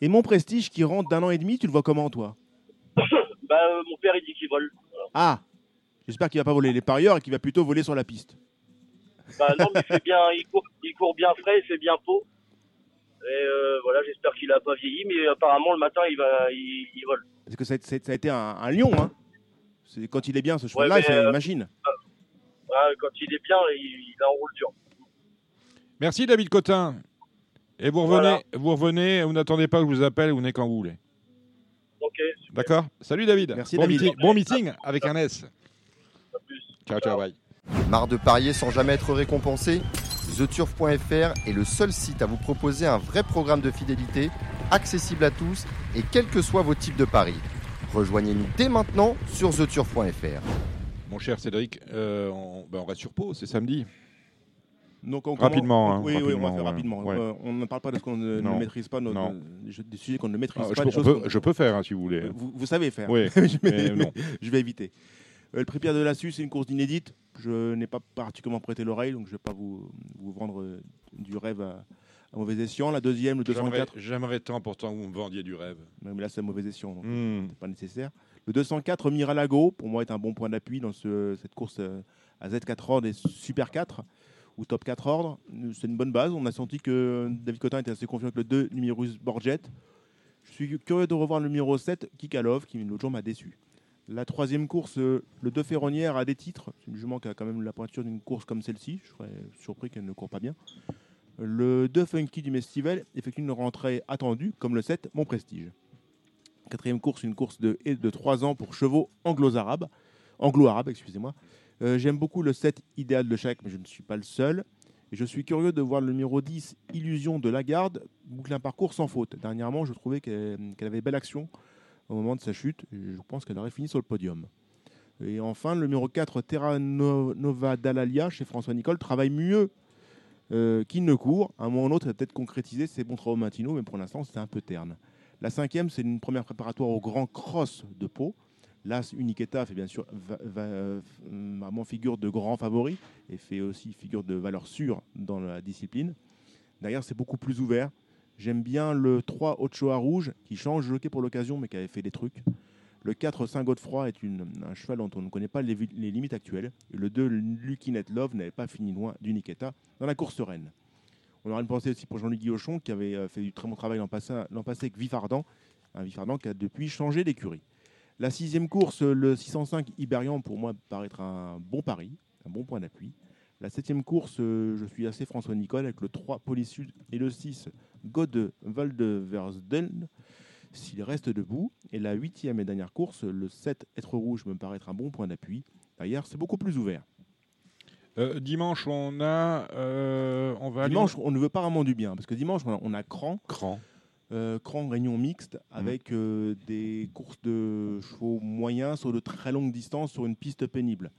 Et mon prestige qui rentre d'un an et demi, tu le vois comment, toi? Bah, euh, mon père, il dit qu'il vole. Voilà. Ah J'espère qu'il va pas voler les parieurs et qu'il va plutôt voler sur la piste. Bah, non, mais il, fait bien, il, court, il court bien frais, il fait bien Pau. Et euh, voilà, j'espère qu'il a pas vieilli. Mais apparemment, le matin, il, va, il, il vole. Parce que ça, ça- ça a été un, un lion, hein. C'est- Quand il est bien, ce cheval-là, mais, c'est euh, une machine. Ouais, quand il est bien, il, il enroule dur. Merci David Cotin. Et vous revenez, vous revenez, vous n'attendez pas que je vous appelle, vous venez quand vous voulez. Ok. D'accord Salut David. Merci, bon, David. Meeting, bon meeting avec un S. Ciao, ciao, bye. Marre de parier sans jamais être récompensé? TheTurf.fr est le seul site à vous proposer un vrai programme de fidélité, accessible à tous et quels que soient vos types de paris. Rejoignez-nous dès maintenant sur TheTurf.fr. Mon cher Cédric, euh, on, ben, on reste sur Pau, c'est samedi. Donc on Rapidement, hein, oui, oui, on va faire rapidement. Ouais. Euh, on ne parle pas de ce qu'on ne, maîtrise pas, Non. des, des sujets qu'on ne maîtrise Ah, je, pas. peux, des peut- qu'on- je peux faire hein, si vous voulez. Vous, vous savez faire. Oui, je, mais vais, non. je vais éviter. Euh, le prix Pierre de la Suisse, c'est une course d'inédite. Je n'ai pas particulièrement prêté l'oreille, donc je ne vais pas vous, vous vendre euh, du rêve à, à mauvais escient. La deuxième, le J'aimerais 204. j'aimerais tant pourtant que vous me vendiez du rêve. Mais là, c'est un mauvais escient, donc c'est pas nécessaire. Le 204, Miralago, pour moi, est un bon point d'appui dans ce- cette course à Z4 ordre et Super 4 ou Top 4 ordre. C'est une bonne base. On a senti que David Cotin était assez confiant avec le 2, Numerus Borget. Je suis curieux de revoir le numéro 7, Kikalov, qui l'autre jour m'a déçu. La troisième course, euh, le 2 Ferronnière a des titres. C'est une jument qui a quand même la pointure d'une course comme celle-ci. Je serais surpris qu'elle ne court pas bien. Le 2 Funky du Mestival effectue une rentrée attendue, comme le 7 Mon Prestige. Quatrième course, une course de, de 3 ans pour chevaux anglo-arabes. Anglo-arabes, excusez-moi. Euh, J'aime beaucoup le 7 idéal de chaque, mais je ne suis pas le seul. Je suis curieux de voir le numéro 10, Illusion de Lagarde, boucler un parcours sans faute. Dernièrement, je trouvais qu'elle avait belle action au moment de sa chute. Je pense qu'elle aurait fini sur le podium. Et enfin, le numéro 4, Terra No- Nova Dalalia, chez François Nicole, travaille mieux euh, qu'il ne court. Un moment ou l'autre, il va peut-être concrétiser ses bons travaux matinaux, mais pour l'instant, c'est un peu terne. La cinquième, c'est une première préparatoire au Grand Cross de Pau. L'As Uniqueta fait bien sûr va- euh, vraiment figure de grand favori et fait aussi figure de valeur sûre dans la discipline. Derrière, c'est beaucoup plus ouvert. J'aime bien le 3 Ochoa Rouge qui change de jockey pour l'occasion mais qui avait fait des trucs. Le 4 Saint-Godefroy est une- un cheval dont on ne connaît pas les, limites actuelles. Et le 2 Lucky Love n'avait pas fini loin d'Uniqueta dans la course sereine. On aura une pensée aussi pour Jean-Luc Guillochon qui avait euh, fait du très bon travail l'an passé, avec Vif Ardent. Un Vif Ardent qui a depuis changé d'écurie. La sixième course, le 605 Iberian, pour moi, paraît être un bon pari, un bon point d'appui. La septième course, euh, je suis assez François Nicole avec le 3 Police Sud et le 6 God Valdeversden s'il reste debout. Et la huitième et dernière course, le 7 Être Rouge me paraît être un bon point d'appui. D'ailleurs, c'est beaucoup plus ouvert. Euh, dimanche, on a. euh, on va aller- Dimanche, on ne veut pas vraiment du bien, parce que dimanche, on a, on a Cran. Cran. Euh, Cran réunion mixte avec euh, des courses de chevaux moyens sur de très longues distances sur une piste pénible.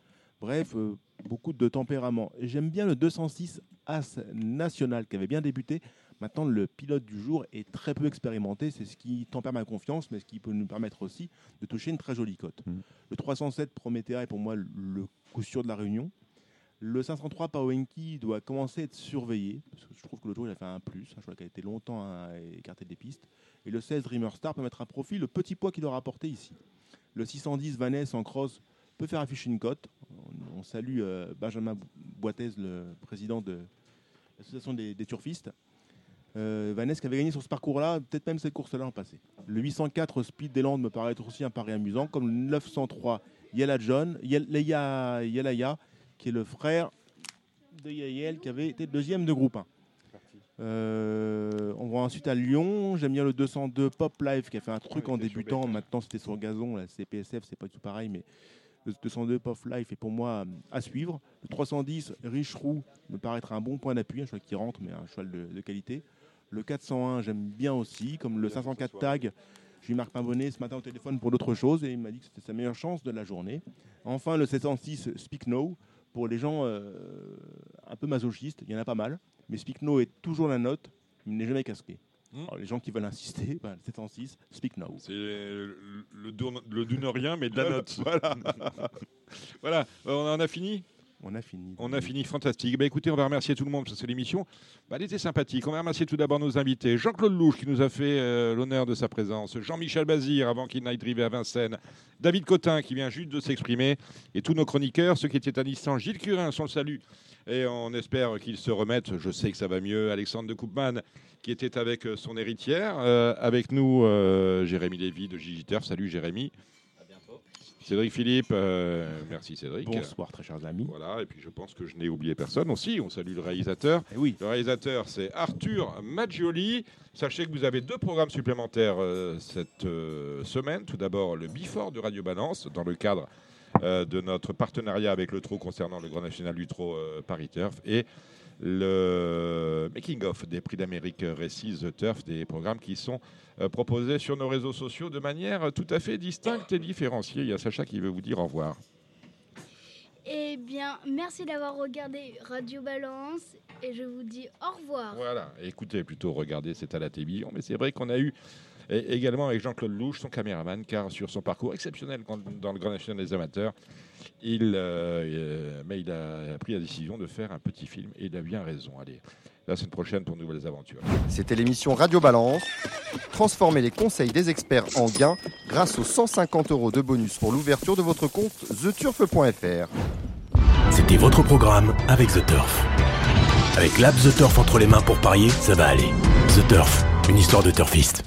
Bref, euh, beaucoup de tempérament. J'aime bien le 206 As National qui avait bien débuté. Maintenant, le pilote du jour est très peu expérimenté. C'est ce qui tempère ma confiance, mais ce qui peut nous permettre aussi de toucher une très jolie cote. Le 307 Promethea est pour moi le coup sûr de la réunion. Le 503 Pawenki doit commencer à être surveillé, parce que je trouve que le jour il a fait un plus, un choix qui a été longtemps hein, écarté des pistes. Et le 16 Dreamer Star peut mettre à profit le petit poids qu'il aura apporté ici. Le 610 Vanessa en cross peut faire afficher une cote. On, salue euh, Benjamin Boitez, le président de l'association des, turfistes. Euh, qui avait gagné sur ce parcours-là, peut-être même cette course-là en passé. Le 804 Speed des Landes me paraît être aussi un pari amusant, comme le 903 Yella John, Leia- Yelaya, qui est le frère de Yael, qui avait été deuxième de groupe 1. Euh, on va ensuite à Lyon. J'aime bien le 202 Pop Life qui a fait un truc en débutant. Maintenant, c'était sur gazon. La CPSF, c'est pas du tout pareil, mais le 202 Pop Life est pour moi à suivre. Le 310 Rich Roux me paraît être un bon point d'appui, un cheval qui rentre, mais un cheval de, de qualité. Le 401, j'aime bien aussi, comme le 504 Tag. Je lui marque un bonnet ce matin au téléphone pour d'autres choses et il m'a dit que c'était sa meilleure chance de la journée. Enfin, le 706 Speak No pour les gens euh, un peu masochistes, il y en a pas mal, mais Speak No est toujours la note, il n'est jamais casqué. Alors, les gens qui veulent insister, ben, le 706 Speak No. C'est le, le, le dunérien, mais de la note. voilà. voilà. Euh, On en a fini? On a fini. On a fini, fantastique. Bah, écoutez, on va remercier tout le monde parce que l'émission. Bah, elle était sympathique. On va remercier tout d'abord nos invités. Jean-Claude Louche qui nous a fait euh, l'honneur de sa présence. Jean-Michel Bazir avant qu'il n'aille driver à Vincennes. David Cotin qui vient juste de s'exprimer. Et tous nos chroniqueurs, ceux qui étaient à distance. Gilles Curin, son salut. Et on espère qu'ils se remettent. Je sais que ça va mieux. Alexandre de Koopman qui était avec euh, son héritière. Euh, avec nous, Jérémy Lévy de Gigiturf. Salut Jérémy. Cédric Philippe, euh, merci Cédric. Bonsoir, très chers amis. Voilà, et puis je pense que je n'ai oublié personne aussi. On salue le réalisateur. Eh oui. Le réalisateur, c'est Arthur Maggioli. Sachez que vous avez deux programmes supplémentaires euh, cette euh, semaine. Tout d'abord, le Bifort de Radio Balance, dans le cadre de notre partenariat avec le Trot concernant le Grand National du euh, Paris Turf. Et le making-of des prix d'Amérique Récits The Turf, des programmes qui sont euh, proposés sur nos réseaux sociaux de manière tout à fait distincte et différenciée. Il y a Sacha qui veut vous dire au revoir. Eh bien, merci d'avoir regardé Radio Balance et je vous dis au revoir. Voilà, écoutez, plutôt regardez, c'est à la télévision. Mais c'est vrai qu'on a eu et également avec Jean-Claude Louche, son caméraman, car sur son parcours exceptionnel dans le Grand National des Amateurs, il, euh, euh, mais il a pris la décision de faire un petit film et il a bien raison. Allez, la semaine prochaine pour de nouvelles aventures. C'était l'émission Radio Balance. Transformez les conseils des experts en gains grâce aux 150 euros de bonus pour l'ouverture de votre compte theturf.fr. C'était votre programme avec The Turf. Avec l'app The Turf entre les mains pour parier, ça va aller. The Turf, une histoire de turfiste.